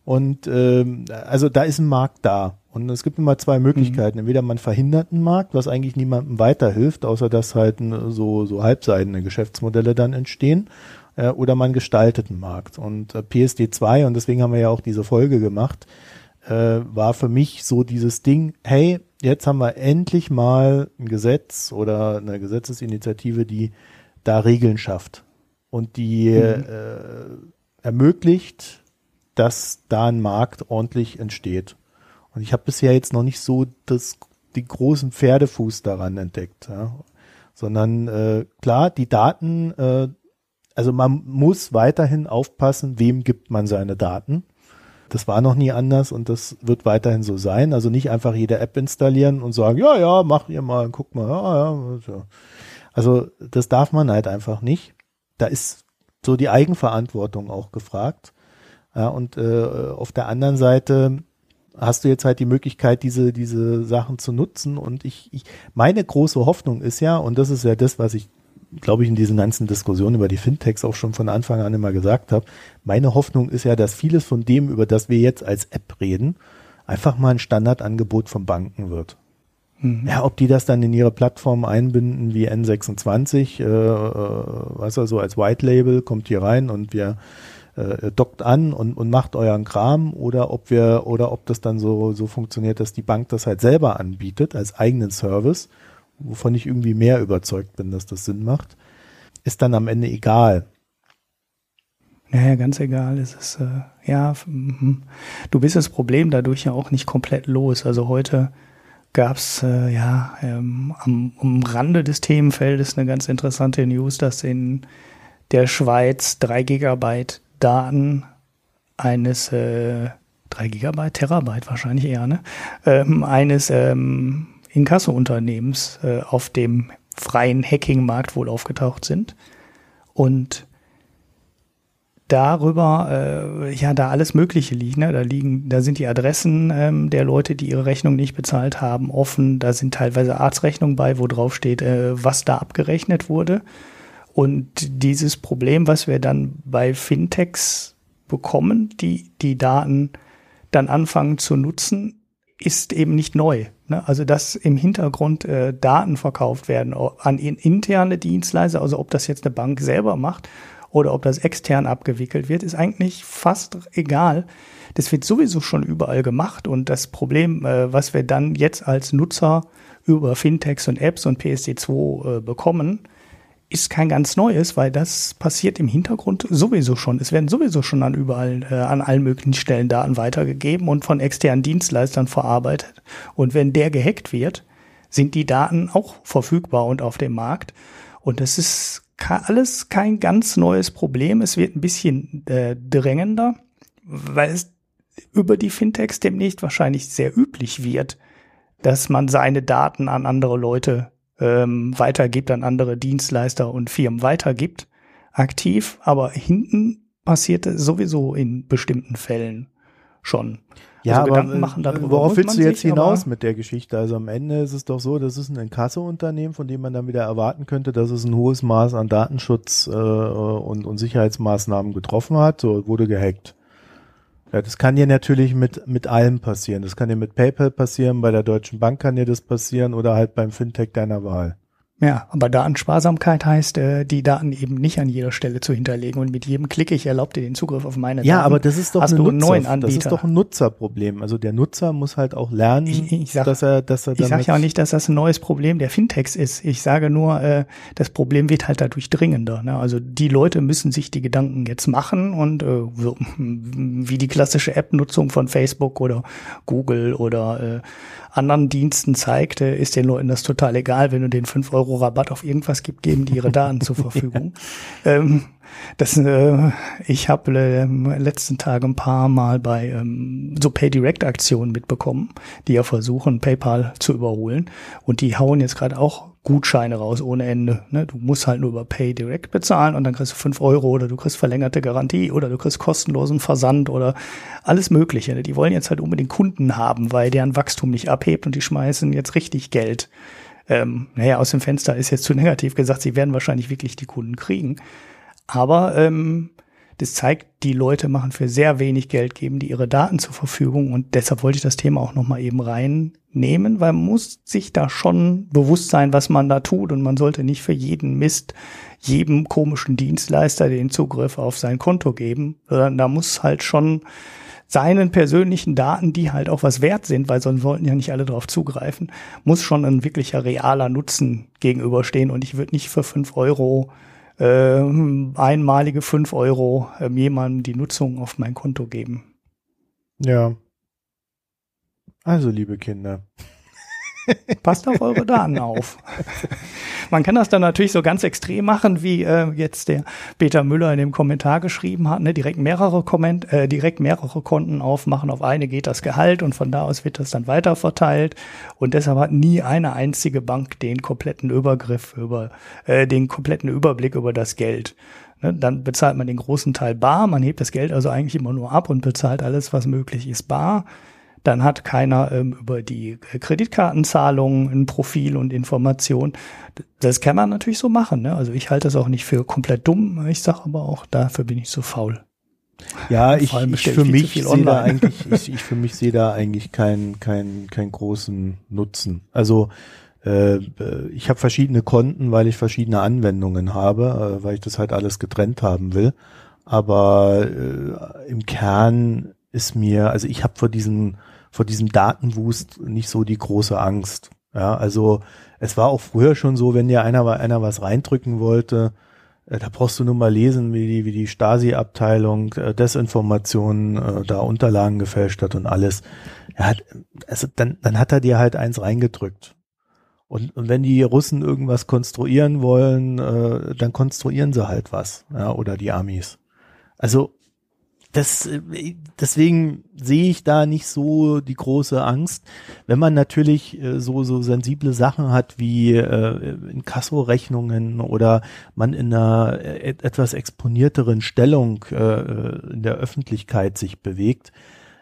S1: Und ähm, also da ist ein Markt da. Und es gibt immer zwei Möglichkeiten. Entweder man verhindert einen Markt, was eigentlich niemandem weiterhilft, außer dass halt äh, so, so halbseidene Geschäftsmodelle dann entstehen, äh, oder man gestaltet einen Markt. Und äh, PSD 2, und deswegen haben wir ja auch diese Folge gemacht, äh, war für mich so dieses Ding, hey, jetzt haben wir endlich mal ein Gesetz oder eine Gesetzesinitiative, die da Regeln schafft und die äh, ermöglicht, dass da ein Markt ordentlich entsteht. Und ich habe bisher jetzt noch nicht so das, die großen Pferdefuß daran entdeckt, ja. sondern äh, klar, die Daten, äh, also man muss weiterhin aufpassen, wem gibt man seine Daten. Das war noch nie anders und das wird weiterhin so sein. Also nicht einfach jede App installieren und sagen, ja, ja, mach ihr mal, guck mal, ja, ja. So. Also das darf man halt einfach nicht. Da ist so die Eigenverantwortung auch gefragt. Ja, und äh, auf der anderen Seite hast du jetzt halt die Möglichkeit, diese, diese Sachen zu nutzen. Und ich, ich, meine große Hoffnung ist ja, und das ist ja das, was ich, glaube ich, in diesen ganzen Diskussionen über die Fintechs auch schon von Anfang an immer gesagt habe. Meine Hoffnung ist ja, dass vieles von dem, über das wir jetzt als App reden, einfach mal ein Standardangebot von Banken wird. Mhm. Ja, ob die das dann in ihre Plattform einbinden wie N26, äh, äh, was also als White Label, kommt hier rein und wir äh, dockt an und, und macht euren Kram oder ob wir oder ob das dann so so funktioniert, dass die Bank das halt selber anbietet als eigenen Service, wovon ich irgendwie mehr überzeugt bin, dass das Sinn macht, ist dann am Ende egal.
S2: Naja, ganz egal. Es ist äh, ja, mhm. du bist das Problem dadurch ja auch nicht komplett los. Also heute gab's äh, ja ähm, am, am Rande des Themenfeldes eine ganz interessante News, dass in der Schweiz drei Gigabyte Daten eines äh, 3 Gigabyte, Terabyte wahrscheinlich eher, ne? Ähm, eines ähm, Inkasso-Unternehmens äh, auf dem freien Hacking-Markt wohl aufgetaucht sind. Und darüber, äh, ja, da alles Mögliche liegt. Ne? Da liegen, da sind die Adressen ähm, der Leute, die ihre Rechnung nicht bezahlt haben, offen. Da sind teilweise Arztrechnungen bei, wo drauf steht, äh, was da abgerechnet wurde. Und dieses Problem, was wir dann bei Fintechs bekommen, die die Daten dann anfangen zu nutzen, ist eben nicht neu. Ne? Also dass im Hintergrund äh, Daten verkauft werden an interne Dienstleister, also ob das jetzt eine Bank selber macht oder ob das extern abgewickelt wird, ist eigentlich fast egal. Das wird sowieso schon überall gemacht und das Problem, äh, was wir dann jetzt als Nutzer über Fintechs und Apps und PSD2 äh, bekommen, ist kein ganz neues, weil das passiert im Hintergrund sowieso schon. Es werden sowieso schon an überall, äh, an allen möglichen Stellen Daten weitergegeben und von externen Dienstleistern verarbeitet. Und wenn der gehackt wird, sind die Daten auch verfügbar und auf dem Markt. Und das ist alles kein ganz neues Problem. Es wird ein bisschen äh, drängender, weil es über die Fintechs demnächst wahrscheinlich sehr üblich wird, dass man seine Daten an andere Leute ähm, weitergibt, an andere Dienstleister und Firmen weitergibt, aktiv, aber hinten passiert es sowieso in bestimmten Fällen schon.
S1: Ja, also aber machen darüber, worauf willst du jetzt hinaus mit der Geschichte? Also am Ende ist es doch so, das ist ein Inkasso-Unternehmen, von dem man dann wieder erwarten könnte, dass es ein hohes Maß an Datenschutz äh, und, und Sicherheitsmaßnahmen getroffen hat. So wurde gehackt. Ja, das kann dir natürlich mit, mit allem passieren. Das kann dir mit PayPal passieren, bei der Deutschen Bank kann dir das passieren oder halt beim Fintech deiner Wahl.
S2: Ja, aber Datensparsamkeit heißt, äh, die Daten eben nicht an jeder Stelle zu hinterlegen und mit jedem Klick, ich erlaube dir den Zugriff auf meine
S1: Daten. Ja, aber das ist doch hast du einen neuen Anbieter. Das ist doch ein Nutzerproblem. Also der Nutzer muss halt auch lernen,
S2: ich, ich sag, dass er, dass er. Ich sage ja auch nicht, dass das ein neues Problem der Fintechs ist. Ich sage nur, äh, das Problem wird halt dadurch dringender. Ne? Also die Leute müssen sich die Gedanken jetzt machen und äh, wie die klassische App-Nutzung von Facebook oder Google oder äh, anderen Diensten zeigt, äh, ist den Leuten das total egal, wenn du den 5 Euro Rabatt auf irgendwas gibt, geben die ihre Daten zur Verfügung. <laughs> Ähm, das, äh, ich habe äh, letzten Tage ein paar Mal bei ähm, so Pay Direct Aktionen mitbekommen, die ja versuchen, PayPal zu überholen. Und die hauen jetzt gerade auch Gutscheine raus ohne Ende. Ne? Du musst halt nur über Pay Direct bezahlen und dann kriegst du fünf Euro oder du kriegst verlängerte Garantie oder du kriegst kostenlosen Versand oder alles Mögliche. Ne? Die wollen jetzt halt unbedingt Kunden haben, weil deren Wachstum nicht abhebt und die schmeißen jetzt richtig Geld. Ähm, naja, aus dem Fenster ist jetzt zu negativ gesagt, sie werden wahrscheinlich wirklich die Kunden kriegen. Aber ähm, das zeigt, die Leute machen für sehr wenig Geld, geben die ihre Daten zur Verfügung und deshalb wollte ich das Thema auch nochmal eben reinnehmen, weil man muss sich da schon bewusst sein, was man da tut und man sollte nicht für jeden Mist jedem komischen Dienstleister den Zugriff auf sein Konto geben, sondern da muss halt schon seinen persönlichen Daten, die halt auch was wert sind, weil sonst wollten ja nicht alle darauf zugreifen, muss schon ein wirklicher realer Nutzen gegenüberstehen und ich würde nicht für fünf Euro äh, einmalige fünf Euro äh, jemandem die Nutzung auf mein Konto geben.
S1: Ja. Also, liebe Kinder.
S2: Passt auf eure Daten auf. Man kann das dann natürlich so ganz extrem machen, wie äh, jetzt der Peter Müller in dem Kommentar geschrieben hat, ne? direkt mehrere Komment äh, direkt mehrere Konten aufmachen, auf eine geht das Gehalt und von da aus wird das dann weiter verteilt und deshalb hat nie eine einzige Bank den kompletten Übergriff über äh, den kompletten Überblick über das Geld. Ne? Dann bezahlt man den großen Teil bar, man hebt das Geld also eigentlich immer nur ab und bezahlt alles, was möglich ist, bar dann hat keiner ähm, über die Kreditkartenzahlungen ein Profil und Information. Das kann man natürlich so machen. Ne? Also ich halte das auch nicht für komplett dumm. Ich sage aber auch, dafür bin ich so faul.
S1: Ja, ich, ich für mich sehe da eigentlich, ich, ich für mich sehe da eigentlich keinen keinen keinen großen Nutzen. Also äh, ich habe verschiedene Konten, weil ich verschiedene Anwendungen habe, äh, weil ich das halt alles getrennt haben will. Aber äh, im Kern ist mir, also ich habe vor diesem vor diesem Datenwust nicht so die große Angst. Ja, also es war auch früher schon so, wenn dir einer einer was reindrücken wollte, äh, da brauchst du nur mal lesen, wie die, wie die Stasi-Abteilung äh, Desinformationen äh, da Unterlagen gefälscht hat und alles. Er hat, also dann, dann hat er dir halt eins reingedrückt. Und, und wenn die Russen irgendwas konstruieren wollen, äh, dann konstruieren sie halt was, ja, oder die Amis. Also das, äh, deswegen sehe ich da nicht so die große Angst. Wenn man natürlich äh, so, so sensible Sachen hat wie äh, in Kassorechnungen oder man in einer äh, etwas exponierteren Stellung äh, in der Öffentlichkeit sich bewegt,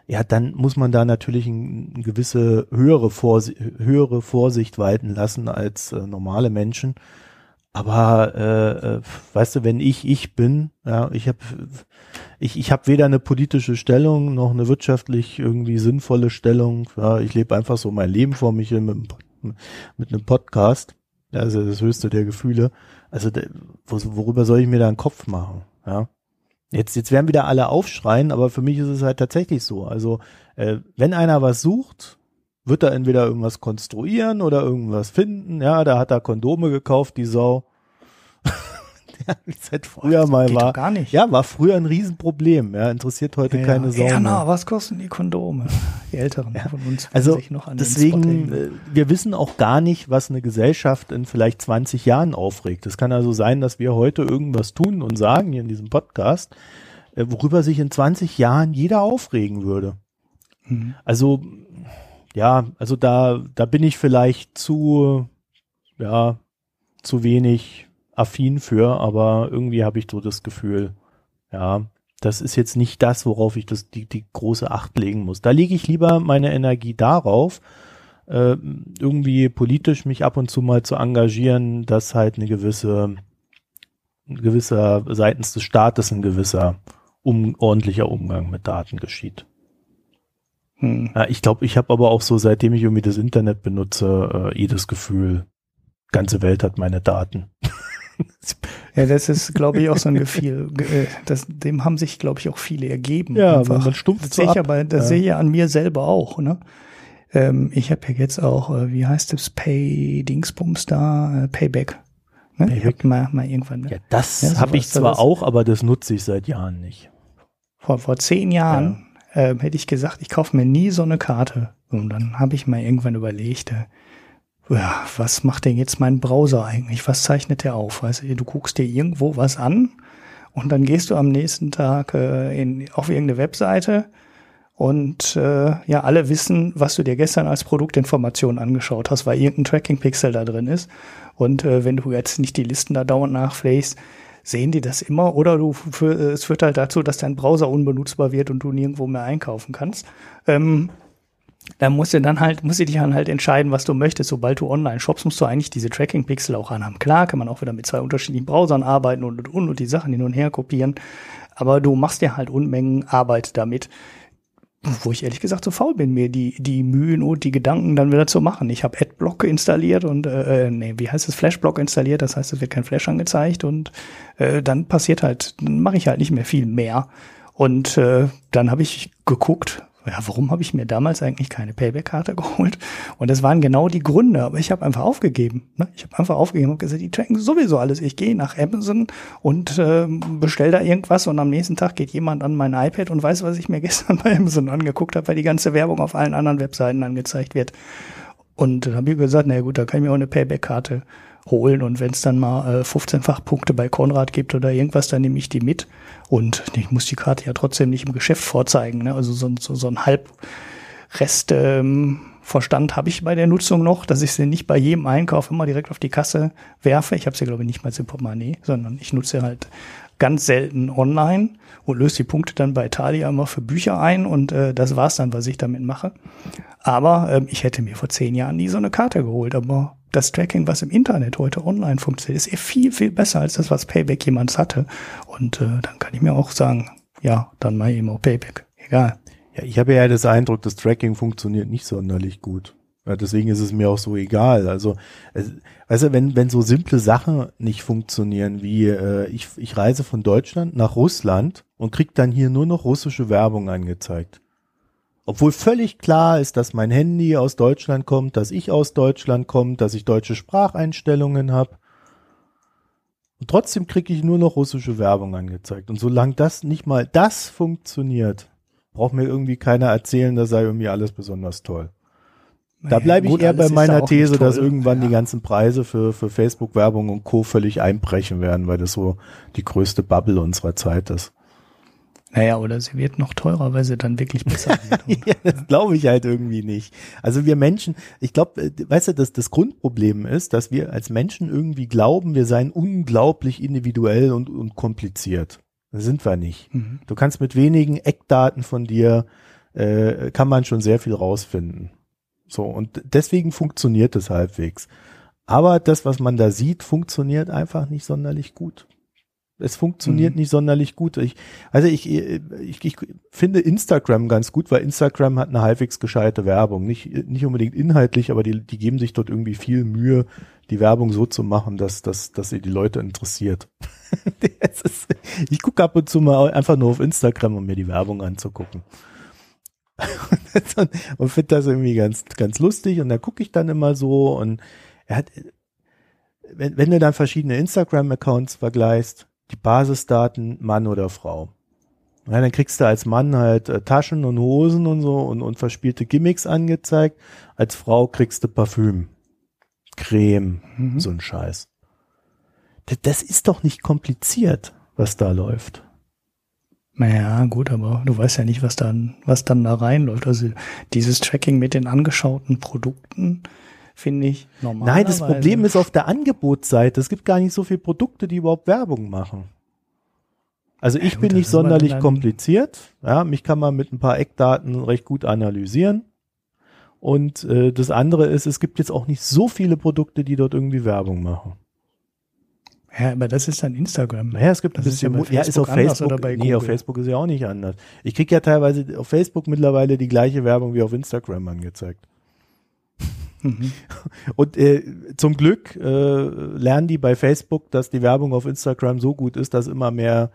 S1: ja, dann muss man da natürlich eine gewisse höhere, Vorsicht, höhere Vorsicht walten lassen als normale Menschen. Aber äh, äh, weißt du, wenn ich ich bin, ja, ich habe ich, ich habe weder eine politische Stellung noch eine wirtschaftlich irgendwie sinnvolle Stellung. Ja, ich lebe einfach so mein Leben vor mich hin mit, mit einem Podcast. Also das höchste der Gefühle. Also worüber soll ich mir da einen Kopf machen? Ja. Jetzt, jetzt werden wieder alle aufschreien, aber für mich ist es halt tatsächlich so. Also, äh, wenn einer was sucht, wird er entweder irgendwas konstruieren oder irgendwas finden. Ja, da hat er Kondome gekauft, die Sau. <laughs> ja, wie es halt früher mal war.
S2: Gar nicht.
S1: Ja, war früher ein Riesenproblem. Ja, interessiert heute ja, keine Sau. Ja,
S2: na, was kosten die Kondome? Die Älteren <laughs> ja. von uns
S1: also sich noch an deswegen, äh, wir wissen auch gar nicht, was eine Gesellschaft in vielleicht 20 Jahren aufregt. Es kann also sein, dass wir heute irgendwas tun und sagen hier in diesem Podcast, äh, worüber sich in 20 Jahren jeder aufregen würde. Mhm. Also ja, also da, da bin ich vielleicht zu, ja, zu wenig affin für, aber irgendwie habe ich so das Gefühl, ja, das ist jetzt nicht das, worauf ich das, die, die große Acht legen muss. Da lege ich lieber meine Energie darauf, äh, irgendwie politisch mich ab und zu mal zu engagieren, dass halt eine gewisse, ein gewisser, seitens des Staates ein gewisser um, ordentlicher Umgang mit Daten geschieht. Hm. Ich glaube, ich habe aber auch so, seitdem ich irgendwie das Internet benutze, äh, eh das Gefühl, ganze Welt hat meine Daten. <laughs>
S2: ja, das ist, glaube ich, auch so ein Gefühl. Äh, das, dem haben sich, glaube ich, auch viele ergeben.
S1: Ja, einfach. man stumpft
S2: das so sehe ich aber, das ja. sehe ich ja an mir selber auch. Ne? Ähm, ich habe ja jetzt auch, äh, wie heißt es, Pay Dingsbums da, Payback.
S1: Ne? Payback. Mal, mal irgendwann. Ne? Ja, das ja, habe ich zwar auch, aber das nutze ich seit Jahren nicht.
S2: Vor, vor zehn Jahren äh, hätte ich gesagt, ich kaufe mir nie so eine Karte. Und dann habe ich mal irgendwann überlegt, äh, ja, was macht denn jetzt mein Browser eigentlich? Was zeichnet der auf? Weißt du, du guckst dir irgendwo was an und dann gehst du am nächsten Tag äh, in, auf irgendeine Webseite und äh, ja, alle wissen, was du dir gestern als Produktinformation angeschaut hast, weil irgendein Tracking-Pixel da drin ist. Und äh, wenn du jetzt nicht die Listen da dauernd nachpflegst, sehen die das immer oder du für, es führt halt dazu, dass dein Browser unbenutzbar wird und du nirgendwo mehr einkaufen kannst. Ähm, da musst du dann halt, musst du dich dann halt entscheiden, was du möchtest. Sobald du online shops, musst du eigentlich diese Tracking-Pixel auch anhaben. Klar, kann man auch wieder mit zwei unterschiedlichen Browsern arbeiten und, und, und die Sachen hin und her kopieren. Aber du machst dir halt Unmengen Arbeit damit wo ich ehrlich gesagt so faul bin, mir die, die Mühen und die Gedanken dann wieder zu machen. Ich habe Adblock installiert und, äh, äh, nee, wie heißt es, Flashblock installiert, das heißt, es wird kein Flash angezeigt und äh, dann passiert halt, dann mache ich halt nicht mehr viel mehr. Und äh, dann habe ich geguckt, ja, warum habe ich mir damals eigentlich keine Payback-Karte <laughs> geholt? Und das waren genau die Gründe, aber ich habe einfach aufgegeben. Ne? Ich habe einfach aufgegeben und gesagt, die tracken sowieso alles. Ich gehe nach Amazon und äh, bestell da irgendwas und am nächsten Tag geht jemand an mein iPad und weiß, was ich mir <laughs> gestern bei Amazon angeguckt habe, weil die ganze Werbung auf allen anderen Webseiten angezeigt wird. Und dann habe ich gesagt, na gut, da kann ich mir auch eine Payback-Karte holen und wenn es dann mal äh, 15-fach Punkte bei Konrad gibt oder irgendwas, dann nehme ich die mit und ich muss die Karte ja trotzdem nicht im Geschäft vorzeigen. Ne? Also so, so, so ein Halbrest ähm, Verstand habe ich bei der Nutzung noch, dass ich sie nicht bei jedem Einkauf immer direkt auf die Kasse werfe. Ich habe sie, glaube ich, nicht mal im Portemonnaie, sondern ich nutze halt ganz selten online und löse die Punkte dann bei Italia immer für Bücher ein und äh, das war's dann, was ich damit mache. Aber ähm, ich hätte mir vor zehn Jahren nie so eine Karte geholt, aber das Tracking, was im Internet heute online funktioniert, ist viel, viel besser als das, was Payback jemals hatte. Und äh, dann kann ich mir auch sagen, ja, dann mal eben auch Payback. Egal.
S1: Ja, ich habe ja das Eindruck, das Tracking funktioniert nicht sonderlich gut. Ja, deswegen ist es mir auch so egal. Also, es, weißt du, wenn, wenn so simple Sachen nicht funktionieren, wie äh, ich, ich reise von Deutschland nach Russland und krieg dann hier nur noch russische Werbung angezeigt. Obwohl völlig klar ist, dass mein Handy aus Deutschland kommt, dass ich aus Deutschland komme, dass ich deutsche Spracheinstellungen habe. Und trotzdem kriege ich nur noch russische Werbung angezeigt. Und solange das nicht mal das funktioniert, braucht mir irgendwie keiner erzählen, das sei irgendwie alles besonders toll. Da bleibe ich eher bei meiner These, dass irgendwann ja. die ganzen Preise für, für Facebook-Werbung und Co. völlig einbrechen werden, weil das so die größte Bubble unserer Zeit ist.
S2: Naja, oder sie wird noch teurer, weil sie dann wirklich besser <laughs>
S1: wird. ja, das glaube ich halt irgendwie nicht. Also wir Menschen, ich glaube, äh, weißt du, das, das Grundproblem ist, dass wir als Menschen irgendwie glauben, wir seien unglaublich individuell und, und kompliziert. Das sind wir nicht. Mhm. Du kannst mit wenigen Eckdaten von dir, äh, kann man schon sehr viel rausfinden. So, und deswegen funktioniert es halbwegs. Aber das, was man da sieht, funktioniert einfach nicht sonderlich gut. Es funktioniert mhm. nicht sonderlich gut. Ich, also ich, ich, ich finde Instagram ganz gut, weil Instagram hat eine halbwegs gescheite Werbung. Nicht, nicht unbedingt inhaltlich, aber die, die geben sich dort irgendwie viel Mühe, die Werbung so zu machen, dass, dass, dass sie die Leute interessiert. <laughs> ist, ich gucke ab und zu mal einfach nur auf Instagram, um mir die Werbung anzugucken. <laughs> und finde das irgendwie ganz, ganz lustig und da gucke ich dann immer so und er hat, wenn, wenn du dann verschiedene Instagram-Accounts vergleichst, die Basisdaten Mann oder Frau. Ja, dann kriegst du als Mann halt äh, Taschen und Hosen und so und, und verspielte Gimmicks angezeigt. Als Frau kriegst du Parfüm, Creme, mhm. so ein Scheiß. Das, das ist doch nicht kompliziert, was da läuft.
S2: Naja, gut, aber du weißt ja nicht, was dann, was dann da reinläuft. Also dieses Tracking mit den angeschauten Produkten finde ich normal.
S1: Nein, das Problem ist auf der Angebotsseite. Es gibt gar nicht so viele Produkte, die überhaupt Werbung machen. Also ich ja, gut, bin nicht sonderlich kompliziert. Ja, mich kann man mit ein paar Eckdaten recht gut analysieren. Und äh, das andere ist, es gibt jetzt auch nicht so viele Produkte, die dort irgendwie Werbung machen.
S2: Ja, aber das ist dann Instagram.
S1: Ja, es gibt ein das bisschen, ist ja, ja, ist auf Facebook, oder bei nee, auf Facebook ist ja auch nicht anders. Ich krieg ja teilweise auf Facebook mittlerweile die gleiche Werbung wie auf Instagram angezeigt. Mhm. Und äh, zum Glück äh, lernen die bei Facebook, dass die Werbung auf Instagram so gut ist, dass immer mehr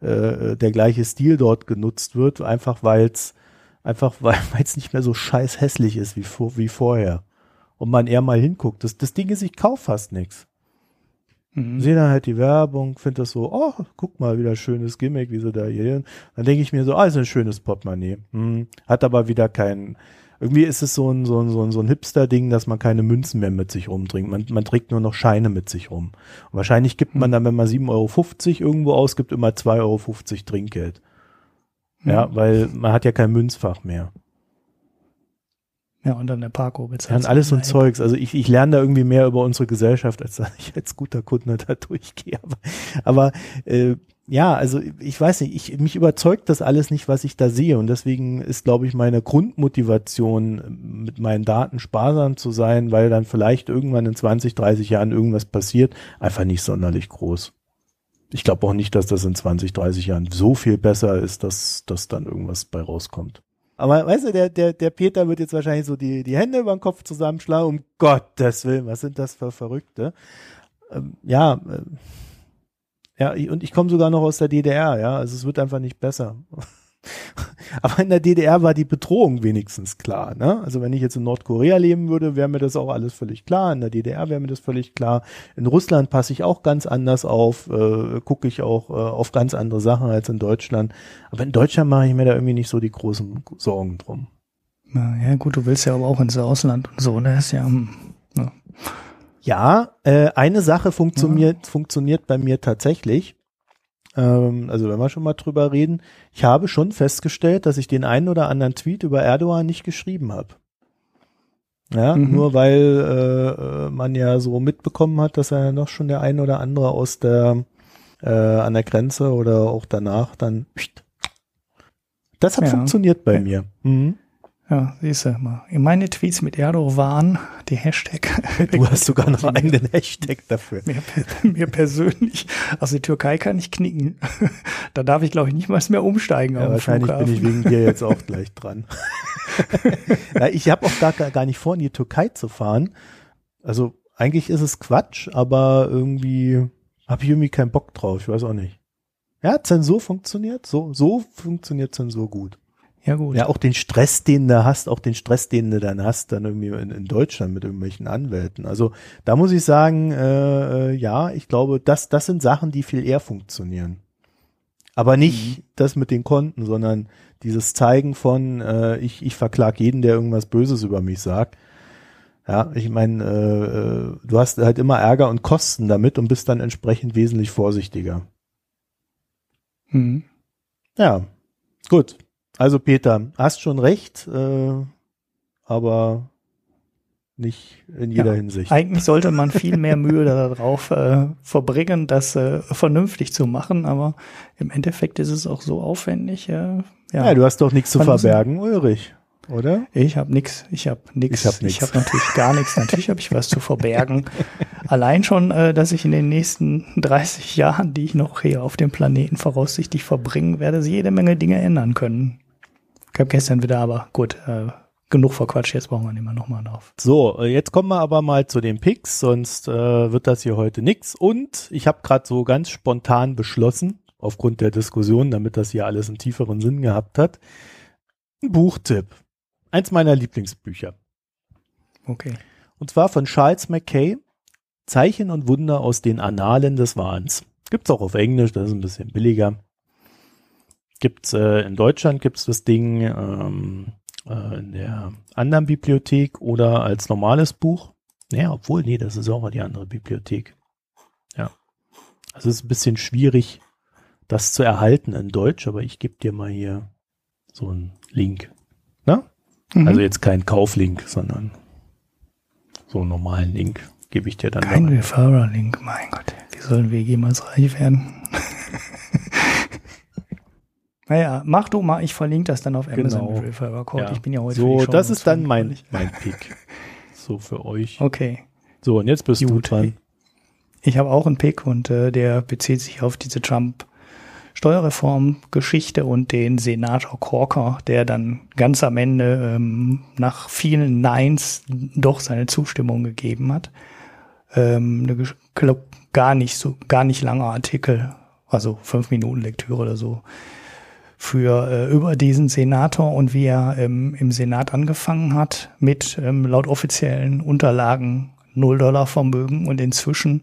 S1: äh, der gleiche Stil dort genutzt wird, einfach <laughs> weil es einfach weil es nicht mehr so scheiß hässlich ist wie, vor, wie vorher. Und man eher mal hinguckt. Das, das Ding ist, ich kauf fast nichts. Mhm. Sehe dann halt die Werbung, finde das so, oh, guck mal, wieder schönes Gimmick, wie sie da hier. Dann denke ich mir so, ah, ist ein schönes Portemonnaie. Hm. Hat aber wieder keinen. Irgendwie ist es so ein, so ein, so ein, so ein Hipster-Ding, dass man keine Münzen mehr mit sich rumtrinkt. Man, man trägt nur noch Scheine mit sich rum. Und wahrscheinlich gibt man mhm. dann, wenn man 7,50 Euro irgendwo ausgibt, immer 2,50 Euro Trinkgeld. Ja, mhm. weil man hat ja kein Münzfach mehr.
S2: Ja, und dann der Parko bezahlt.
S1: Ja, alles so ein Zeugs. Also ich, ich lerne da irgendwie mehr über unsere Gesellschaft, als dass ich als guter Kunde da durchgehe. Aber, aber äh, ja, also ich weiß nicht, ich, mich überzeugt das alles nicht, was ich da sehe. Und deswegen ist, glaube ich, meine Grundmotivation, mit meinen Daten sparsam zu sein, weil dann vielleicht irgendwann in 20, 30 Jahren irgendwas passiert, einfach nicht sonderlich groß. Ich glaube auch nicht, dass das in 20, 30 Jahren so viel besser ist, dass, dass dann irgendwas bei rauskommt. Aber weißt du, der, der, der Peter wird jetzt wahrscheinlich so die, die Hände über den Kopf zusammenschlagen, um Gottes Willen, was sind das für Verrückte? Ähm, ja, äh, ja, und ich komme sogar noch aus der DDR, ja, also es wird einfach nicht besser. <laughs> Aber in der DDR war die Bedrohung wenigstens klar. Ne? Also wenn ich jetzt in Nordkorea leben würde, wäre mir das auch alles völlig klar. In der DDR wäre mir das völlig klar. In Russland passe ich auch ganz anders auf, äh, gucke ich auch äh, auf ganz andere Sachen als in Deutschland. Aber in Deutschland mache ich mir da irgendwie nicht so die großen Sorgen drum.
S2: Ja, gut, du willst ja aber auch ins Ausland und so, ne? Ist ja, hm,
S1: ja. Ja, äh, eine Sache funktioniert, ja. funktioniert bei mir tatsächlich. Ähm, also wenn wir schon mal drüber reden, ich habe schon festgestellt, dass ich den einen oder anderen Tweet über Erdogan nicht geschrieben habe. Ja, mhm. nur weil äh, man ja so mitbekommen hat, dass er noch schon der ein oder andere aus der äh, an der Grenze oder auch danach dann. Das hat ja. funktioniert bei ja. mir. Mhm.
S2: Ja, siehst du mal. Meine Tweets mit Erdogan, die Hashtag. <laughs>
S1: Du hast sogar noch einen eigenen Hashtag dafür.
S2: Mir, <laughs> mir persönlich. Also die Türkei kann ich knicken. <laughs> Da darf ich, glaube ich, nicht mal mehr umsteigen.
S1: Ja, wahrscheinlich Flughafen. bin ich wegen dir jetzt auch gleich dran. ja, ich habe auch gar, gar nicht vor, in die Türkei zu fahren. Also eigentlich ist es Quatsch, aber irgendwie habe ich irgendwie keinen Bock drauf. Ich weiß auch nicht. Ja, Zensur funktioniert. So, so funktioniert Zensur gut.
S2: Ja, gut.
S1: Ja, auch den Stress, den du hast, auch den Stress, den du dann hast, dann irgendwie in, in Deutschland mit irgendwelchen Anwälten. Also da muss ich sagen, äh, äh ja, ich glaube, das, das sind Sachen, die viel eher funktionieren. Aber nicht mhm. das mit den Konten, sondern dieses Zeigen von, äh, ich, ich verklag jeden, der irgendwas Böses über mich sagt. Ja, ich meine, äh, äh, du hast halt immer Ärger und Kosten damit und bist dann entsprechend wesentlich vorsichtiger.
S2: Mhm.
S1: Ja, gut. Also Peter, hast schon recht, äh, aber nicht in jeder ja, Hinsicht.
S2: Eigentlich sollte man viel mehr Mühe darauf äh, verbringen, das äh, vernünftig zu machen, aber im Endeffekt ist es auch so aufwendig. Äh,
S1: ja. ja, du hast doch nichts zu verbergen, Ulrich, oder?
S2: Ich habe nichts, ich habe nichts, ich habe hab natürlich gar nichts. Natürlich habe ich was zu verbergen. <laughs> Allein schon, äh, dass ich in den nächsten 30 Jahren, die ich noch hier auf dem Planeten voraussichtlich verbringen werde, jede Menge Dinge ändern können. Ich habe gestern wieder, aber gut, äh, genug verquatscht, jetzt brauchen wir nicht mehr nochmal drauf.
S1: So, äh, jetzt kommen wir aber mal zu den Picks, sonst äh, wird das hier heute nix. Und ich habe gerade so ganz spontan beschlossen, aufgrund der Diskussion, damit das hier alles einen tieferen Sinn gehabt hat, ein Buchtipp. Eins meiner Lieblingsbücher.
S2: Okay.
S1: Und zwar von Charles Mackay, Zeichen und Wunder aus den Annalen des Wahns. Gibt's auch auf Englisch, das ist ein bisschen billiger gibt's äh, in Deutschland gibt's das Ding ähm, äh, in der anderen Bibliothek oder als normales Buch. Naja, obwohl, nee, das ist auch mal die andere Bibliothek. Ja. Also es ist ein bisschen schwierig, das zu erhalten in Deutsch, aber ich gebe dir mal hier so einen Link. Ne? Mhm. Also jetzt kein Kauflink, sondern so einen normalen Link gebe ich dir dann.
S2: Kein Referrer-Link, mein Gott. Wie sollen wir jemals reich werden? <laughs> Naja, mach du mal, ich verlinke das dann auf Amazon
S1: genau.
S2: Referral Code.
S1: Ja.
S2: Ich bin ja heute
S1: So, das ist dann mein, mein Pick. <laughs> So für euch.
S2: Okay.
S1: So, und jetzt bist Gut. du dran.
S2: Ich habe auch einen Pick und äh, der bezieht sich auf diese Trump Steuerreform-Geschichte und den Senator Corker, der dann ganz am Ende ähm, nach vielen Neins doch seine Zustimmung gegeben hat. Ähm, eine, glaub, gar nicht so, gar nicht langer Artikel, also fünf Minuten Lektüre oder so für äh, über diesen Senator und wie er ähm, im Senat angefangen hat mit ähm, laut offiziellen Unterlagen 0 Dollar Vermögen und inzwischen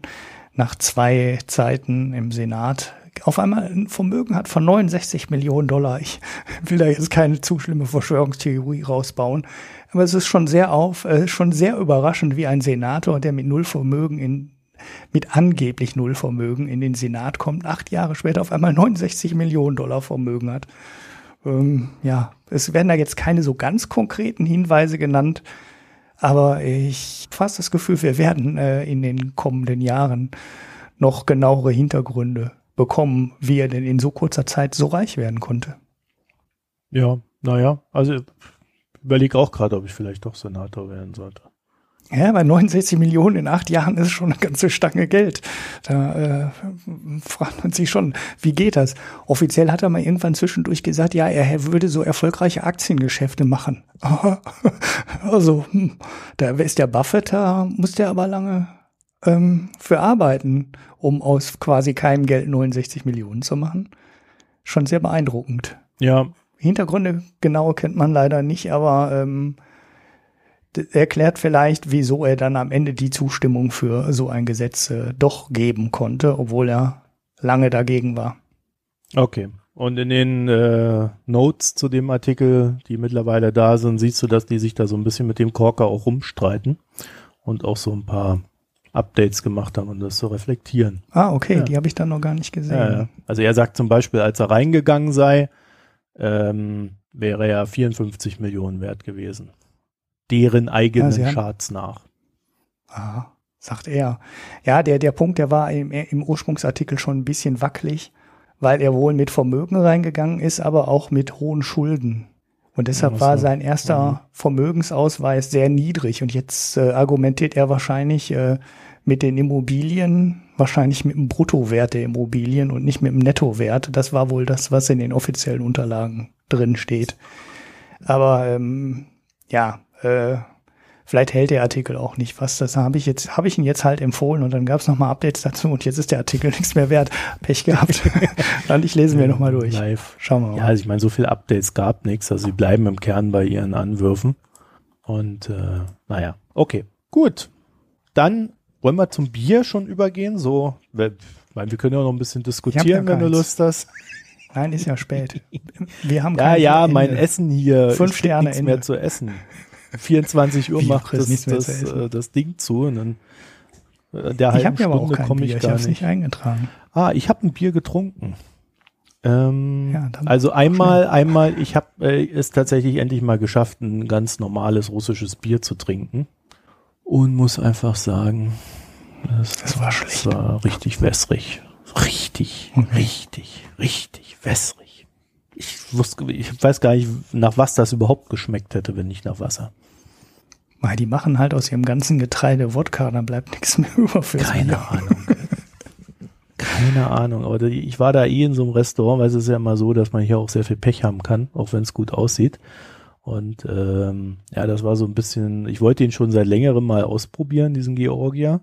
S2: nach zwei Zeiten im Senat auf einmal ein Vermögen hat von 69 Millionen Dollar. Ich will da jetzt keine zu schlimme Verschwörungstheorie rausbauen, aber es ist schon sehr auf, äh, schon sehr überraschend, wie ein Senator, der mit null Vermögen in mit angeblich null Vermögen in den Senat kommt, acht Jahre später auf einmal 69 Millionen Dollar Vermögen hat. Ähm, ja, es werden da jetzt keine so ganz konkreten Hinweise genannt, aber ich fast das Gefühl, wir werden äh, in den kommenden Jahren noch genauere Hintergründe bekommen, wie er denn in so kurzer Zeit so reich werden konnte.
S1: Ja, naja, also überlege auch gerade, ob ich vielleicht doch Senator werden sollte.
S2: Ja, bei 69 Millionen in acht Jahren ist schon eine ganze Stange Geld. Da äh, fragt man sich schon, wie geht das? Offiziell hat er mal irgendwann zwischendurch gesagt, ja, er würde so erfolgreiche Aktiengeschäfte machen. <laughs> also, hm, da ist der Buffett, da muss der aber lange ähm, für arbeiten, um aus quasi keinem Geld 69 Millionen zu machen. Schon sehr beeindruckend.
S1: Ja.
S2: Hintergründe genau kennt man leider nicht, aber ähm, erklärt vielleicht, wieso er dann am Ende die Zustimmung für so ein Gesetz äh, doch geben konnte, obwohl er lange dagegen war.
S1: Okay. Und in den äh, Notes zu dem Artikel, die mittlerweile da sind, siehst du, dass die sich da so ein bisschen mit dem Korker auch rumstreiten und auch so ein paar Updates gemacht haben, um das zu reflektieren.
S2: Ah, okay, ja. die habe ich dann noch gar nicht gesehen. Ja.
S1: Also er sagt zum Beispiel, als er reingegangen sei, ähm, wäre er 54 Millionen wert gewesen deren eigenen ja, Charts nach.
S2: Ah, sagt er. Ja, der, der Punkt, der war im, im Ursprungsartikel schon ein bisschen wackelig, weil er wohl mit Vermögen reingegangen ist, aber auch mit hohen Schulden. Und deshalb war sein erster mhm. Vermögensausweis sehr niedrig. Und jetzt äh, argumentiert er wahrscheinlich äh, mit den Immobilien, wahrscheinlich mit dem Bruttowert der Immobilien und nicht mit dem Nettowert. Das war wohl das, was in den offiziellen Unterlagen drin steht. Aber ähm, ja, äh, vielleicht hält der Artikel auch nicht was. Das habe ich jetzt, habe ich ihn jetzt halt empfohlen und dann gab es nochmal Updates dazu und jetzt ist der Artikel <laughs> nichts mehr wert. Pech gehabt. <laughs> und ich lese mir nochmal durch.
S1: Live. Schauen wir mal. Ja, also ich meine, so viele Updates gab nichts. Also sie bleiben im Kern bei ihren Anwürfen. Und äh, naja, okay. Gut. Dann wollen wir zum Bier schon übergehen. So, wir, wir können ja noch ein bisschen diskutieren, wenn du Lust hast.
S2: Nein, ist ja spät. <laughs> Wir haben
S1: ja, ja, mein Essen hier.
S2: Fünf Sterne
S1: nichts mehr zu essen. 24 Uhr macht das, das, äh, das, Ding zu und dann
S2: äh, der halben ich Stunde komme ich Bier. gar ich nicht. nicht eingetragen.
S1: Ah, ich habe ein Bier getrunken. Ähm, ja, also einmal, schnell. einmal, ich habe äh, es tatsächlich endlich mal geschafft, ein ganz normales russisches Bier zu trinken und muss einfach sagen, das, das war schlecht. Das war richtig wässrig, richtig, mhm. richtig, richtig wässrig ich wusste, ich weiß gar nicht, nach was das überhaupt geschmeckt hätte, wenn nicht nach Wasser.
S2: Weil die machen halt aus ihrem ganzen Getreide Wodka, dann bleibt nichts mehr <laughs> über für
S1: Keine Bier. Ahnung. Keine Ahnung, aber ich war da eh in so einem Restaurant, weil es ist ja immer so, dass man hier auch sehr viel Pech haben kann, auch wenn es gut aussieht. Und ähm, ja, das war so ein bisschen, ich wollte ihn schon seit längerem mal ausprobieren, diesen Georgia.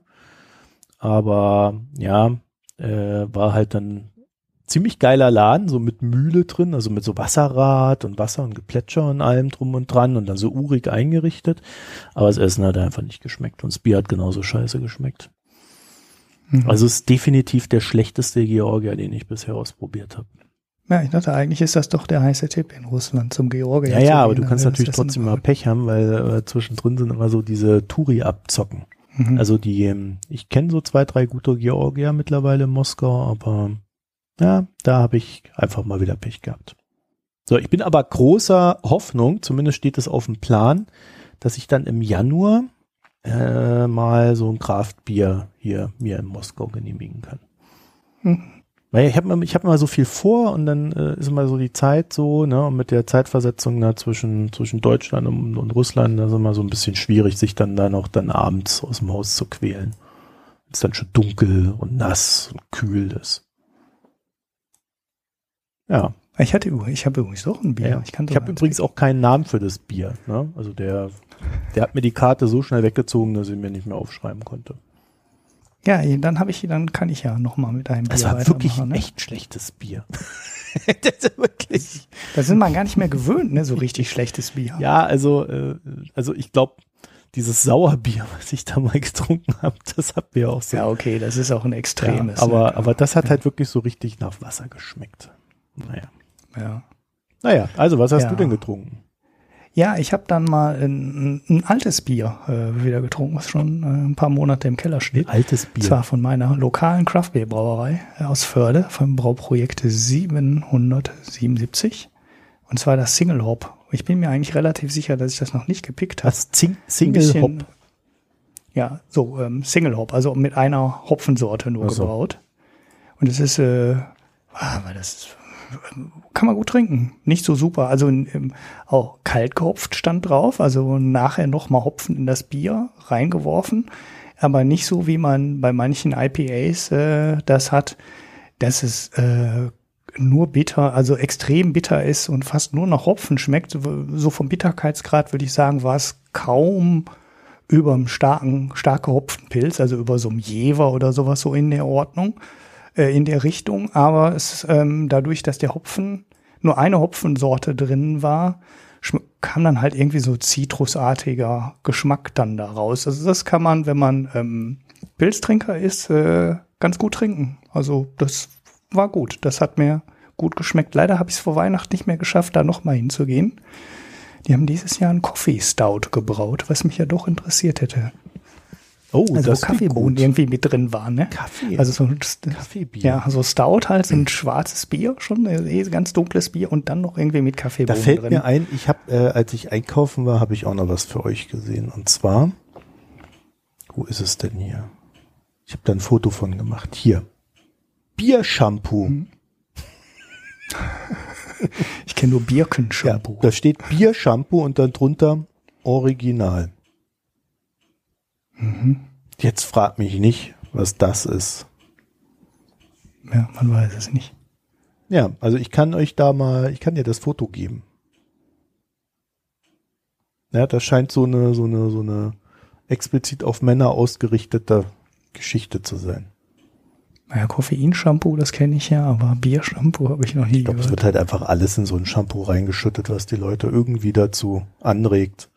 S1: Aber ja, äh, war halt dann ziemlich geiler Laden, so mit Mühle drin, also mit so Wasserrad und Wasser und Geplätscher und allem drum und dran und dann so urig eingerichtet. Aber das Essen hat einfach nicht geschmeckt und das Bier hat genauso scheiße geschmeckt. Mhm. Also es ist definitiv der schlechteste Georgier, den ich bisher ausprobiert habe.
S2: Ja, ich dachte, eigentlich ist das doch der heiße Tipp in Russland zum Georgier.
S1: Ja, ja, aber du kannst natürlich trotzdem mal Pech haben, weil äh, zwischendrin sind immer so diese Touri-Abzocken. Mhm. Also die, ähm, ich kenne so zwei, drei gute Georgier mittlerweile in Moskau, aber ja, da habe ich einfach mal wieder Pech gehabt. So, ich bin aber großer Hoffnung, zumindest steht es auf dem Plan, dass ich dann im Januar äh, mal so ein Kraftbier hier mir in Moskau genehmigen kann. Hm. Weil ich habe ich hab mal so viel vor und dann äh, ist immer so die Zeit so, ne, und mit der Zeitversetzung da zwischen, zwischen Deutschland und, und Russland, da ist immer so ein bisschen schwierig, sich dann da noch dann abends aus dem Haus zu quälen. Es ist dann schon dunkel und nass und kühl ist. Ja.
S2: Ich hatte ich habe übrigens auch ein Bier.
S1: Ja, ich, ich habe übrigens auch keinen Namen für das Bier. Ne? Also der, der hat mir die Karte so schnell weggezogen, dass ich mir nicht mehr aufschreiben konnte.
S2: Ja, dann habe ich, dann kann ich ja noch mal mit einem
S1: das Bier Das war wirklich ein ne? echt schlechtes Bier. <laughs>
S2: das ist wirklich. Da sind wir gar nicht mehr gewöhnt, ne, so richtig schlechtes Bier.
S1: Ja, also, äh, also ich glaube, dieses Sauerbier, was ich da mal getrunken habe, das hat mir auch so.
S2: Ja, okay, das ist auch ein extremes.
S1: Ja, aber, ne? aber das hat halt wirklich so richtig nach Wasser geschmeckt. Naja.
S2: Ja.
S1: Naja, also was hast ja. du denn getrunken?
S2: Ja, ich habe dann mal ein, ein altes Bier äh, wieder getrunken, was schon äh, ein paar Monate im Keller steht.
S1: Ein altes Bier.
S2: Zwar von meiner lokalen Craft Beer Brauerei äh, aus Förde, vom Brauprojekt 777. Und zwar das Single Hop. Ich bin mir eigentlich relativ sicher, dass ich das noch nicht gepickt habe. Das
S1: Zing Single bisschen, Hop?
S2: Ja, so ähm, Single Hop, also mit einer Hopfensorte nur also. gebraut. Und es ist, äh, ah, das ist kann man gut trinken. Nicht so super. Also auch kalt gehopft stand drauf. Also nachher noch mal Hopfen in das Bier reingeworfen. Aber nicht so, wie man bei manchen IPAs äh, das hat, dass es äh, nur bitter, also extrem bitter ist und fast nur nach Hopfen schmeckt. So vom Bitterkeitsgrad würde ich sagen, war es kaum über einem starken, stark gehopften Pilz, also über so einem Jever oder sowas so in der Ordnung äh, in der Richtung, aber es ähm, dadurch, dass der Hopfen nur eine Hopfensorte drin war, kam dann halt irgendwie so zitrusartiger Geschmack dann daraus. Also das kann man, wenn man ähm, Pilztrinker ist, äh, ganz gut trinken. Also das war gut. Das hat mir gut geschmeckt. Leider habe ich es vor Weihnachten nicht mehr geschafft, da nochmal hinzugehen. Die haben dieses Jahr einen Coffee Stout gebraut, was mich ja doch interessiert hätte. Oh, also das wo Kaffeebohnen irgendwie mit drin waren, ne?
S1: Kaffee.
S2: Also so ein Kaffeebier. Ja, so Stout halt, so ein schwarzes Bier, schon eh ganz dunkles Bier und dann noch irgendwie mit Kaffeebohnen
S1: drin. Da fällt drin. mir ein, ich habe, äh, als ich einkaufen war, habe ich auch noch was für euch gesehen. Und zwar, wo ist es denn hier? Ich habe da ein Foto von gemacht. Hier. Biershampoo. Hm.
S2: ich kenne nur Birkenshampoo.
S1: Ja, da steht Biershampoo und dann drunter Original. Jetzt frag mich nicht, was das ist.
S2: Ja, man weiß es nicht.
S1: Ja, also ich kann euch da mal, ich kann dir das Foto geben. Ja, das scheint so eine, so eine, so eine explizit auf Männer ausgerichtete Geschichte zu sein.
S2: Naja, Koffeinshampoo, das kenne ich ja, aber Biershampoo habe ich noch nie
S1: ich glaub, gehört. Es wird halt einfach alles in so ein Shampoo reingeschüttet, was die Leute irgendwie dazu anregt.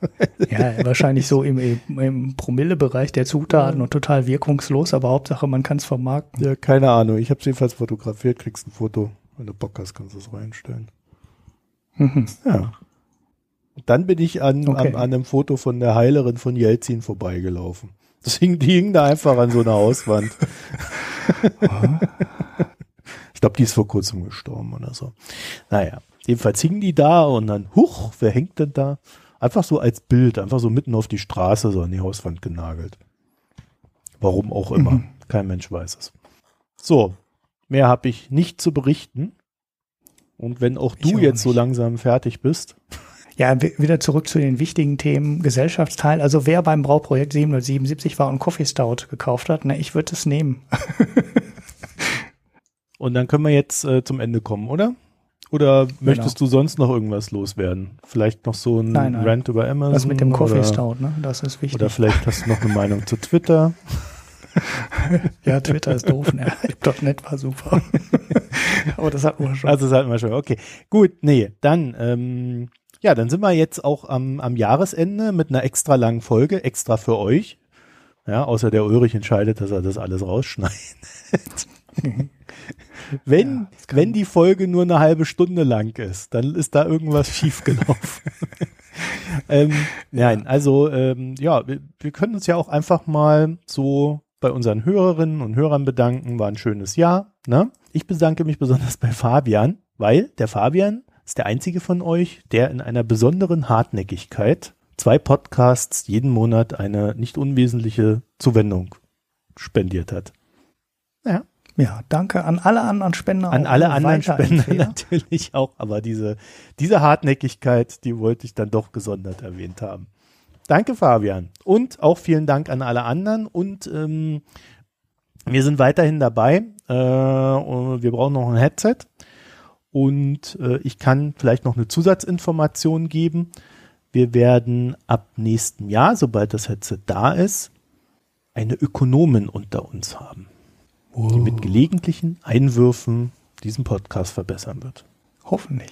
S1: <laughs>
S2: ja, wahrscheinlich so im, im Promille-Bereich der Zutaten und total wirkungslos, aber Hauptsache man kann es vermarkten.
S1: Ja, keine Ahnung. Ich habe es jedenfalls fotografiert, kriegst ein Foto. Wenn du Bock hast, kannst du es reinstellen. Mhm. Ja. Und dann bin ich an, okay. an, an einem Foto von der Heilerin von Jelzin vorbeigelaufen. Das hing, die hing da einfach an so einer Hauswand. <laughs> ich glaube, die ist vor kurzem gestorben oder so. Naja, jedenfalls hingen die da und dann, huch, wer hängt denn da? Einfach so als Bild, einfach so mitten auf die Straße, so an die Hauswand genagelt. Warum auch immer. Mhm. Kein Mensch weiß es. So, mehr habe ich nicht zu berichten. Und wenn auch du auch jetzt nicht. so langsam fertig bist.
S2: Ja, wieder zurück zu den wichtigen Themen Gesellschaftsteil. Also wer beim Brauprojekt 777 war und Coffee Stout gekauft hat, ne, ich würde es nehmen. <laughs>
S1: und dann können wir jetzt äh, zum Ende kommen, oder? Oder genau. möchtest du sonst noch irgendwas loswerden? Vielleicht noch so ein nein, nein. Rant über Amazon?
S2: Was mit dem Coffee Stout, ne? Das ist wichtig.
S1: Oder vielleicht hast du noch eine Meinung zu Twitter. <laughs>
S2: ja, Twitter ist doof, ne? <laughs> .NET war super. <laughs> Aber das hatten wir schon.
S1: Also das hatten wir schon, okay. Gut, nee, dann, ähm, ja, dann sind wir jetzt auch am, am Jahresende mit einer extra langen Folge, extra für euch. Ja, außer der Ulrich entscheidet, dass er das alles rausschneidet. <laughs> wenn, ja, wenn die Folge nur eine halbe Stunde lang ist, dann ist da irgendwas <laughs> schiefgelaufen. <laughs> ähm, nein, also ähm, ja, wir, wir können uns ja auch einfach mal so bei unseren Hörerinnen und Hörern bedanken. War ein schönes Jahr. Ne? Ich bedanke mich besonders bei Fabian, weil der Fabian ist der einzige von euch, der in einer besonderen Hartnäckigkeit zwei Podcasts jeden Monat eine nicht unwesentliche Zuwendung spendiert hat.
S2: Ja. Ja, danke an alle anderen Spender.
S1: An alle anderen Spender natürlich auch, aber diese, diese Hartnäckigkeit, die wollte ich dann doch gesondert erwähnt haben. Danke, Fabian. Und auch vielen Dank an alle anderen. Und ähm, wir sind weiterhin dabei. Äh, wir brauchen noch ein Headset. Und äh, ich kann vielleicht noch eine Zusatzinformation geben. Wir werden ab nächstem Jahr, sobald das Headset da ist, eine Ökonomin unter uns haben oh. die mit gelegentlichen Einwürfen diesen Podcast verbessern wird.
S2: Hoffentlich.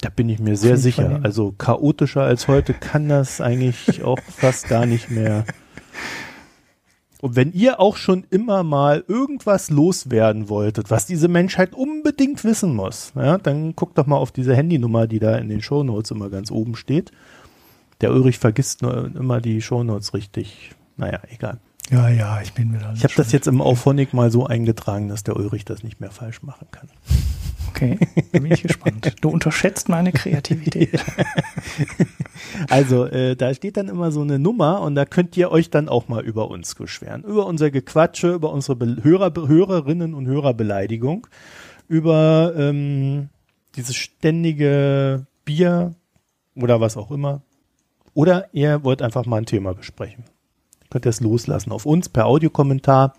S1: Da bin ich mir sehr sicher. Also chaotischer als heute kann das eigentlich auch <laughs> fast gar nicht mehr. Und wenn ihr auch schon immer mal irgendwas loswerden wolltet, was diese Menschheit unbedingt wissen muss, ja, dann guckt doch mal auf diese Handynummer, die da in den Shownotes immer ganz oben steht. Der Ulrich vergisst nur immer die Shownotes richtig. Naja, egal.
S2: Ja, ja, ich bin wieder.
S1: Ich habe das jetzt im Auphonic mal so eingetragen, dass der Ulrich das nicht mehr falsch machen kann.
S2: Okay, da bin ich gespannt. Du unterschätzt meine Kreativität. <laughs>
S1: also, äh, da steht dann immer so eine Nummer und da könnt ihr euch dann auch mal über uns beschweren. Über unser Gequatsche, über unsere Be Hörer, Hörerinnen und Hörerbeleidigung, über ähm, dieses ständige Bier oder was auch immer. Oder ihr wollt einfach mal ein Thema besprechen könnt ihr es loslassen auf uns per Audiokommentar.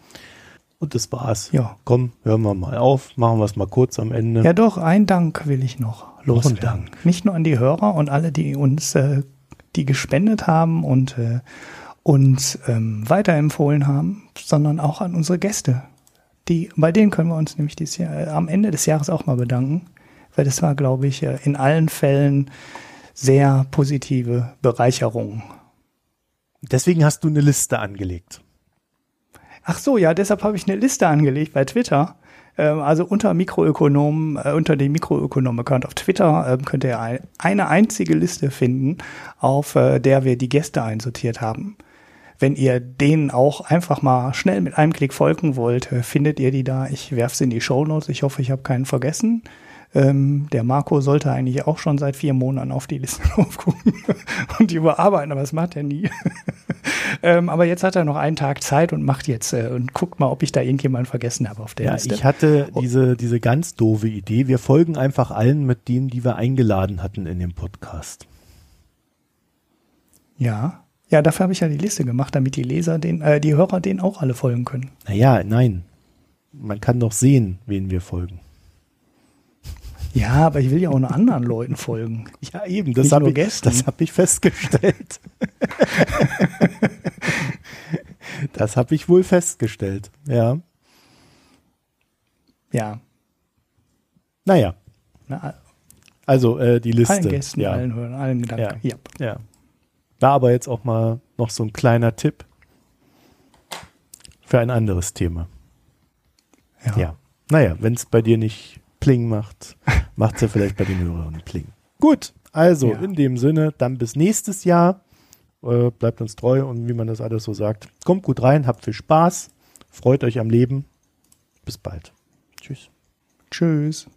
S1: Und das war's.
S2: Ja.
S1: Komm, hören wir mal auf, machen wir es mal kurz am Ende.
S2: Ja, doch, ein Dank will ich noch loswerden. Dank. Nicht nur an die Hörer und alle, die uns, äh, die gespendet haben und äh, uns ähm, weiterempfohlen haben, sondern auch an unsere Gäste. Die, bei denen können wir uns nämlich dieses Jahr, äh, am Ende des Jahres auch mal bedanken, weil das war, glaube ich, äh, in allen Fällen sehr positive Bereicherung
S1: Deswegen hast du eine Liste angelegt.
S2: Ach so, ja, deshalb habe ich eine Liste angelegt bei Twitter. Ähm, also unter Mikroökonomen, äh, unter dem Mikroökonom-Account auf Twitter äh, könnt ihr ein, eine einzige Liste finden, auf äh, der wir die Gäste einsortiert haben. Wenn ihr denen auch einfach mal schnell mit einem Klick folgen wollt, äh, findet ihr die da. Ich werfe sie in die Show Notes. Ich hoffe, ich habe keinen vergessen. Ähm, der Marco sollte eigentlich auch schon seit vier Monaten auf die Liste <laughs> aufgucken und die überarbeiten, aber das macht er nie. <laughs> ähm, aber jetzt hat er noch einen Tag Zeit und macht jetzt äh, und guckt mal, ob ich da irgendjemanden vergessen habe auf der
S1: ja,
S2: Liste.
S1: ich hatte diese, diese ganz doofe Idee. Wir folgen einfach allen mit denen, die wir eingeladen hatten in dem Podcast.
S2: Ja. Ja, dafür habe ich ja die Liste gemacht, damit die Leser den, äh, die Hörer denen auch alle folgen können.
S1: Naja, nein. Man kann doch sehen, wen wir folgen.
S2: Ja, aber ich will ja auch noch anderen Leuten folgen.
S1: Ja, eben, das habe ich,
S2: Gästen.
S1: das hab ich festgestellt. <laughs> das habe ich wohl festgestellt, ja.
S2: Ja.
S1: Naja,
S2: Na,
S1: also äh, die Liste.
S2: allen Gästen,
S1: ja.
S2: allen Hörern, allen Gedanken. Ja.
S1: Ja. Da aber jetzt auch mal noch so ein kleiner Tipp für ein anderes Thema.
S2: Ja.
S1: Ja. Naja, wenn es bei dir nicht Pling macht, macht es ja vielleicht bei den Hörern Pling. Gut, also
S2: Ja.
S1: in dem Sinne, dann bis nächstes Jahr. Äh, bleibt uns treu und wie man das alles so sagt. Kommt gut rein, habt viel Spaß, freut euch am Leben. Bis bald. Tschüss.
S2: Tschüss.